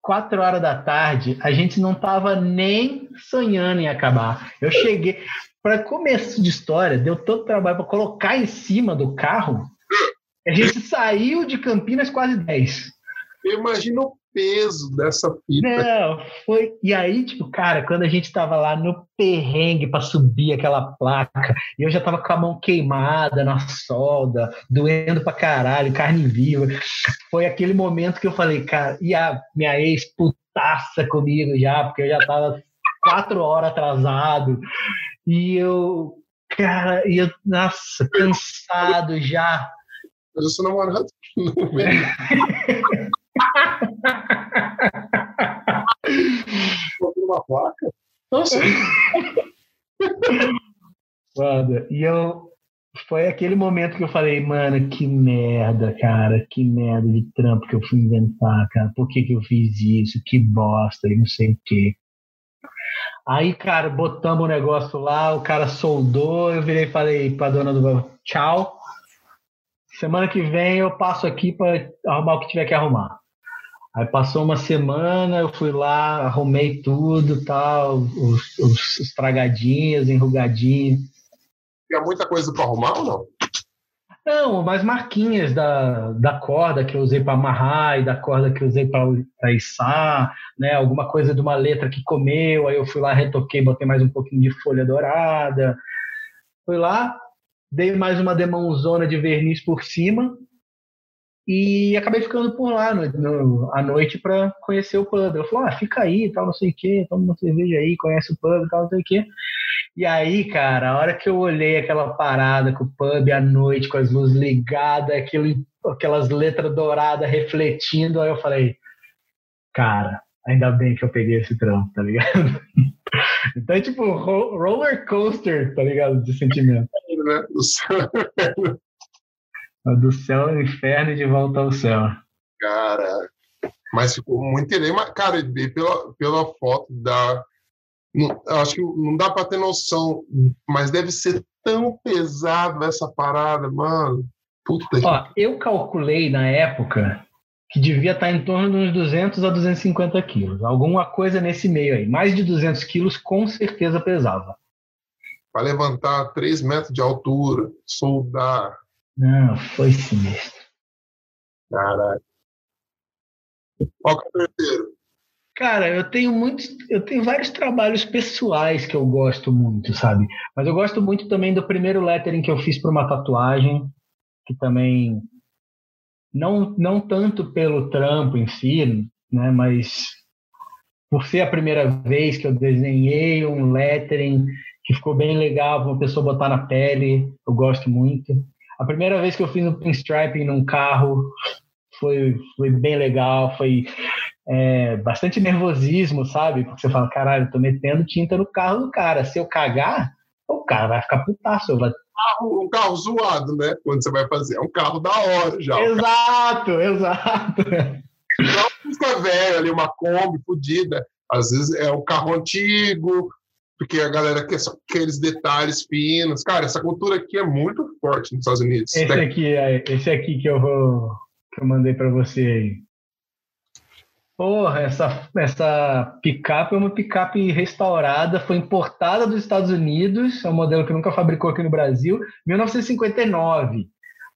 quatro horas da tarde, a gente não tava nem sonhando em acabar. Eu cheguei, para começo de história, deu todo trabalho para colocar em cima do carro. A gente saiu de Campinas quase 10. imagina o peso dessa fita. Não, foi. E aí, tipo, cara, quando a gente tava lá no perrengue para subir aquela placa, e eu já tava com a mão queimada na solda, doendo pra caralho, carne viva. Foi aquele momento que eu falei, cara, e a minha ex putaça comigo já, porque eu já tava quatro horas atrasado. E eu, cara, e eu, nossa, cansado já. Mas eu sou namorado. Uma placa? Nossa. E eu. Foi aquele momento que eu falei, mano, que merda, cara, que merda de trampo que eu fui inventar, cara. Por que, que eu fiz isso? Que bosta, e não sei o quê. Aí, cara, botamos o negócio lá, o cara soldou, eu virei e falei pra dona do tchau. Semana que vem eu passo aqui para arrumar o que tiver que arrumar. Aí passou uma semana, eu fui lá, arrumei tudo, tal, os, os estragadinhos, enrugadinhos. Tinha muita coisa para arrumar ou não? Não, mais marquinhas da, da corda que eu usei para amarrar e da corda que eu usei para içar, né? Alguma coisa de uma letra que comeu, aí eu fui lá, retoquei, botei mais um pouquinho de folha dourada. Fui lá, dei mais uma demãozona de verniz por cima, e acabei ficando por lá no, no, à noite para conhecer o pub. Ela falou: ah, fica aí, tal, não sei o quê, toma uma cerveja aí, conhece o pub, tal, não sei o quê. E aí, cara, a hora que eu olhei aquela parada com o pub à noite, com as luzes ligadas, aquilo, aquelas letras douradas refletindo, aí eu falei: cara, ainda bem que eu peguei esse trampo, tá ligado? então é tipo roller coaster, tá ligado? De sentimento. Né? Do céu ao inferno e de volta ao céu. Cara, mas ficou muito enema. Cara, e pela, pela foto da. Não, acho que não dá para ter noção, mas deve ser tão pesado essa parada, mano. Puta Ó, que... Eu calculei na época que devia estar em torno de uns 200 a 250 quilos. Alguma coisa nesse meio aí. Mais de 200 quilos com certeza pesava. Para levantar 3 metros de altura, soldar, não, foi sinistro. Caralho. Qual que é o terceiro? Cara, eu tenho muitos, eu tenho vários trabalhos pessoais que eu gosto muito, sabe? Mas eu gosto muito também do primeiro lettering que eu fiz para uma tatuagem, que também não não tanto pelo trampo em si, né, mas por ser a primeira vez que eu desenhei um lettering que ficou bem legal para uma pessoa botar na pele, eu gosto muito. A primeira vez que eu fiz um pinstriping num carro foi, foi bem legal, foi é, bastante nervosismo, sabe? Porque você fala, caralho, tô metendo tinta no carro do cara. Se eu cagar, o cara vai ficar putaço. Vai... Um carro zoado, né? Quando você vai fazer. É um carro da hora já. Exato, exato. Não fica velho ali, uma Kombi fodida. Às vezes é um carro antigo, porque a galera quer só aqueles detalhes finos. Cara, essa cultura aqui é muito forte nos Estados Unidos. Esse aqui, é, esse aqui que eu vou que eu mandei para você aí. Porra, essa, essa picape é uma picape restaurada, foi importada dos Estados Unidos, é um modelo que nunca fabricou aqui no Brasil, 1959.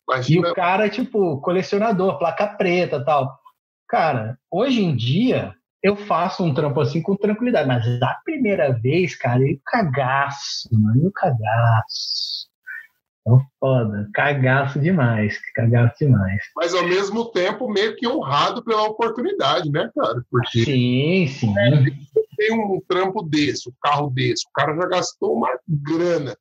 Imagina. E o cara, tipo, colecionador, placa preta tal. Cara, hoje em dia, eu faço um trampo assim com tranquilidade, mas a primeira vez, cara, eu cagaço, mano, eu cagaço. É foda, cagaço demais, cagaço demais. Mas ao mesmo tempo, meio que honrado pela oportunidade, né, cara? Porque sim, sim. É, tem um trampo desse, um carro desse, o cara já gastou uma grana.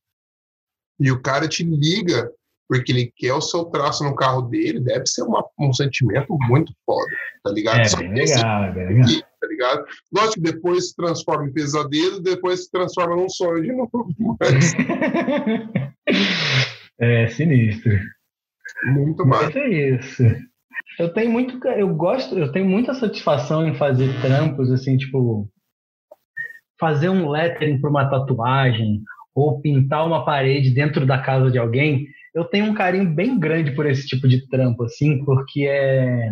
E o cara te liga porque ele quer o seu traço no carro dele, deve ser uma, um sentimento muito foda, tá ligado? É, bem legal, é bem legal. Tá ligado? Lógico que depois se transforma em pesadelo, depois se transforma num sonho de novo. Mas... é sinistro. Muito mais. Mas é isso. Eu tenho muito, eu gosto, eu tenho muita satisfação em fazer trampos assim, tipo fazer um lettering para uma tatuagem ou pintar uma parede dentro da casa de alguém eu tenho um carinho bem grande por esse tipo de trampo, assim, porque é.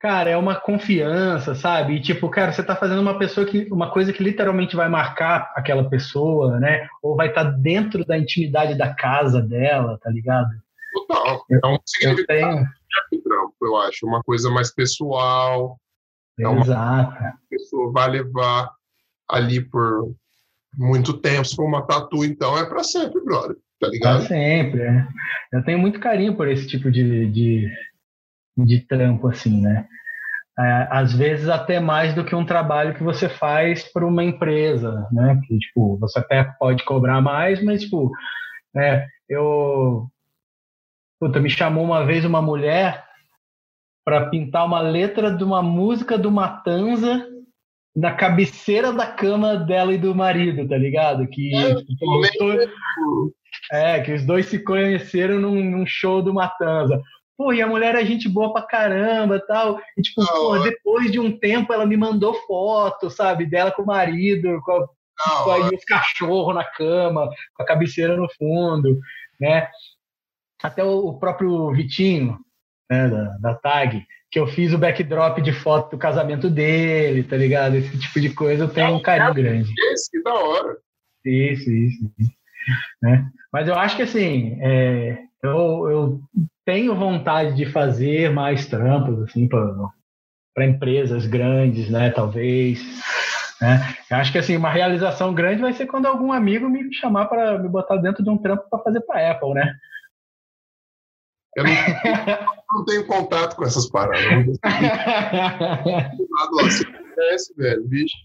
Cara, é uma confiança, sabe? E, tipo, cara, você tá fazendo uma pessoa que. uma coisa que literalmente vai marcar aquela pessoa, né? Ou vai estar tá dentro da intimidade da casa dela, tá ligado? Total. É um tenho... trampo, eu acho. Uma coisa mais pessoal. Exato. É uma... A pessoa vai levar ali por muito tempo. Se for uma tatu, então é para sempre, brother tá ligado? Pra sempre, é. Eu tenho muito carinho por esse tipo de, de, de trampo, assim, né? É, às vezes até mais do que um trabalho que você faz para uma empresa, né? Que, tipo, você até pode cobrar mais, mas, tipo, é, eu... Puta, me chamou uma vez uma mulher para pintar uma letra de uma música do Matanza na cabeceira da cama dela e do marido, tá ligado? Que, é, é, que os dois se conheceram num, num, show do Matanza. Pô, e a mulher é gente boa pra caramba tal. E, tipo, pô, depois de um tempo ela me mandou foto, sabe, dela com o marido, com, a, com aí os cachorros na cama, com a cabeceira no fundo, né? Até o, o próprio Vitinho, né, da, da TAG, que eu fiz o backdrop de foto do casamento dele, tá ligado? Esse tipo de coisa eu tenho um carinho grande. Esse, que da hora. Isso, isso. isso. Né? Mas eu acho que assim, é, eu, eu tenho vontade de fazer mais trampos assim para empresas grandes, né? Talvez. Né? Eu acho que assim, uma realização grande vai ser quando algum amigo me chamar para me botar dentro de um trampo para fazer para Apple, né? Eu não, não, tenho contato com essas paradas. Você conhece, velho, bicho.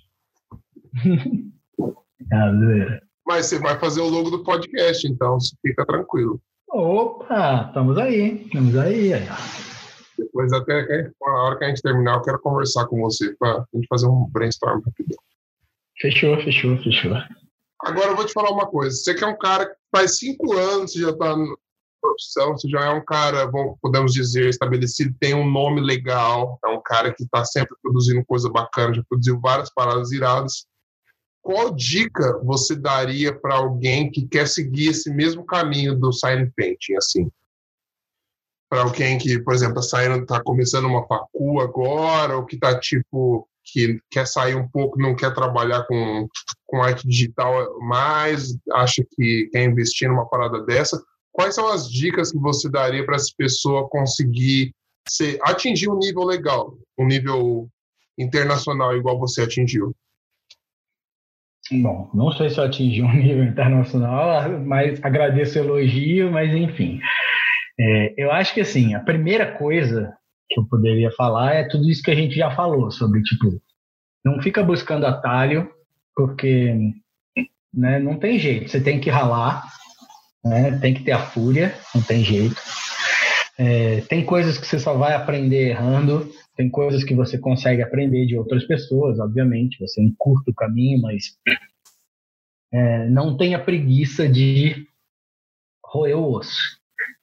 Mas você vai fazer o logo do podcast, então fica tranquilo. Opa, estamos aí, estamos aí. Depois, até a hora que a gente terminar, eu quero conversar com você para a gente fazer um brainstorm rapidão. Fechou, fechou, fechou. Agora eu vou te falar uma coisa. Você que é um cara que faz cinco anos, você já está profissão, você já é um cara, bom, podemos dizer, estabelecido, tem um nome legal, é um cara que está sempre produzindo coisa bacana, já produziu várias paradas iradas. Qual dica você daria para alguém que quer seguir esse mesmo caminho do sign painting, assim? Para alguém que, por exemplo, está está começando uma facu agora, ou que está tipo que quer sair um pouco, não quer trabalhar com, com arte digital mais, acha que quer investir numa parada dessa quais são as dicas que você daria para essa pessoa conseguir ser, atingir um nível legal, um nível internacional igual você atingiu? Bom, não sei se eu atingi um nível internacional, mas agradeço o elogio, mas enfim. É, eu acho que assim, a primeira coisa que eu poderia falar é tudo isso que a gente já falou sobre, tipo, não fica buscando atalho, porque né, não tem jeito, você tem que ralar, né? Tem que ter a fúria, não tem jeito. É, tem coisas que você só vai aprender errando, tem coisas que você consegue aprender de outras pessoas, obviamente, você encurta o caminho, mas é, não tenha preguiça de roer o osso,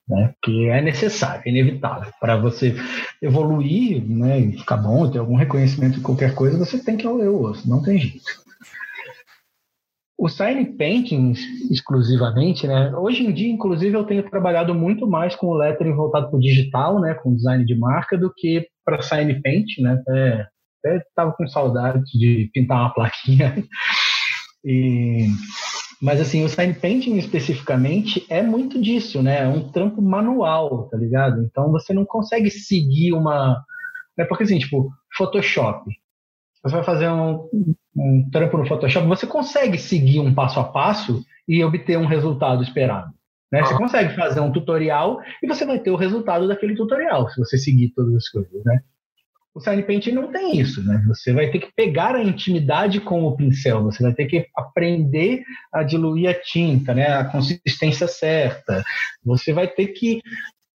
né? que é necessário, é inevitável. Para você evoluir né, e ficar bom, ter algum reconhecimento de qualquer coisa, você tem que roer o osso, não tem jeito. O sign painting exclusivamente, né? Hoje em dia, inclusive, eu tenho trabalhado muito mais com o lettering voltado para o digital, né? Com design de marca, do que para sign paint, né? Até, até tava com saudade de pintar uma plaquinha. E, mas assim, o sign painting especificamente é muito disso, né? É um trampo manual, tá ligado? Então você não consegue seguir uma. É porque assim, tipo, Photoshop. Você vai fazer um, um trampo no Photoshop, você consegue seguir um passo a passo e obter um resultado esperado. Né? Você consegue fazer um tutorial e você vai ter o resultado daquele tutorial, se você seguir todas as coisas. Né? O Sign Paint não tem isso, né? Você vai ter que pegar a intimidade com o pincel, você vai ter que aprender a diluir a tinta, né? A consistência certa. Você vai ter que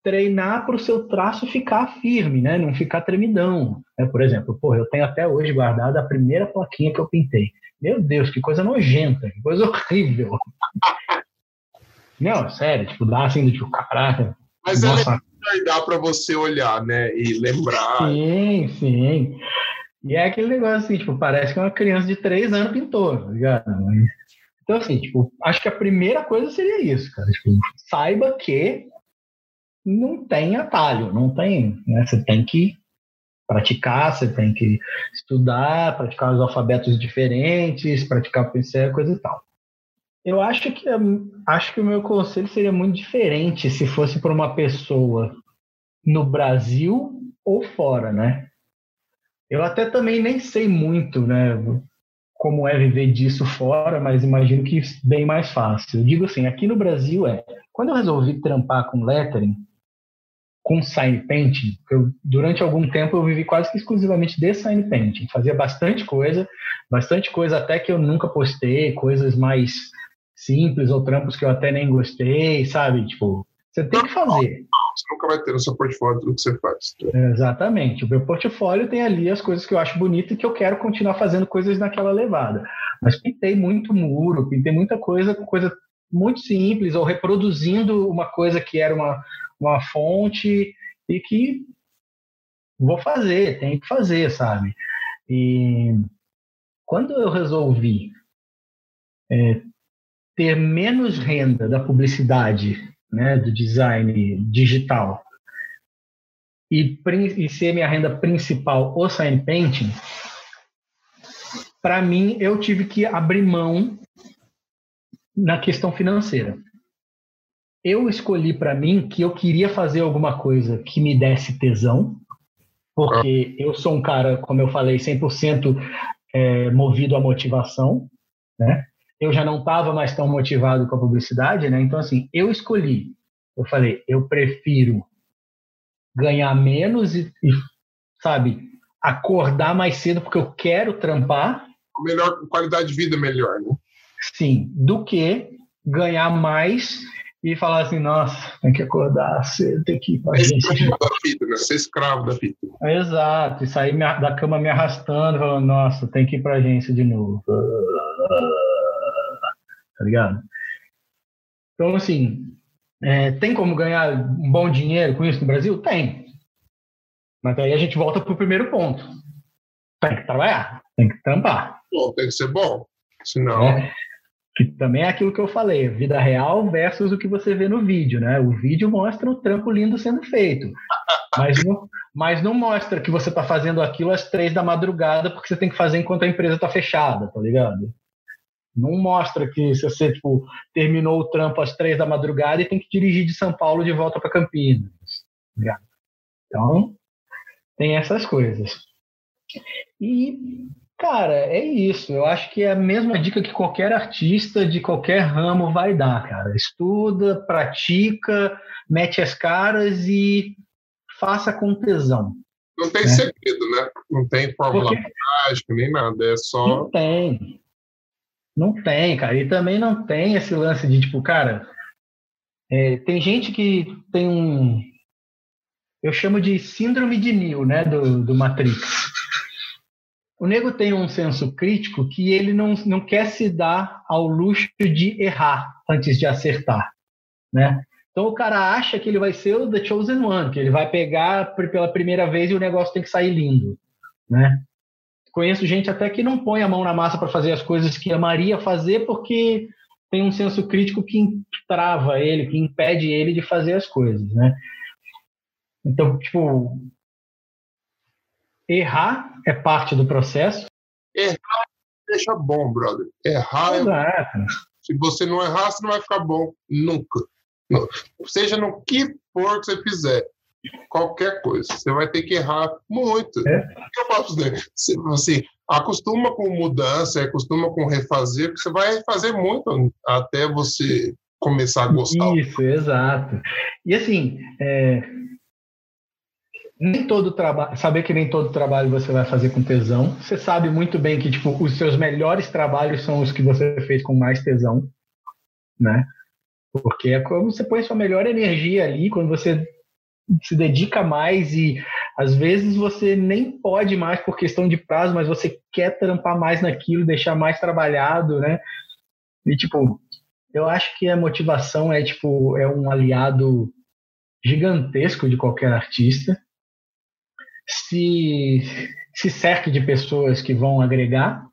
treinar para o seu traço ficar firme, né? Não ficar tremidão. Né? Por exemplo, porra, eu tenho até hoje guardada a primeira plaquinha que eu pintei. Meu Deus, que coisa nojenta, que coisa horrível. Não, sério, tipo, dá assim do tipo, caraca. Mas nossa. é dá para você olhar, né? E lembrar. Sim, sim. E é aquele negócio assim, tipo, parece que uma criança de três anos pintou, tá ligado? Então, assim, tipo, acho que a primeira coisa seria isso, cara. Tipo, saiba que não tem atalho, não tem. Né? Você tem que praticar, você tem que estudar, praticar os alfabetos diferentes, praticar pincel, coisa e tal. Eu acho que acho que o meu conselho seria muito diferente se fosse para uma pessoa no Brasil ou fora, né? Eu até também nem sei muito, né, como é viver disso fora, mas imagino que bem mais fácil. Eu digo assim, aqui no Brasil é, quando eu resolvi trampar com lettering, com sign painting. Eu, durante algum tempo eu vivi quase que exclusivamente de sign painting. Fazia bastante coisa, bastante coisa até que eu nunca postei, coisas mais simples ou trampos que eu até nem gostei, sabe? Tipo, você tem que fazer. você nunca vai ter no seu portfólio tudo que você faz. Exatamente. O meu portfólio tem ali as coisas que eu acho bonito e que eu quero continuar fazendo coisas naquela levada. Mas pintei muito muro, pintei muita coisa, coisa muito simples, ou reproduzindo uma coisa que era uma, uma fonte e que vou fazer, tem que fazer, sabe? E quando eu resolvi é, ter menos renda da publicidade, né, do design digital, e, e ser minha renda principal o sign painting, para mim eu tive que abrir mão na questão financeira. Eu escolhi para mim que eu queria fazer alguma coisa que me desse tesão, porque eu sou um cara, como eu falei, 100% é, movido à motivação, né? Eu já não estava mais tão motivado com a publicidade, né? Então, assim, eu escolhi. Eu falei, eu prefiro ganhar menos e, e sabe, acordar mais cedo porque eu quero trampar. Melhor qualidade de vida melhor, né? Sim, do que ganhar mais e falar assim, nossa, tem que acordar cedo, tem que ir pra agência. da fita, né? Ser escravo da fita. Exato, e sair da cama me arrastando, falando, nossa, tem que ir pra agência de novo. Tá ligado? Então, assim, é, tem como ganhar um bom dinheiro com isso no Brasil? Tem. Mas aí a gente volta pro primeiro ponto. Tem que trabalhar, tem que trampar. Bom, tem que ser bom. Senão. É que também é aquilo que eu falei, vida real versus o que você vê no vídeo, né? O vídeo mostra o trampo lindo sendo feito, mas não, mas não mostra que você está fazendo aquilo às três da madrugada porque você tem que fazer enquanto a empresa está fechada, tá ligado? Não mostra que se você tipo, terminou o trampo às três da madrugada e tem que dirigir de São Paulo de volta para Campinas. Tá então, tem essas coisas. E Cara, é isso. Eu acho que é a mesma dica que qualquer artista de qualquer ramo vai dar, cara. Estuda, pratica, mete as caras e faça com tesão. Não tem né? segredo, né? Não tem fórmula Porque... mágica nem nada. É só. Não tem. Não tem, cara. E também não tem esse lance de, tipo, cara. É, tem gente que tem um. Eu chamo de síndrome de Neo, né? Do, do Matrix o nego tem um senso crítico que ele não, não quer se dar ao luxo de errar antes de acertar, né? Então o cara acha que ele vai ser o The Chosen One, que ele vai pegar pela primeira vez e o negócio tem que sair lindo, né? Conheço gente até que não põe a mão na massa para fazer as coisas que amaria fazer porque tem um senso crítico que trava ele, que impede ele de fazer as coisas, né? Então, tipo, Errar é parte do processo. Errar deixa bom, brother. Errar é Exato. é... Se você não errar, você não vai ficar bom. Nunca. Seja no que for que você fizer. Qualquer coisa. Você vai ter que errar muito. É. O que eu posso dizer? Assim, acostuma com mudança, acostuma com refazer, porque você vai fazer muito até você começar a gostar. Isso, exato. E assim, é, nem todo trabalho, saber que nem todo trabalho você vai fazer com tesão. Você sabe muito bem que tipo os seus melhores trabalhos são os que você fez com mais tesão, né? Porque é como você põe sua melhor energia ali quando você se dedica mais e às vezes você nem pode mais por questão de prazo, mas você quer trampar mais naquilo, deixar mais trabalhado, né? E tipo, eu acho que a motivação é tipo é um aliado gigantesco de qualquer artista se, se cerque de pessoas que vão agregar.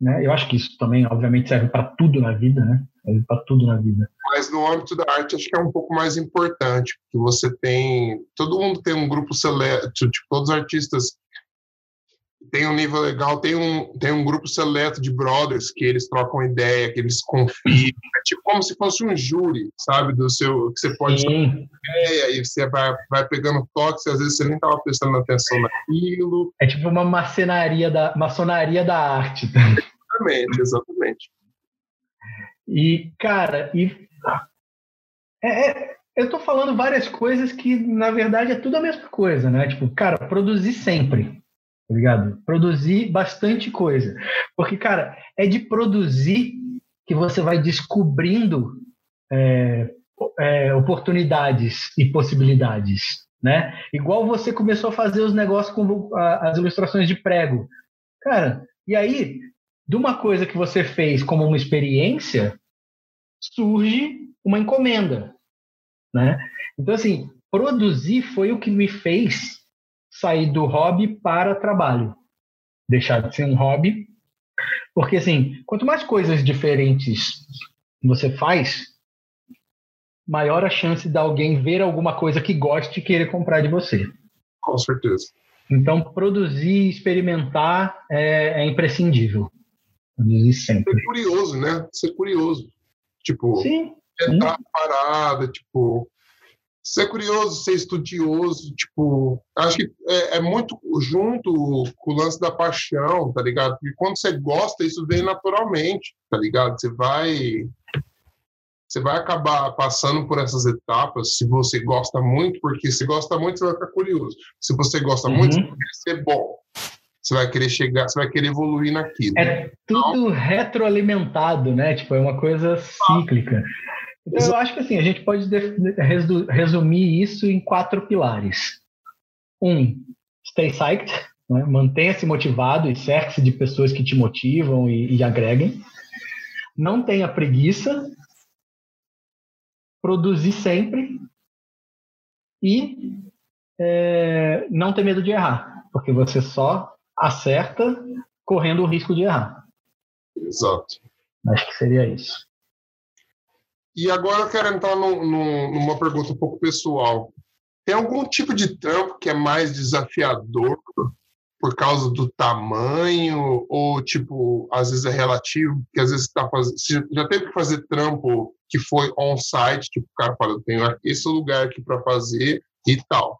Né? Eu acho que isso também, obviamente, serve para tudo na vida, né? Serve para tudo na vida. Mas no âmbito da arte, acho que é um pouco mais importante, porque você tem. Todo mundo tem um grupo seleto, tipo, todos os artistas tem um nível legal, tem um, tem um grupo seleto de brothers que eles trocam ideia, que eles confiam. É tipo como se fosse um júri, sabe? Do seu. Que você pode ideia e você vai, vai pegando toques, às vezes você nem estava prestando atenção naquilo. É tipo uma macenaria da, maçonaria da arte. Exatamente, exatamente. E, cara, e. É, é, eu tô falando várias coisas que, na verdade, é tudo a mesma coisa, né? Tipo, cara, produzir sempre tá ligado? Produzir bastante coisa. Porque, cara, é de produzir que você vai descobrindo é, é, oportunidades e possibilidades, né? Igual você começou a fazer os negócios com as ilustrações de prego. Cara, e aí, de uma coisa que você fez como uma experiência, surge uma encomenda, né? Então, assim, produzir foi o que me fez sair do hobby para trabalho. Deixar de ser um hobby. Porque, assim, quanto mais coisas diferentes você faz, maior a chance de alguém ver alguma coisa que goste e querer comprar de você. Com certeza. Então, produzir, experimentar é, é imprescindível. Produzir sempre. Ser curioso, né? Ser curioso. Tipo, sim, entrar sim. parada, tipo, ser curioso, ser estudioso, tipo, acho que é, é, muito junto com o lance da paixão, tá ligado? Porque quando você gosta, isso vem naturalmente, tá ligado? Você vai você vai acabar passando por essas etapas se você gosta muito, porque se gosta muito, você vai ficar curioso. Se você gosta uhum. muito, você vai ser bom. Você vai querer chegar, você vai querer evoluir naquilo. É tudo então, retroalimentado, né? Tipo, é uma coisa cíclica. Então, eu acho que assim, a gente pode resumir isso em quatro pilares. Um, stay psyched, né? mantenha-se motivado e cerque-se de pessoas que te motivam e, e agreguem. Não tenha preguiça, produzir sempre e é, não ter medo de errar, porque você só acerta correndo o risco de errar. Exato. Acho que seria isso. E agora eu quero entrar numa pergunta um pouco pessoal. Tem algum tipo de trampo que é mais desafiador por causa do tamanho ou tipo às vezes é relativo que às vezes está fazendo já teve que fazer trampo que foi on site tipo o cara fala eu tenho esse lugar aqui para fazer e tal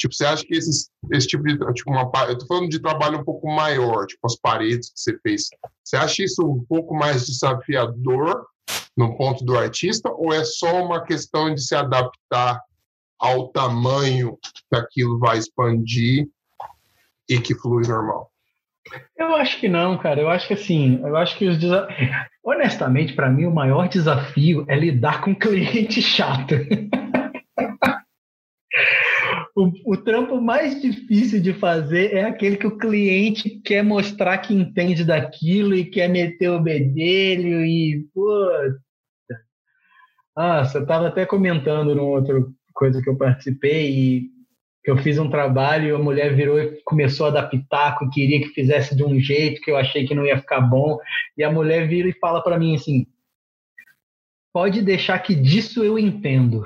tipo você acha que esses, esse tipo de tipo uma eu tô falando de trabalho um pouco maior tipo as paredes que você fez você acha isso um pouco mais desafiador no ponto do artista ou é só uma questão de se adaptar ao tamanho que aquilo vai expandir e que flui normal? Eu acho que não, cara. Eu acho que assim, eu acho que os desafios. Honestamente, para mim, o maior desafio é lidar com cliente chato. o, o trampo mais difícil de fazer é aquele que o cliente quer mostrar que entende daquilo e quer meter o bedelho e. Puta. Ah, você estava até comentando numa outra coisa que eu participei e que eu fiz um trabalho e a mulher virou e começou a pitaco, queria que fizesse de um jeito que eu achei que não ia ficar bom. E a mulher vira e fala para mim assim: pode deixar que disso eu entendo.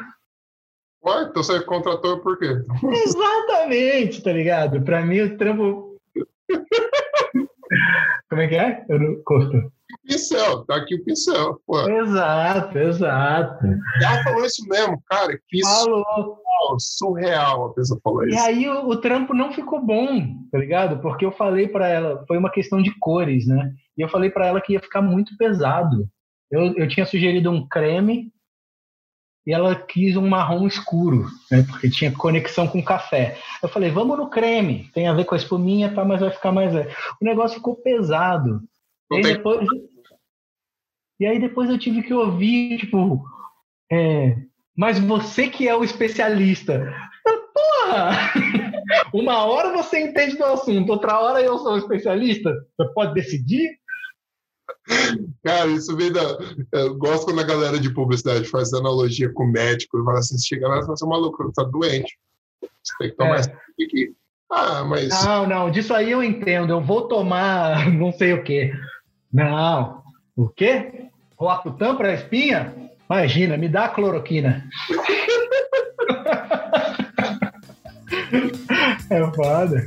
Ué, então você é contratou por quê? Exatamente, tá ligado? Para mim o trampo. Como é que é? Eu não curto pincel, tá aqui o pincel. Pô. Exato, exato. Ela falou isso mesmo, cara. Que falou. Surreal, surreal a pessoa falou isso. E aí o, o, trampo não ficou bom, tá ligado? Porque eu falei para ela, foi uma questão de cores, né? E eu falei para ela que ia ficar muito pesado. Eu, eu tinha sugerido um creme e ela quis um marrom escuro, né? Porque tinha conexão com café. Eu falei, vamos no creme, tem a ver com a espuminha, tá? Mas vai ficar mais. O negócio ficou pesado. E aí, depois, e aí depois eu tive que ouvir, tipo, é, mas você que é o especialista. Porra! Uma hora você entende do assunto, outra hora eu sou o especialista. Você pode decidir? Cara, isso vem da. Eu gosto quando a galera de publicidade faz analogia com o médico e fala assim: você chega lá e fala assim, maluco, você tá doente. Você tem que tomar é. esse aqui. Ah, mas. Não, não, disso aí eu entendo. Eu vou tomar não sei o quê. Não. O quê? Roacutan para a espinha? Imagina, me dá a cloroquina. é foda.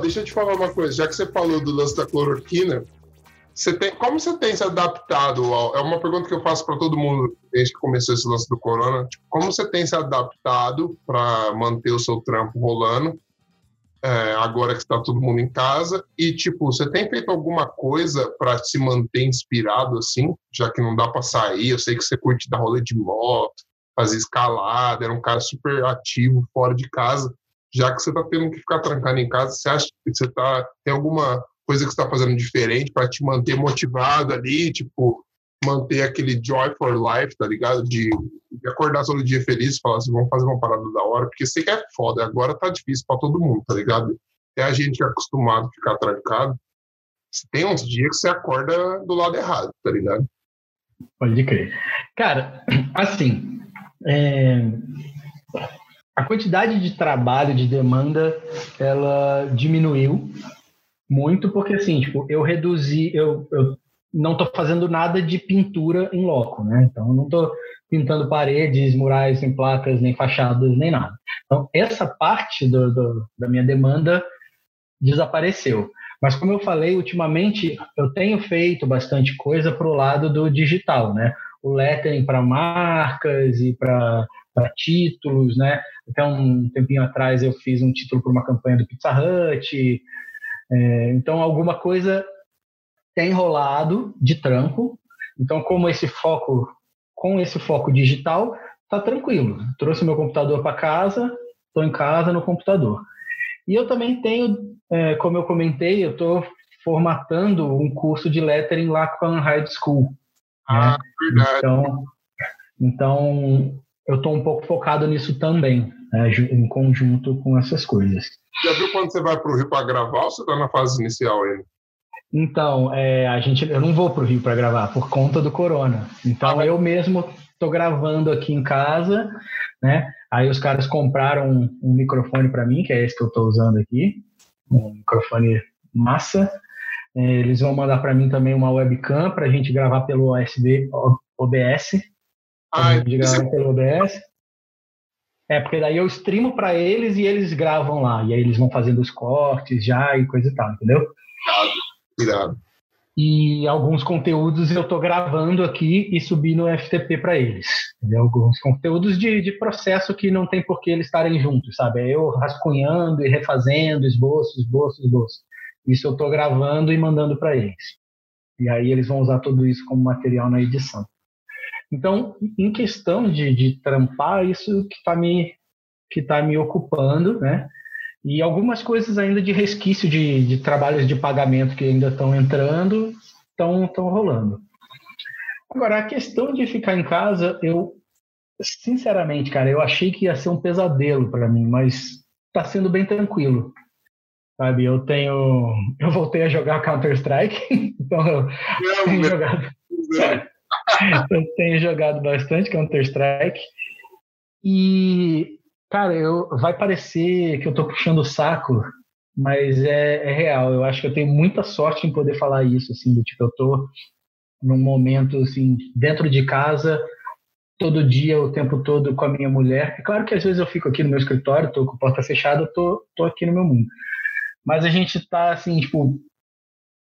Deixa eu te falar uma coisa, já que você falou do lance da cloroquina, você tem, como você tem se adaptado? Ao, é uma pergunta que eu faço para todo mundo desde que começou esse lance do corona. Tipo, como você tem se adaptado para manter o seu trampo rolando é, agora que está todo mundo em casa? E tipo, você tem feito alguma coisa para se manter inspirado assim, já que não dá para sair? Eu sei que você curte dar rolê de moto, fazer escalada, era um cara super ativo fora de casa. Já que você está tendo que ficar trancado em casa, você acha que você tá, tem alguma coisa que você está fazendo diferente para te manter motivado ali, tipo, manter aquele joy for life, tá ligado? De, de acordar todo dia feliz e falar assim, vamos fazer uma parada da hora, porque sei que é foda, agora tá difícil para todo mundo, tá ligado? É a gente que é acostumado a ficar trancado. Tem uns dias que você acorda do lado errado, tá ligado? Pode crer. Cara, assim, é... a quantidade de trabalho, de demanda, ela diminuiu muito, porque assim, tipo, eu reduzi, eu, eu não estou fazendo nada de pintura em loco, né? Então, eu não estou pintando paredes, murais, nem placas, nem fachadas, nem nada. Então, essa parte do, do, da minha demanda desapareceu. Mas, como eu falei, ultimamente eu tenho feito bastante coisa para o lado do digital, né? O lettering para marcas e para títulos, né? Até um tempinho atrás eu fiz um título para uma campanha do Pizza Hut. É, então, alguma coisa tem rolado de trampo. Então, como esse foco, com esse foco digital, tá tranquilo. Trouxe meu computador para casa, estou em casa no computador. E eu também tenho, é, como eu comentei, eu estou formatando um curso de lettering lá com a High School. Ah, né? verdade. Então, então eu estou um pouco focado nisso também, né, em conjunto com essas coisas. Já viu quando você vai para o Rio para gravar ou você está na fase inicial ainda? Então, é, a gente, eu não vou para o Rio para gravar por conta do corona. Então, ah, eu mesmo estou gravando aqui em casa, né? Aí os caras compraram um, um microfone para mim, que é esse que eu estou usando aqui, um microfone massa. É, eles vão mandar para mim também uma webcam para a gente gravar pelo USB OBS. Ah, gente gravar pelo OBS. É, porque daí eu streamo para eles e eles gravam lá. E aí eles vão fazendo os cortes já e coisa e tal, entendeu? Irado. E alguns conteúdos eu estou gravando aqui e subi no FTP para eles. Entendeu? Alguns conteúdos de, de processo que não tem por que eles estarem juntos, sabe? É eu rascunhando e refazendo, esboço, esboço, esboço. Isso eu estou gravando e mandando para eles. E aí eles vão usar tudo isso como material na edição. Então, em questão de, de trampar, isso que está me, que tá me ocupando, né? E algumas coisas ainda de resquício de, de trabalhos de pagamento que ainda estão entrando, estão rolando. Agora, a questão de ficar em casa, eu, sinceramente, cara, eu achei que ia ser um pesadelo para mim, mas está sendo bem tranquilo. Sabe, eu tenho. Eu voltei a jogar Counter-Strike, então eu tenho jogado. eu tenho jogado bastante Counter-Strike. E Cara, eu, vai parecer que eu tô puxando o saco, mas é, é, real. Eu acho que eu tenho muita sorte em poder falar isso, assim, do tipo, eu tô num momento, assim, dentro de casa, todo dia, o tempo todo com a minha mulher. É claro que às vezes eu fico aqui no meu escritório, tô com a porta fechada, tô, tô aqui no meu mundo. Mas a gente tá, assim, tipo,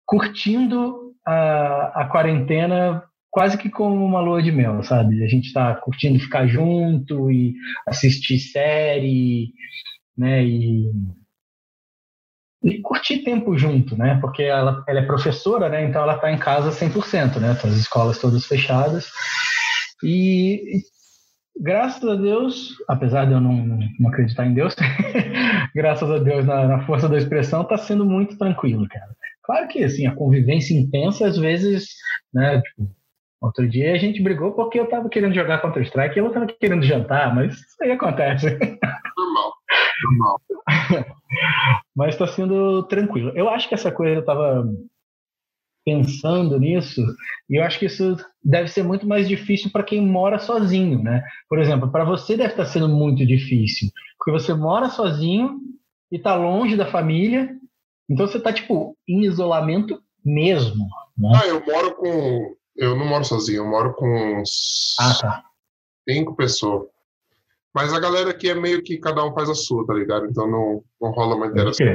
curtindo a, a quarentena quase que como uma lua de mel, sabe? A gente está curtindo ficar junto e assistir série, né? E, e curtir tempo junto, né? Porque ela, ela é professora, né? Então ela está em casa 100%, né? As escolas todas fechadas. E, graças a Deus, apesar de eu não, não acreditar em Deus, graças a Deus na, na força da expressão, está sendo muito tranquilo, cara. Claro que, assim, a convivência intensa, às vezes, né, tipo, Outro dia a gente brigou porque eu tava querendo jogar Counter-Strike e ela tava querendo jantar, mas isso aí acontece. Normal, normal. mas tá sendo tranquilo. Eu acho que essa coisa tava pensando nisso, e eu acho que isso deve ser muito mais difícil para quem mora sozinho, né? Por exemplo, para você deve estar tá sendo muito difícil, porque você mora sozinho e tá longe da família, então você tá tipo em isolamento mesmo. Né? Ah, eu moro com eu não moro sozinho, eu moro com uns ah, tá. cinco pessoas. Mas a galera aqui é meio que cada um faz a sua, tá ligado? Então não, não rola uma interação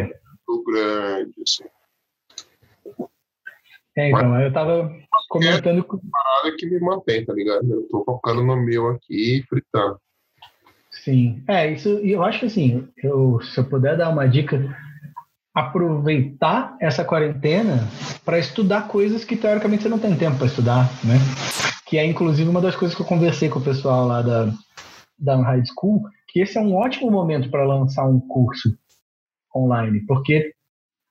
muito grande, assim. É, então, eu tava comentando... É uma parada que me mantém, tá ligado? Eu tô focando no meu aqui e fritando. Sim, é, isso, eu acho que assim, eu, se eu puder dar uma dica, aproveitar essa quarentena para estudar coisas que teoricamente você não tem tempo para estudar, né? Que é inclusive uma das coisas que eu conversei com o pessoal lá da da High School, que esse é um ótimo momento para lançar um curso online, porque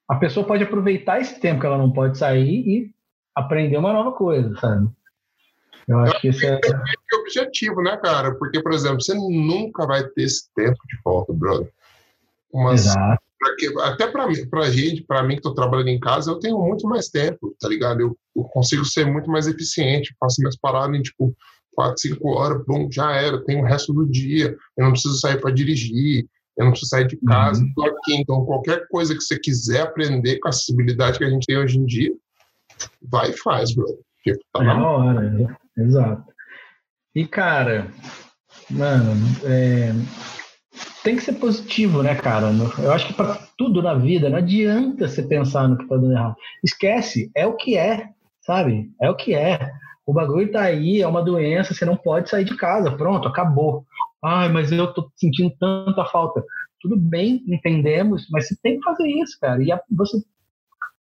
a pessoa pode aproveitar esse tempo que ela não pode sair e aprender uma nova coisa, sabe? Eu acho que esse é... é objetivo, né, cara? Porque, por exemplo, você nunca vai ter esse tempo de volta, brother. Mas, Exato. Pra que, até para pra gente, para mim que tô trabalhando em casa, eu tenho muito mais tempo, tá ligado? Eu, eu consigo ser muito mais eficiente, faço minhas paradas em, tipo, 4, 5 horas, bom, já era, tenho o resto do dia, eu não preciso sair para dirigir, eu não preciso sair de casa, uhum. tô aqui. Então, qualquer coisa que você quiser aprender com a acessibilidade que a gente tem hoje em dia, vai e faz, brother. Tipo, tá é na hora, né? exato. E, cara, mano, é, tem que ser positivo, né, cara? Eu acho que para tudo na vida não adianta você pensar no que tá dando errado. Esquece, é o que é, sabe? É o que é. O bagulho tá aí, é uma doença, você não pode sair de casa, pronto, acabou. Ai, mas eu tô sentindo tanta falta. Tudo bem, entendemos, mas você tem que fazer isso, cara. E a, você,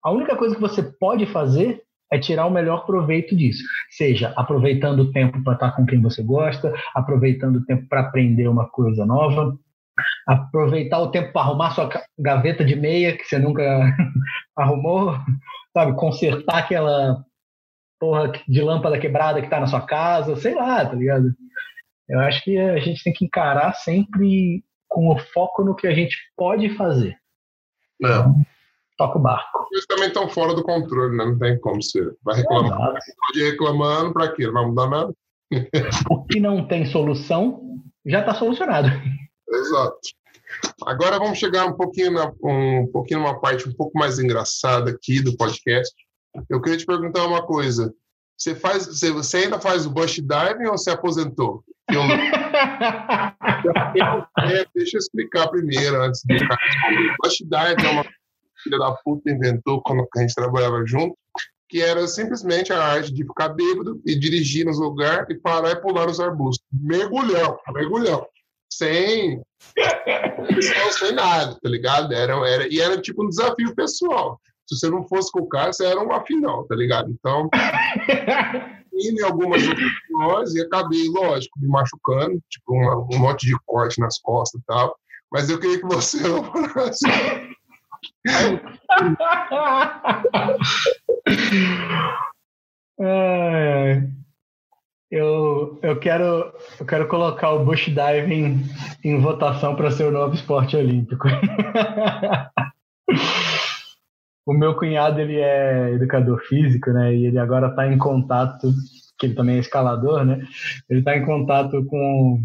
a única coisa que você pode fazer é tirar o melhor proveito disso. Seja aproveitando o tempo para estar com quem você gosta, aproveitando o tempo para aprender uma coisa nova, aproveitar o tempo para arrumar sua gaveta de meia que você nunca arrumou, sabe? Consertar aquela porra de lâmpada quebrada que está na sua casa, sei lá, tá ligado? Eu acho que a gente tem que encarar sempre com o foco no que a gente pode fazer. É. Então, toca o barco. Eles também estão fora do controle, né? Não tem como você vai reclamar. É pode ir reclamando para quê? Não vai mudar nada. o que não tem solução já está solucionado. Exato. Agora vamos chegar um pouquinho na um pouquinho numa parte um pouco mais engraçada aqui do podcast. Eu queria te perguntar uma coisa. Você faz, você, você ainda faz o bush diving ou você aposentou? Eu... é, deixa eu explicar primeiro antes de diving é uma filha da puta inventou quando a gente trabalhava junto, que era simplesmente a arte de ficar bêbado e dirigir nos lugares e parar e pular nos arbustos. Mergulhão, mergulhão. Sem, sem nada, tá ligado? Era, era, e era tipo um desafio pessoal. Se você não fosse com o cara, você era um afinal, tá ligado? Então, em algumas ocasiões e acabei, lógico, me machucando, tipo uma, um monte de corte nas costas e tal. Mas eu queria que você é, eu, eu, quero, eu quero colocar o bush diving em votação para ser o novo esporte olímpico. o meu cunhado ele é educador físico, né? E ele agora está em contato, que ele também é escalador, né? Ele está em contato com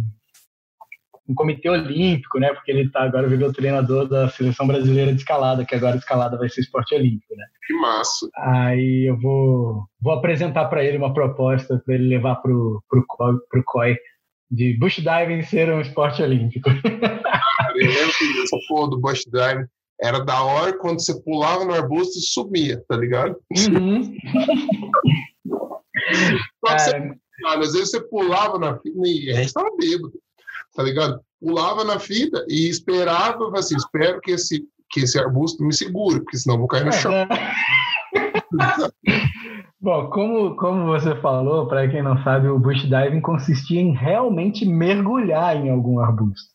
um comitê olímpico, né? Porque ele tá agora virou treinador da seleção brasileira de escalada, que agora escalada vai ser esporte olímpico, né? Que massa! Aí eu vou, vou apresentar para ele uma proposta para ele levar pro, pro, pro COI de bush diving ser um esporte olímpico. eu lembro que essa porra do bush diving era da hora quando você pulava no arbusto e sumia, tá ligado? Uhum. Você, às vezes você pulava na e a gente tava bêbado tá ligado? Pulava na fita e esperava, assim, espero que esse, que esse arbusto me segure, porque senão eu vou cair no chão. Bom, como, como você falou, para quem não sabe, o bush diving consistia em realmente mergulhar em algum arbusto.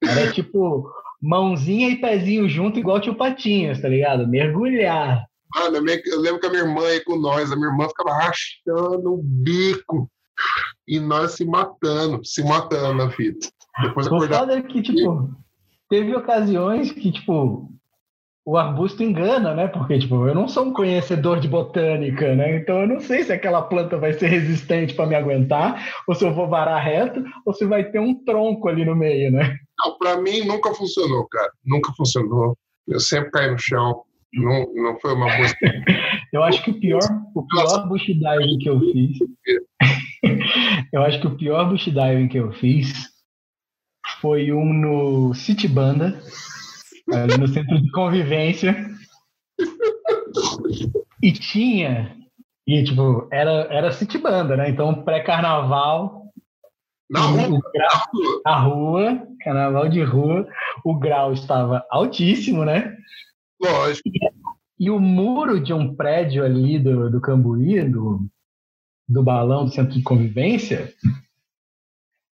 Era tipo mãozinha e pezinho junto, igual tio Patinhas, tá ligado? Mergulhar. Mano, eu lembro que a minha irmã ia com nós, a minha irmã ficava rachando o bico e nós se matando, se matando na fita. Depois foda é que, tipo, teve ocasiões que, tipo, o arbusto engana, né? Porque, tipo, eu não sou um conhecedor de botânica, né? Então eu não sei se aquela planta vai ser resistente para me aguentar, ou se eu vou varar reto, ou se vai ter um tronco ali no meio, né? Não, para mim nunca funcionou, cara. Nunca funcionou. Eu sempre caí no chão. Não, não foi uma boa. eu acho que o pior, o pior bush diving que eu fiz. eu acho que o pior bush diving que eu fiz foi um no City Banda, ali no centro de convivência. E tinha. E, tipo, era, era City Banda, né? Então, pré-carnaval. Na rua, na rua, carnaval de rua, o grau estava altíssimo, né? Lógico. E, e o muro de um prédio ali do, do Cambuí, do, do balão do centro de convivência,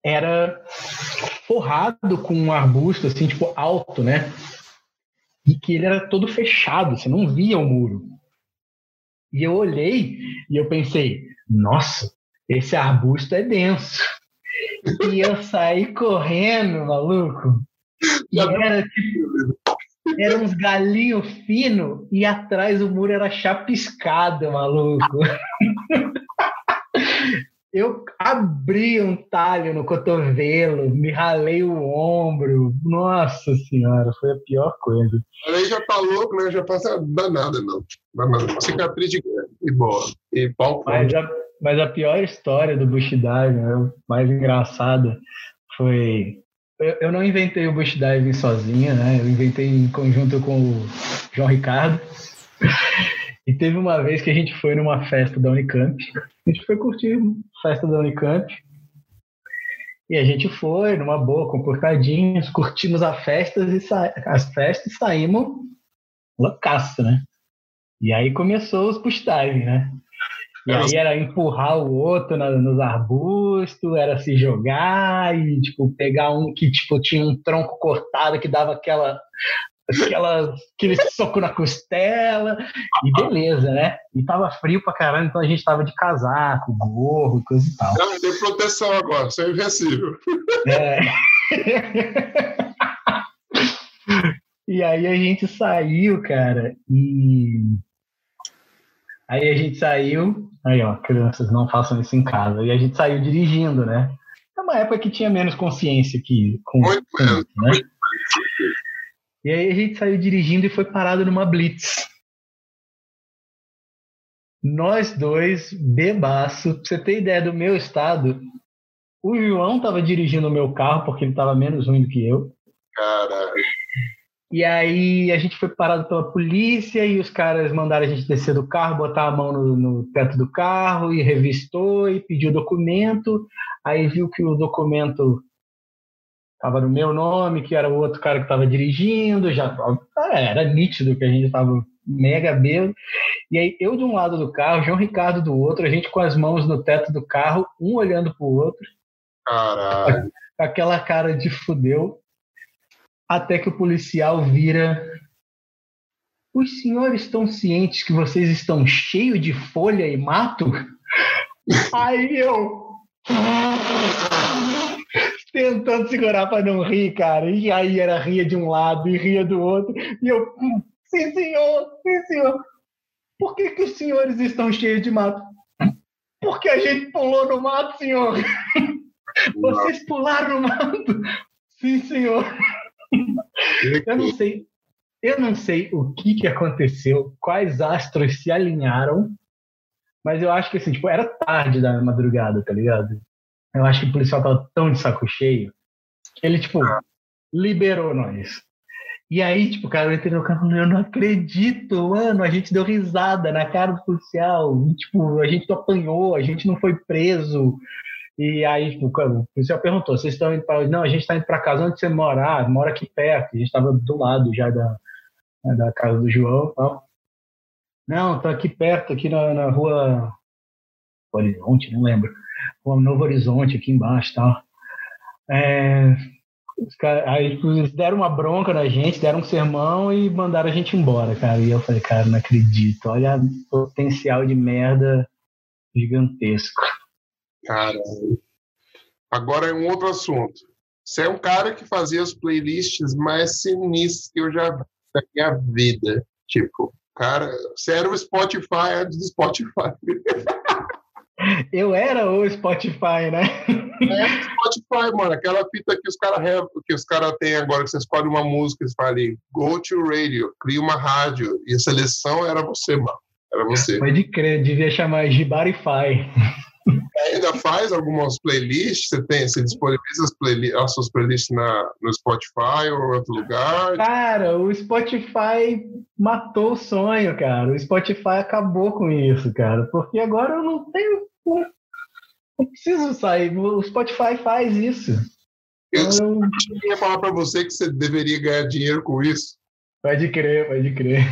era forrado com um arbusto, assim, tipo, alto, né? E que ele era todo fechado, você não via o muro. E eu olhei e eu pensei, nossa, esse arbusto é denso. E eu saí correndo, maluco. E era tipo. Era uns galinhos finos e atrás o muro era chapiscado, maluco. Eu abri um talho no cotovelo, me ralei o ombro. Nossa senhora, foi a pior coisa. Aí já tá louco, né? Já passa danada, não. Danada. Cicatriz de guerra. E boa. E pau mas a, mas a pior história do Bush Dive, né, mais engraçada, foi. Eu, eu não inventei o Bush Diving sozinha, né? Eu inventei em conjunto com o João Ricardo. E teve uma vez que a gente foi numa festa da Unicamp. A gente foi curtir festa da Unicamp. E a gente foi numa boa, comportadinhos, curtimos a festas e as festas e saímos loucaço, né? E aí começou os push diving, né? E aí era empurrar o outro na, nos arbustos, era se jogar e, tipo, pegar um que, tipo, tinha um tronco cortado que dava aquela aquela, aquele soco na costela, e beleza, né? E tava frio pra caramba, então a gente tava de casaco, gorro, coisa e tal. Não, tem proteção agora, isso é invencível. É. e aí a gente saiu, cara, e. Aí a gente saiu. Aí, ó, crianças, não façam isso em casa. E a gente saiu dirigindo, né? É uma época que tinha menos consciência que com, com menos, né? E aí a gente saiu dirigindo e foi parado numa blitz. Nós dois, bebaço. Pra você ter ideia do meu estado, o João tava dirigindo o meu carro porque ele tava menos ruim do que eu. Caralho. E aí a gente foi parado pela polícia e os caras mandaram a gente descer do carro, botar a mão no, no teto do carro e revistou e pediu documento. Aí viu que o documento estava no meu nome, que era o outro cara que estava dirigindo, já é, era nítido que a gente estava mega bêbado. E aí eu de um lado do carro, João Ricardo do outro, a gente com as mãos no teto do carro, um olhando pro outro. Caralho. Aquela cara de fudeu. Até que o policial vira. Os senhores estão cientes que vocês estão cheios de folha e mato? Aí eu tentando segurar para não rir, cara. E aí era ria de um lado e ria do outro. E eu, sim, senhor, sim, senhor. Por que, que os senhores estão cheios de mato? Porque a gente pulou no mato, senhor. Vocês pularam no mato? Sim, senhor. Eu não sei. Eu não sei o que, que aconteceu, quais astros se alinharam, mas eu acho que assim, tipo, era tarde da madrugada, tá ligado? Eu acho que o policial tava tão de saco cheio que ele, tipo, liberou nós. E aí, tipo, cara, eu entrei no carro eu não acredito, mano, a gente deu risada na cara do policial, e, tipo, a gente apanhou, a gente não foi preso. E aí, tipo, o policial perguntou, vocês estão indo para Não, a gente está indo para casa, onde você mora? Ah, mora aqui perto, a gente estava do lado já da, da casa do João e tal. Não, tô aqui perto, aqui na, na rua Horizonte, não lembro o Novo Horizonte aqui embaixo tal. É, aí tipo, eles deram uma bronca na gente, deram um sermão e mandaram a gente embora, cara. E eu falei, cara, não acredito. Olha o potencial de merda gigantesco. Cara, agora é um outro assunto. Você é um cara que fazia as playlists mais sinistras que eu já vi na minha vida. Tipo, cara, você era o Spotify antes do Spotify. Eu era o Spotify, né? É Spotify, mano. Aquela fita que os caras que os cara têm agora, que você escolhe uma música e fala go to radio, cria uma rádio. E a seleção era você, mano. Era você. Pode crer, devia chamar Gibarify. Ainda faz algumas playlists? Você tem? Você disponibiliza as, as suas playlists na, no Spotify ou em outro lugar? Cara, o Spotify matou o sonho, cara. O Spotify acabou com isso, cara. Porque agora eu não tenho. Não preciso sair. O Spotify faz isso. Eu, então, eu ia falar para você que você deveria ganhar dinheiro com isso. Pode crer, pode crer.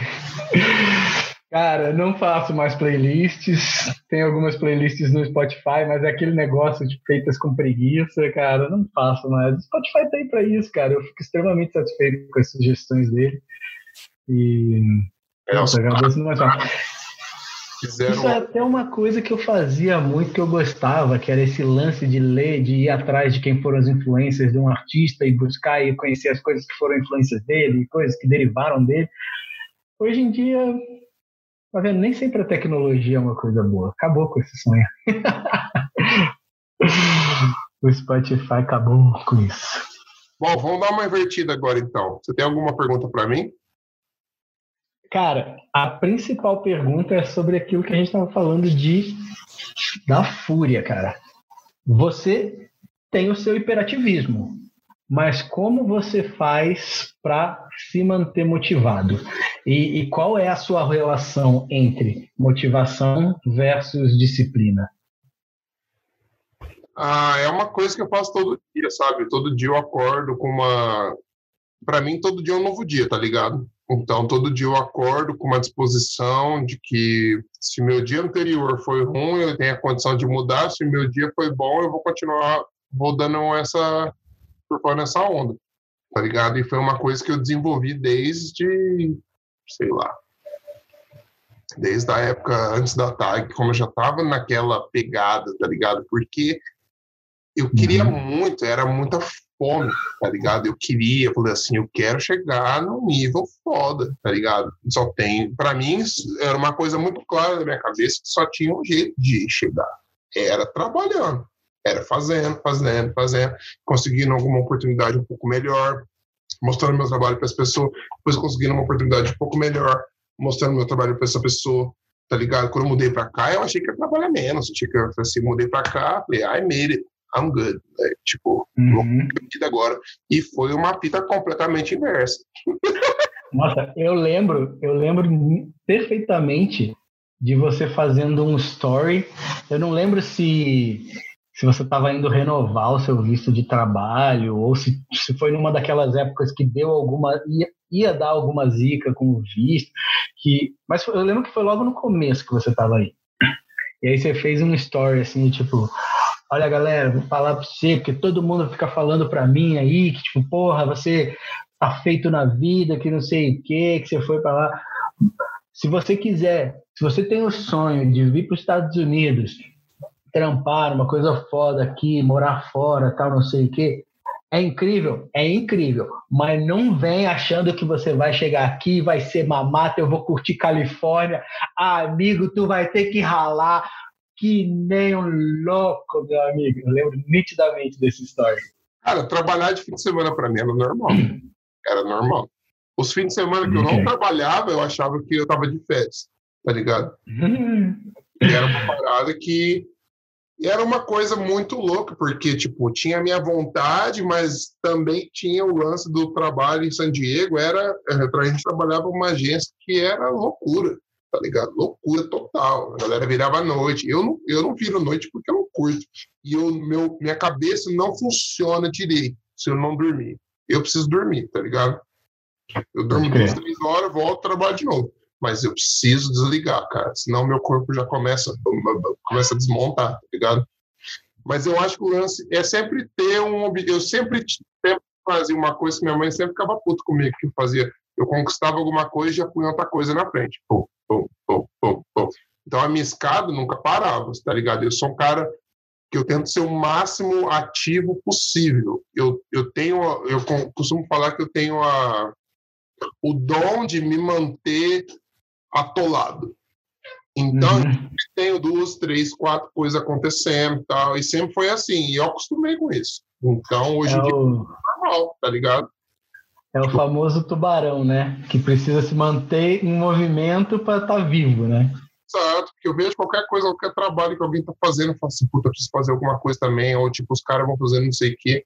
Cara, não faço mais playlists. Tem algumas playlists no Spotify, mas é aquele negócio de feitas com preguiça, cara. Não faço mais. O Spotify tem para isso, cara. Eu fico extremamente satisfeito com as sugestões dele. E. É, Nossa, agradeço mais Fizeram... Isso é até uma coisa que eu fazia muito, que eu gostava, que era esse lance de ler, de ir atrás de quem foram as influências de um artista e buscar e conhecer as coisas que foram influências dele, coisas que derivaram dele. Hoje em dia, Tá vendo? Nem sempre a tecnologia é uma coisa boa. Acabou com esse sonho. o Spotify acabou com isso. Bom, vamos dar uma invertida agora então. Você tem alguma pergunta para mim? Cara, a principal pergunta é sobre aquilo que a gente estava falando de da fúria, cara. Você tem o seu hiperativismo mas como você faz para se manter motivado? E, e, qual é a sua relação entre motivação versus disciplina? Ah, é uma coisa que eu faço todo dia, sabe? Todo dia eu acordo com uma. Para mim, todo dia é um novo dia, tá ligado? Então, todo dia eu acordo com uma disposição de que se meu dia anterior foi ruim, eu tenho a condição de mudar. Se meu dia foi bom, eu vou continuar, vou dando essa surfando nessa onda, tá ligado? E foi uma coisa que eu desenvolvi desde, sei lá, desde a época antes da TAG, como eu já tava naquela pegada, tá ligado? Porque eu queria uhum. muito, era muita fome, tá ligado? Eu queria, eu falei assim, eu quero chegar no nível foda, tá ligado? Só tem, para mim, era uma coisa muito clara na minha cabeça que só tinha um jeito de chegar, era trabalhando. Era fazendo, fazendo, fazendo, conseguindo alguma oportunidade um pouco melhor, mostrando meu trabalho para as pessoas, depois conseguindo uma oportunidade um pouco melhor, mostrando meu trabalho para essa pessoa, tá ligado? Quando eu mudei para cá, eu achei que ia trabalhar menos, achei que eu assim, mudei para cá, falei, I made it, I'm good, né? tipo, uhum. agora, e foi uma fita completamente inversa. Nossa, eu lembro, eu lembro perfeitamente de você fazendo um story. Eu não lembro se se você estava indo renovar o seu visto de trabalho, ou se, se foi numa daquelas épocas que deu alguma. ia, ia dar alguma zica com o visto. Que, mas eu lembro que foi logo no começo que você estava aí. E aí você fez um story assim, tipo, olha galera, vou falar para você, porque todo mundo fica falando para mim aí que, tipo, porra, você tá feito na vida, que não sei o que, que você foi para lá. Se você quiser, se você tem o sonho de vir para os Estados Unidos trampar, uma coisa foda aqui, morar fora, tal, não sei o quê. É incrível, é incrível, mas não vem achando que você vai chegar aqui, vai ser mamata, eu vou curtir Califórnia. Ah, amigo, tu vai ter que ralar que nem um louco, meu amigo. Eu lembro nitidamente dessa história. Cara, trabalhar de fim de semana para mim era normal. Era normal. Os fins de semana que eu não trabalhava, eu achava que eu tava de férias, tá ligado? Uhum. E era uma parada que e era uma coisa muito louca, porque, tipo, tinha a minha vontade, mas também tinha o lance do trabalho em San Diego. Era, eh, a gente trabalhava uma agência que era loucura, tá ligado? Loucura total. A galera virava à noite. Eu não, eu não viro noite porque eu não curto. E eu, meu, minha cabeça não funciona direito se eu não dormir. Eu preciso dormir, tá ligado? Eu durmo duas, três horas, volto, trabalho de novo mas eu preciso desligar, cara, senão meu corpo já começa, começa a desmontar, tá ligado? Mas eu acho que o lance é sempre ter um. Eu sempre, sempre fazia uma coisa que minha mãe sempre ficava puta comigo, que eu fazia. Eu conquistava alguma coisa e já punha outra coisa na frente. Pum, pum, pum, pum, pum. Então a minha escada nunca parava, tá ligado? Eu sou um cara que eu tento ser o máximo ativo possível. Eu, eu tenho, eu costumo falar que eu tenho a, o dom de me manter atolado. Então, uhum. tenho duas, três, quatro coisas acontecendo tal, e sempre foi assim, e eu acostumei com isso. Então, hoje é em dia, o... é normal, tá ligado? É o famoso tubarão, né? Que precisa se manter em movimento para estar tá vivo, né? Exato, porque eu vejo qualquer coisa, qualquer trabalho que alguém tá fazendo, eu falo assim, puta, preciso fazer alguma coisa também, ou tipo, os caras vão fazendo não sei o quê.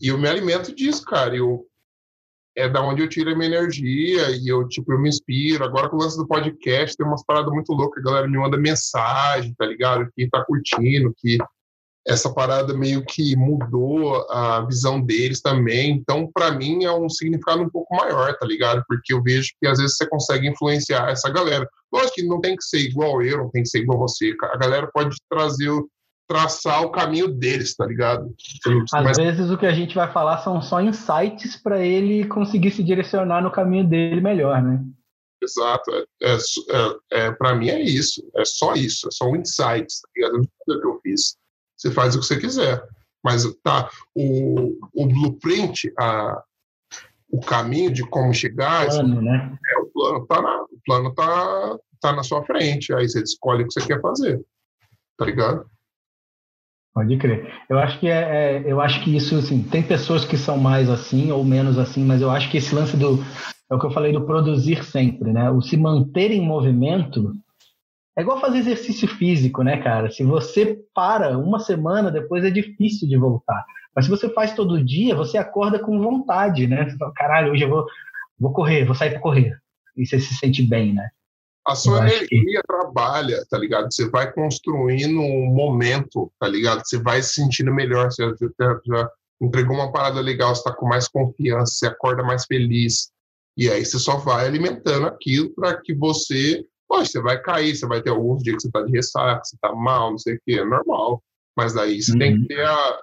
E eu me alimento disso, cara. Eu, é da onde eu tiro a minha energia e eu, tipo, eu me inspiro. Agora com o lance do podcast, tem umas paradas muito loucas, a galera me manda mensagem, tá ligado? Que tá curtindo, que essa parada meio que mudou a visão deles também. Então, para mim, é um significado um pouco maior, tá ligado? Porque eu vejo que às vezes você consegue influenciar essa galera. Lógico que não tem que ser igual eu, não tem que ser igual você. A galera pode trazer, traçar o caminho deles, tá ligado? Às Mas... vezes o que a gente vai falar são só insights para ele conseguir se direcionar no caminho dele melhor, né? Exato. É, é, é, é para mim é isso. É só isso. É só um insight, tá ligado? Não o que eu fiz você faz o que você quiser. Mas tá, o, o blueprint, a, o caminho de como chegar. O plano, né? É, o plano tá na, o plano tá, tá na sua frente. Aí você escolhe o que você quer fazer. Tá ligado? Pode crer. Eu acho que é, é, eu acho que isso assim, tem pessoas que são mais assim ou menos assim, mas eu acho que esse lance do é o que eu falei do produzir sempre, né? O se manter em movimento é igual fazer exercício físico, né, cara? Se você para uma semana, depois é difícil de voltar. Mas se você faz todo dia, você acorda com vontade, né? Você fala, caralho, hoje eu vou, vou correr, vou sair para correr. E você se sente bem, né? A sua energia que... trabalha, tá ligado? Você vai construindo um momento, tá ligado? Você vai se sentindo melhor. Você já, já entregou uma parada legal, você tá com mais confiança, você acorda mais feliz. E aí você só vai alimentando aquilo para que você Poxa, você vai cair, você vai ter alguns dias que você tá de ressaca, você tá mal, não sei o quê, é normal. Mas daí você uhum. tem que uhum. ter a,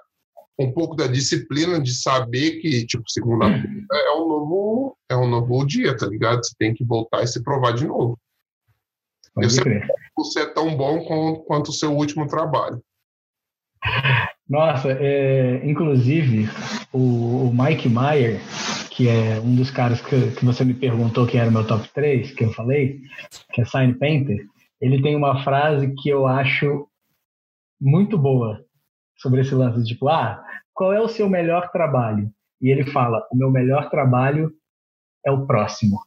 um pouco da disciplina de saber que, tipo, segunda-feira é um novo é um novo dia, tá ligado? Você tem que voltar e se provar de novo. Pode Eu sei que você é tão bom quanto o seu último trabalho. Nossa, é, inclusive o, o Mike Meyer, que é um dos caras que, que você me perguntou que era o meu top 3, que eu falei, que é Sign Painter, ele tem uma frase que eu acho muito boa sobre esse lance, tipo, ah, qual é o seu melhor trabalho? E ele fala, o meu melhor trabalho é o próximo.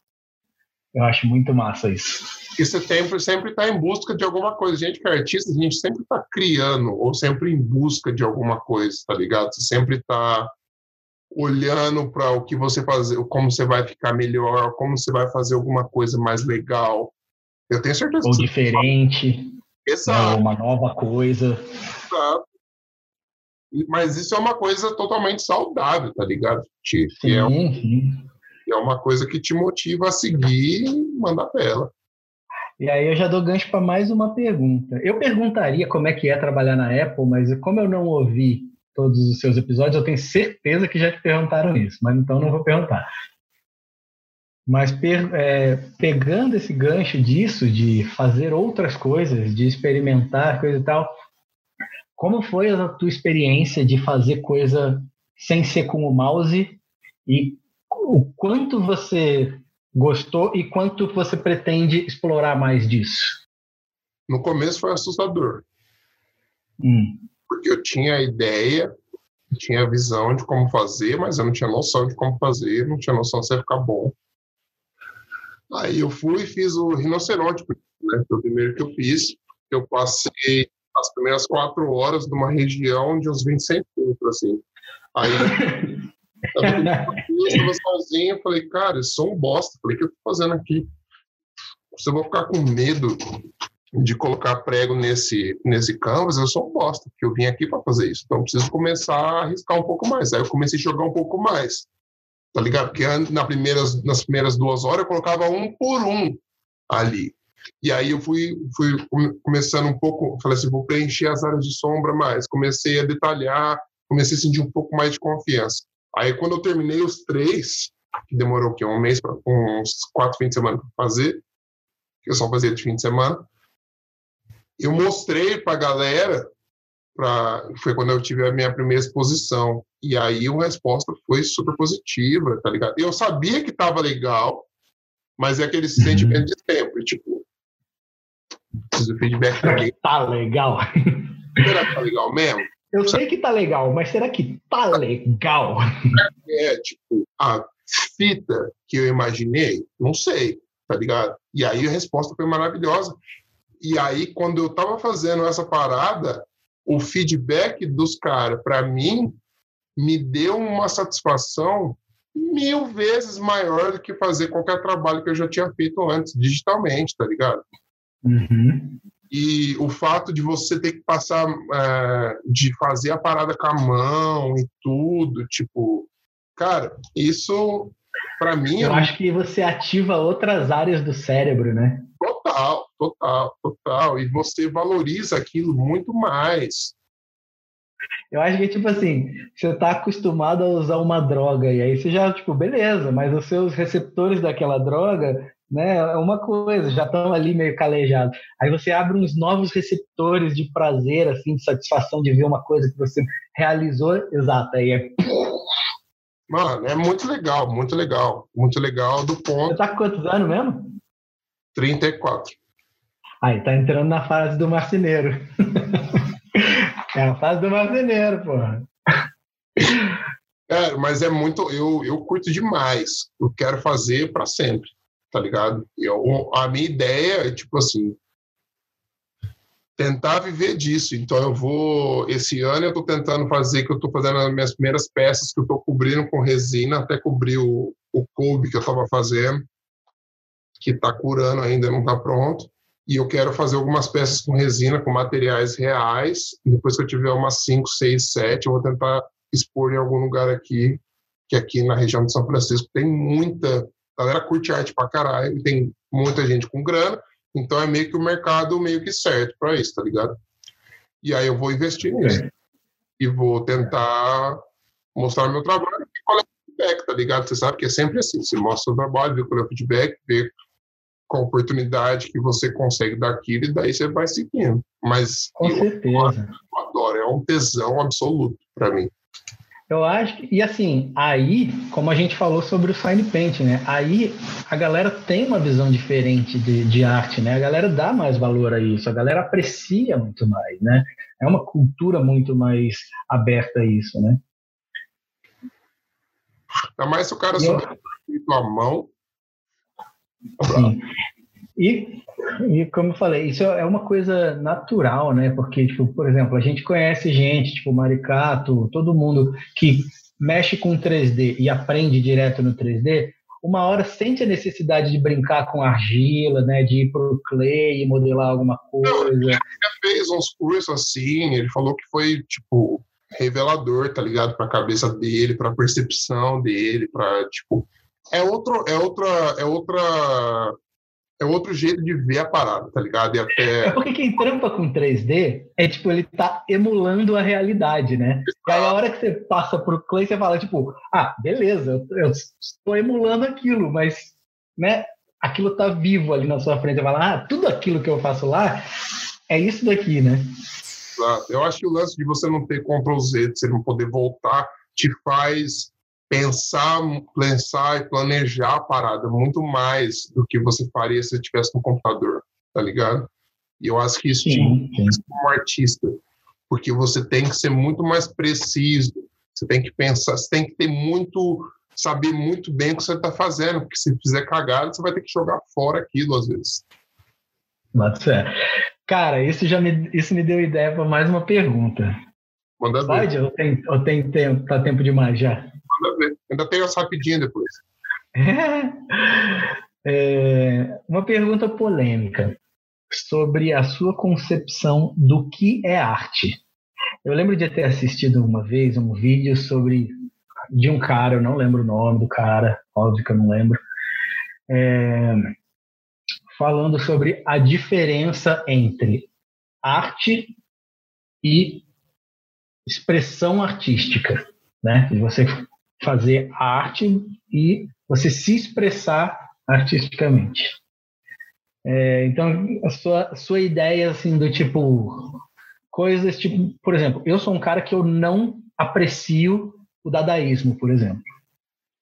Eu acho muito massa isso. E você sempre sempre está em busca de alguma coisa. Gente que é artista, a gente sempre está criando ou sempre em busca de alguma coisa, tá ligado? Você sempre está olhando para o que você fazer, como você vai ficar melhor, como você vai fazer alguma coisa mais legal. Eu tenho certeza. Ou diferente. Né, Exato. Né, uma nova coisa. Exato. Mas isso é uma coisa totalmente saudável, tá ligado? Que, sim, é, um, sim. É uma coisa que te motiva a seguir e mandar tela. E aí eu já dou gancho para mais uma pergunta. Eu perguntaria como é que é trabalhar na Apple, mas como eu não ouvi todos os seus episódios, eu tenho certeza que já te perguntaram isso, mas então não vou perguntar. Mas é, pegando esse gancho disso, de fazer outras coisas, de experimentar coisa e tal, como foi a tua experiência de fazer coisa sem ser com o mouse e o quanto você gostou e quanto você pretende explorar mais disso? No começo foi assustador. Hum porque eu tinha a ideia, tinha a visão de como fazer, mas eu não tinha noção de como fazer, não tinha noção se ia ficar bom. Aí eu fui e fiz o rinoceronte, né? Foi o primeiro que eu fiz. Eu passei as primeiras quatro horas numa região de uns 20 centímetros, assim. Aí eu estava sozinho, falei, cara, eu sou um bosta. Falei, o que eu tô fazendo aqui? Se eu vou ficar com medo de colocar prego nesse, nesse canvas, eu sou um bosta, porque eu vim aqui para fazer isso. Então, eu preciso começar a arriscar um pouco mais. Aí eu comecei a jogar um pouco mais, tá ligado? Porque na primeiras, nas primeiras duas horas eu colocava um por um ali. E aí eu fui, fui começando um pouco, falei assim, vou preencher as áreas de sombra mais. Comecei a detalhar, comecei a sentir um pouco mais de confiança. Aí quando eu terminei os três, que demorou o quê? Um mês, uns quatro fins de semana para fazer, que eu só fazia de fim de semana, eu mostrei para a galera, pra, foi quando eu tive a minha primeira exposição, e aí a resposta foi super positiva, tá ligado? Eu sabia que estava legal, mas é aquele uhum. sentimento de sempre, tipo, preciso feedback. Tá legal. Será que tá legal mesmo? Eu sei que tá legal, mas será que tá legal? É, tipo, a fita que eu imaginei, não sei, tá ligado? E aí a resposta foi maravilhosa. E aí, quando eu estava fazendo essa parada, o feedback dos caras, para mim, me deu uma satisfação mil vezes maior do que fazer qualquer trabalho que eu já tinha feito antes, digitalmente, tá ligado? Uhum. E o fato de você ter que passar, é, de fazer a parada com a mão e tudo, tipo, cara, isso para mim. Eu é... acho que você ativa outras áreas do cérebro, né? Total, total, total. E você valoriza aquilo muito mais. Eu acho que, tipo assim, você tá acostumado a usar uma droga, e aí você já, tipo, beleza, mas os seus receptores daquela droga, né, é uma coisa, já estão ali meio calejados. Aí você abre uns novos receptores de prazer, assim, de satisfação de ver uma coisa que você realizou, exato, aí é... Mano, é muito legal, muito legal, muito legal do ponto... Você tá com quantos anos mesmo? 34. Aí, tá entrando na fase do marceneiro. É a fase do marceneiro, porra. É, mas é muito. Eu, eu curto demais. Eu quero fazer para sempre, tá ligado? Eu, a minha ideia é, tipo assim, tentar viver disso. Então eu vou. Esse ano eu tô tentando fazer, que eu tô fazendo as minhas primeiras peças que eu tô cobrindo com resina, até cobrir o, o coube que eu tava fazendo, que tá curando ainda, não tá pronto e eu quero fazer algumas peças com resina, com materiais reais. Depois que eu tiver umas 5, 6, 7, eu vou tentar expor em algum lugar aqui, que aqui na região de São Francisco tem muita. A galera curte arte pra caralho, tem muita gente com grana, então é meio que o mercado meio que certo para isso, tá ligado? E aí eu vou investir nisso. E vou tentar mostrar meu trabalho e qual é o feedback, tá ligado? Você sabe que é sempre assim, você mostra o trabalho, vê qual é o feedback, vê com a oportunidade que você consegue daquilo e daí você vai seguindo. Mas com eu, certeza. Eu adoro, é um tesão absoluto para mim. Eu acho que, e assim, aí, como a gente falou sobre o fine paint, né? Aí a galera tem uma visão diferente de, de arte, né? A galera dá mais valor a isso, a galera aprecia muito mais, né? É uma cultura muito mais aberta a isso, né? Ainda mais se o cara souber eu... a mão, Sim. E, e como eu falei, isso é uma coisa natural, né? Porque, tipo, por exemplo, a gente conhece gente, tipo Maricato, todo mundo que mexe com 3D e aprende direto no 3D, uma hora sente a necessidade de brincar com argila, né? De ir pro clay e modelar alguma coisa. Ele já fez uns cursos assim, ele falou que foi, tipo, revelador, tá ligado? Pra cabeça dele, pra percepção dele, pra, tipo, é outro, é outra, é outra, é outro jeito de ver a parada, tá ligado? E até... É porque quem trampa com 3D é tipo, ele tá emulando a realidade, né? E aí a hora que você passa pro Clay, você fala, tipo, ah, beleza, eu, estou emulando aquilo, mas, né, aquilo tá vivo ali na sua frente. Você fala, ah, tudo aquilo que eu faço lá é isso daqui, né? Eu acho que o lance de você não ter Ctrl Z, de você não poder voltar, te faz pensar, pensar e planejar a parada muito mais do que você faria se tivesse no computador, tá ligado? E eu acho que isso sim, sim. como artista, porque você tem que ser muito mais preciso, você tem que pensar, você tem que ter muito, saber muito bem o que você está fazendo, porque se fizer cagada, você vai ter que jogar fora aquilo às vezes. Mas é. Cara, isso já me, isso me deu ideia para mais uma pergunta. Manda Pode? Ou tem, ou tem tempo, tá tempo demais já? Ainda tem as rapidinho depois. É, uma pergunta polêmica sobre a sua concepção do que é arte. Eu lembro de ter assistido uma vez um vídeo sobre de um cara, eu não lembro o nome do cara, óbvio que eu não lembro, é, falando sobre a diferença entre arte e expressão artística, né? De você fazer arte e você se expressar artisticamente. É, então, a sua, a sua ideia, assim, do tipo, coisas tipo, por exemplo, eu sou um cara que eu não aprecio o dadaísmo, por exemplo.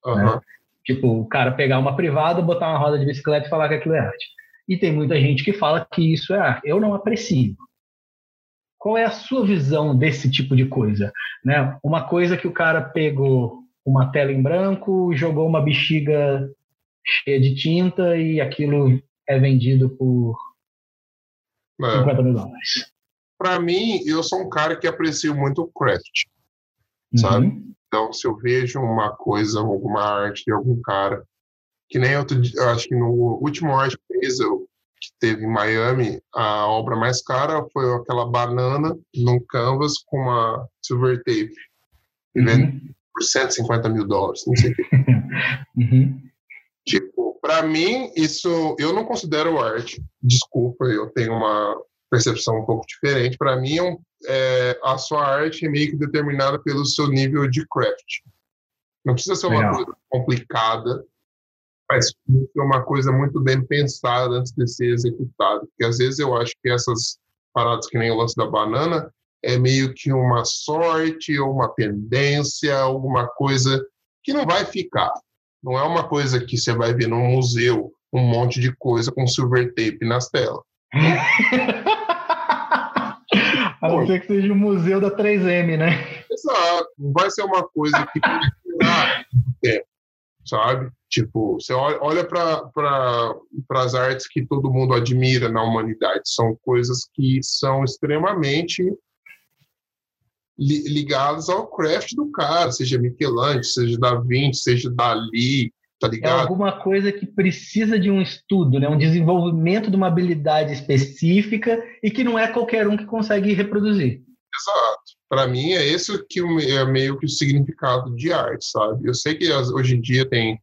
Uhum. Né? Tipo, o cara pegar uma privada, botar uma roda de bicicleta e falar que aquilo é arte. E tem muita gente que fala que isso é arte. Eu não aprecio. Qual é a sua visão desse tipo de coisa? Né? Uma coisa que o cara pegou uma tela em branco, jogou uma bexiga cheia de tinta e aquilo é vendido por é. 50 mil dólares. Para mim, eu sou um cara que aprecio muito o craft, uhum. sabe? Então, se eu vejo uma coisa, alguma arte de algum cara, que nem outro, eu acho que no último arte que fez, eu teve em Miami, a obra mais cara foi aquela banana num canvas com uma silver tape. Uhum. Por 150 mil dólares, não sei o que. Uhum. Tipo, para mim, isso eu não considero arte. Desculpa, eu tenho uma percepção um pouco diferente. Para mim, é, é, a sua arte é meio que determinada pelo seu nível de craft. Não precisa ser uma Legal. coisa complicada, mas ser uma coisa muito bem pensada antes de ser executada. Porque às vezes eu acho que essas paradas que nem o lance da banana é meio que uma sorte ou uma tendência, alguma coisa que não vai ficar. Não é uma coisa que você vai ver num museu, um monte de coisa com silver tape nas telas. A não ser que seja o museu da 3M, né? Exato. Não vai ser uma coisa que vai tempo, sabe? Tipo, você olha para pra, as artes que todo mundo admira na humanidade. São coisas que são extremamente ligadas ao craft do cara, seja Michelangelo, seja Da Vinci, seja Dali, tá ligado? É alguma coisa que precisa de um estudo, né? um desenvolvimento de uma habilidade específica e que não é qualquer um que consegue reproduzir. Exato. Para mim é esse que é meio que o significado de arte, sabe? Eu sei que hoje em dia tem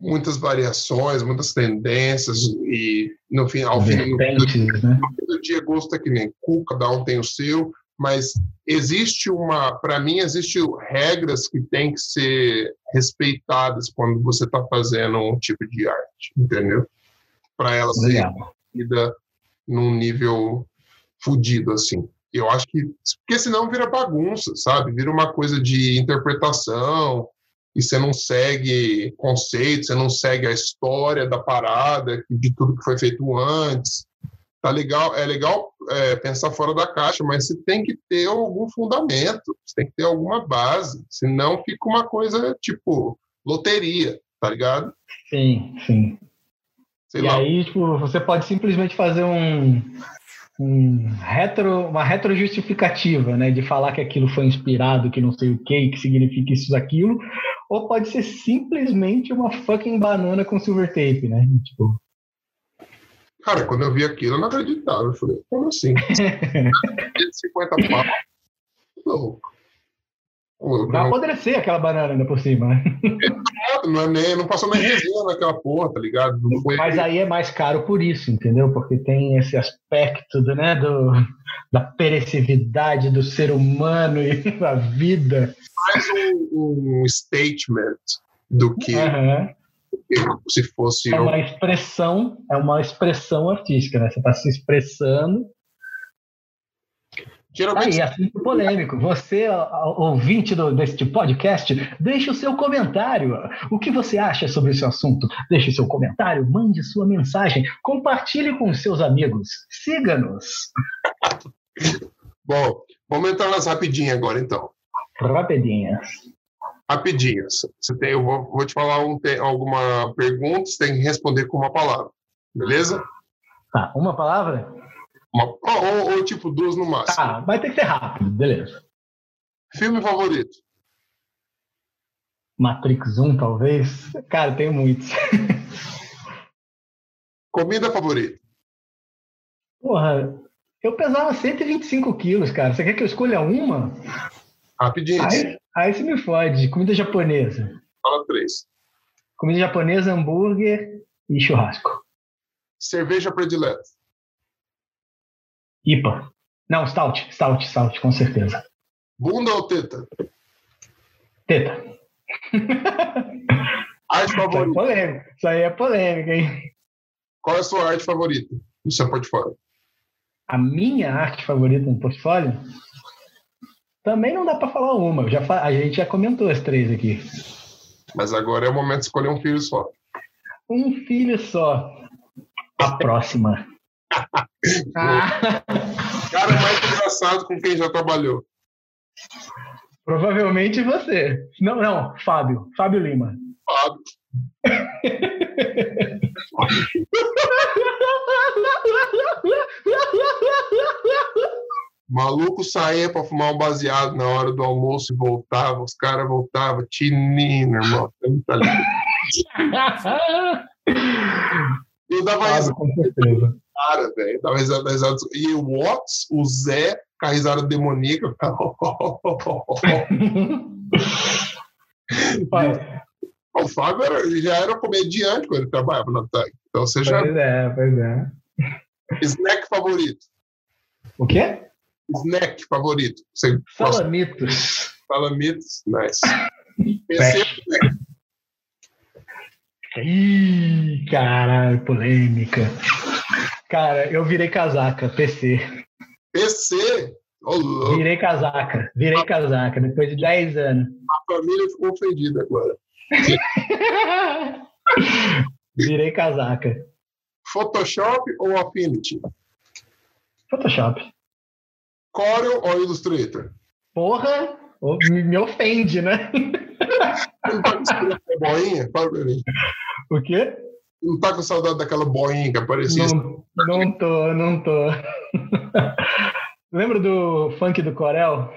muitas variações, muitas tendências e no fim, ao fim, no, né? do dia gosto é que nem cu, cada um tem o seu, mas existe uma, para mim, existe regras que têm que ser respeitadas quando você está fazendo um tipo de arte, entendeu? Para ela ser vida num nível fudido assim. Eu acho que porque senão vira bagunça, sabe? Vira uma coisa de interpretação e você não segue conceito, você não segue a história da parada, de tudo que foi feito antes tá legal, é legal é, pensar fora da caixa, mas você tem que ter algum fundamento, você tem que ter alguma base, senão fica uma coisa tipo loteria, tá ligado? Sim, sim. Sei e lá. aí, tipo, você pode simplesmente fazer um, um retro, uma retrojustificativa, né, de falar que aquilo foi inspirado, que não sei o que, que significa isso, aquilo, ou pode ser simplesmente uma fucking banana com silver tape, né? Tipo, Cara, quando eu vi aquilo, eu não acreditava. Eu falei, como assim? 150 pau? Louco. Vai apodrecer aquela banana ainda por cima, né? Não, é nem, não passou nem resina naquela porra, tá ligado? Mas aí é mais caro por isso, entendeu? Porque tem esse aspecto do, né, do, da perecividade do ser humano e da vida. Mais um, um statement do que uhum se fosse. É uma expressão, é uma expressão artística, né? Você está se expressando. Geralmente... Aí, assunto polêmico. Você, ouvinte do, deste podcast, deixe o seu comentário. O que você acha sobre esse assunto? Deixe seu comentário, mande sua mensagem, compartilhe com seus amigos. Siga-nos. Bom, vamos entrar nas rapidinhas agora, então. Rapidinhas rapidinhas. Você tem, eu vou, vou te falar um, tem, alguma pergunta, você tem que responder com uma palavra. Beleza? Tá, uma palavra? Uma, ou, ou, tipo duas no máximo. Tá, vai ter que ser rápido, beleza. Filme favorito? Matrix 1, talvez? Cara, tenho muitos. Comida favorita? Porra, eu pesava 125 quilos, cara. Você quer que eu escolha uma? Rapidinho. Aí, aí você me fode. Comida japonesa. Fala três. Comida japonesa, hambúrguer e churrasco. Cerveja predileta. IPA. Não, stout, stout, stout, com certeza. Bunda ou teta? Teta. Arte favorita. Isso aí, é Isso aí é polêmica, hein? Qual é a sua arte favorita no seu portfólio? A minha arte favorita no portfólio? Também não dá para falar uma. Já fa... A gente já comentou as três aqui. Mas agora é o momento de escolher um filho só. Um filho só. A próxima. ah. Cara mais engraçado com quem já trabalhou. Provavelmente você. Não, não, Fábio. Fábio Lima. Fábio. Maluco saía para fumar um baseado na hora do almoço e voltava, os caras voltavam, tinino, irmão. Tá Eu dava risada, com certeza. cara, velho. Dava risada, risada. E o Watts, o Zé, com a risada demoníaca. Pai, o Fábio era- já era comediante quando ele trabalhava na TAG. Então você já. pois é, pois é. Snack favorito. O quê? Snack favorito. Você Salamitos. de salamitos? Nice. PC, Ih, caralho, polêmica. Cara, eu virei casaca, PC. PC. Louco, Virei casaca, virei casaca, depois de 10 anos. a família ficou ofendida agora. Virei casaca. Photoshop ou Affinity? Photoshop. Corel ou Illustrator? Porra, me, me ofende, né? Não tá com saudade da boinha? Fala pra mim. O quê? Não tá com saudade daquela boinha que aparecia? Não, não tô, não tô. Lembra do funk do Corel?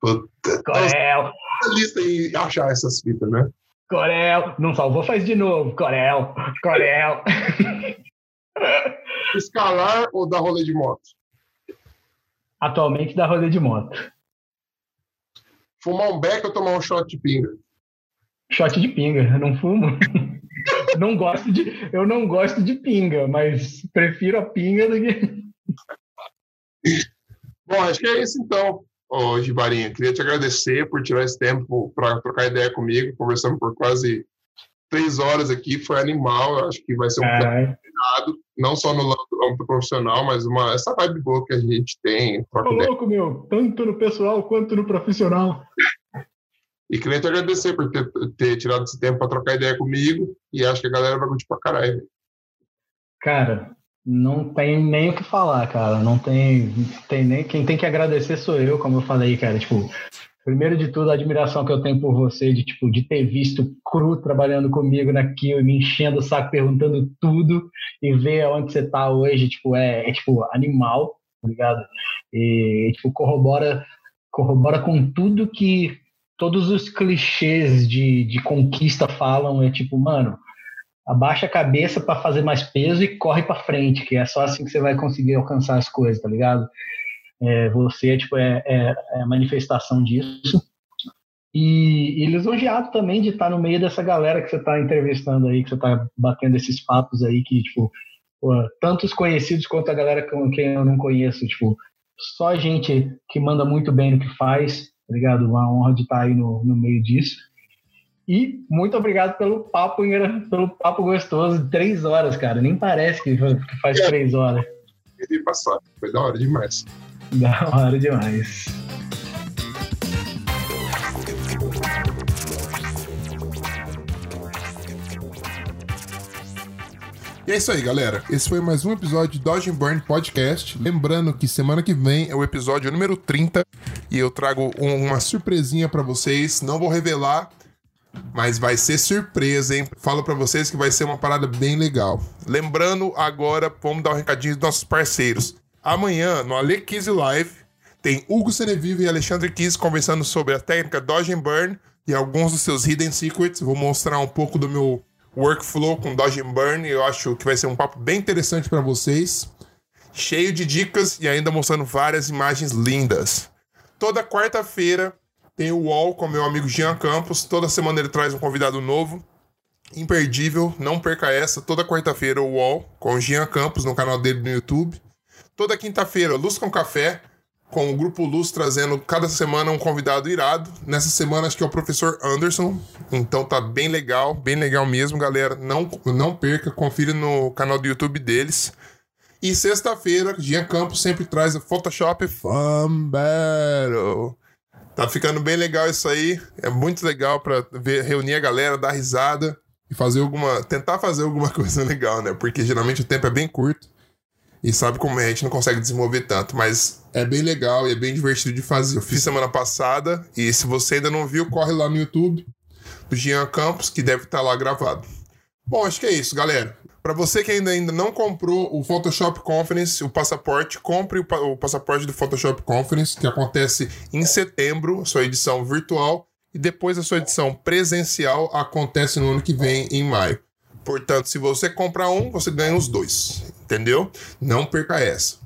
Puta. Corel, Tá lista e achar essas fitas, né? Corel. Não salvou, faz de novo. Corel, Corel. Escalar ou dar rolê de moto? Atualmente dá rolê de moto. Fumar um beck ou tomar um shot de pinga? Shot de pinga, eu não fumo. Não gosto de, eu não gosto de pinga, mas prefiro a pinga do que. Bom, acho que é isso então, ô Gibarinha. Queria te agradecer por tirar esse tempo para trocar ideia comigo. Conversamos por quase três horas aqui. Foi animal. Eu acho que vai ser um. Cuidado, não só no âmbito- profissional, mas uma, essa vibe boa que a gente tem. Troca Ô, ideia. louco, meu, tanto no pessoal quanto no profissional. E queria te agradecer por ter, ter tirado esse tempo para trocar ideia comigo. E acho que a galera vai curtir pra caralho. Cara, não tem nem o que falar, cara. Não tem, tem nem. Quem tem que agradecer sou eu, como eu falei, cara. Tipo, primeiro de tudo, a admiração que eu tenho por você, de, tipo, de ter visto cru trabalhando comigo naquilo, me enchendo o saco, perguntando tudo, e ver onde você tá hoje, tipo, é, é tipo, animal, tá ligado? E, tipo, corrobora, corrobora com tudo que todos os clichês de, de conquista falam. É tipo, mano, abaixa a cabeça para fazer mais peso e corre para frente, que é só assim que você vai conseguir alcançar as coisas, tá ligado? É, você tipo, é, é, é a manifestação disso. E, e lisonjeado também de estar no meio dessa galera que você está entrevistando aí, que você está batendo esses papos aí, que, tipo, pô, tantos conhecidos quanto a galera com quem eu não conheço, tipo, só gente que manda muito bem no que faz, tá ligado? Uma honra de estar aí no, no meio disso. E muito obrigado pelo papo, pelo papo gostoso de três horas, cara. Nem parece que fa- que faz três horas. E passar. Foi da hora demais. Da hora demais. E é isso aí, galera. Esse foi mais um episódio do Dodge Burn Podcast. Lembrando que semana que vem é o episódio número 30 e eu trago um- uma surpresinha pra vocês. Não vou revelar, mas vai ser surpresa, hein? Falo pra vocês que vai ser uma parada bem legal. Lembrando agora, vamos dar um recadinho dos nossos parceiros. Amanhã, no Ale Kiss Live, tem Hugo Senevivo e Alexandre Kiss conversando sobre a técnica Dodge and Burn e alguns dos seus hidden secrets. Vou mostrar um pouco do meu workflow com Dodge and Burn. Eu acho que vai ser um papo bem interessante para vocês. Cheio de dicas e ainda mostrando várias imagens lindas. Toda quarta-feira tem o UOL com meu amigo Jean Campos. Toda semana ele traz um convidado novo. Imperdível, não perca essa. Toda quarta-feira o UOL com Jean Campos no canal dele no YouTube. Toda quinta-feira, Luz com Café, com o Grupo Luz trazendo cada semana um convidado irado. Nessa semana acho que é o professor Anderson. Então tá bem legal, bem legal mesmo, galera. Não, não perca, confira no canal do YouTube deles. E sexta-feira, Jean Campos sempre traz o Photoshop Fun Battle. Tá ficando bem legal isso aí. É muito legal ver, reunir a galera, dar risada e fazer alguma. tentar fazer alguma coisa legal, né? Porque geralmente o tempo é bem curto. E sabe como é, a gente não consegue desenvolver tanto, mas é bem legal e é bem divertido de fazer. Eu fiz semana passada e se você ainda não viu, corre lá no YouTube do Jean Campos, que deve estar lá gravado. Bom, acho que é isso, galera. Para você que ainda, ainda não comprou o Photoshop Conference, o passaporte, compre o, pa- o passaporte do Photoshop Conference, que acontece em setembro, sua edição virtual, e depois a sua edição presencial acontece no ano que vem, em maio. Portanto, se você comprar um, você ganha os dois. Entendeu? Não perca essa.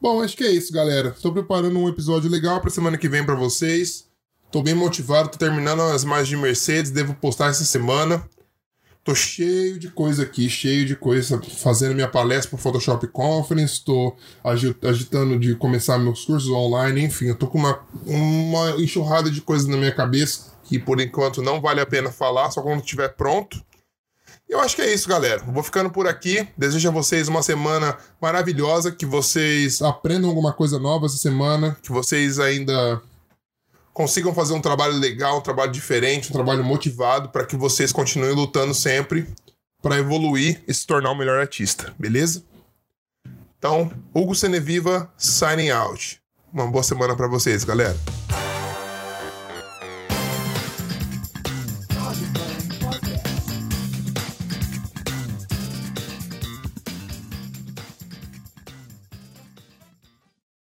Bom, acho que é isso, galera. Estou preparando um episódio legal para semana que vem para vocês. Tô bem motivado, tô terminando as mais de Mercedes, devo postar essa semana. Tô cheio de coisa aqui, cheio de coisa, fazendo minha palestra pro Photoshop Conference, tô agitando de começar meus cursos online, enfim, eu tô com uma, uma enxurrada de coisas na minha cabeça que por enquanto não vale a pena falar, só quando estiver pronto. Eu acho que é isso, galera. vou ficando por aqui. Desejo a vocês uma semana maravilhosa, que vocês aprendam alguma coisa nova essa semana, que vocês ainda consigam fazer um trabalho legal, um trabalho diferente, um trabalho motivado para que vocês continuem lutando sempre para evoluir e se tornar o melhor artista, beleza? Então, Hugo Seneviva signing out. Uma boa semana para vocês, galera.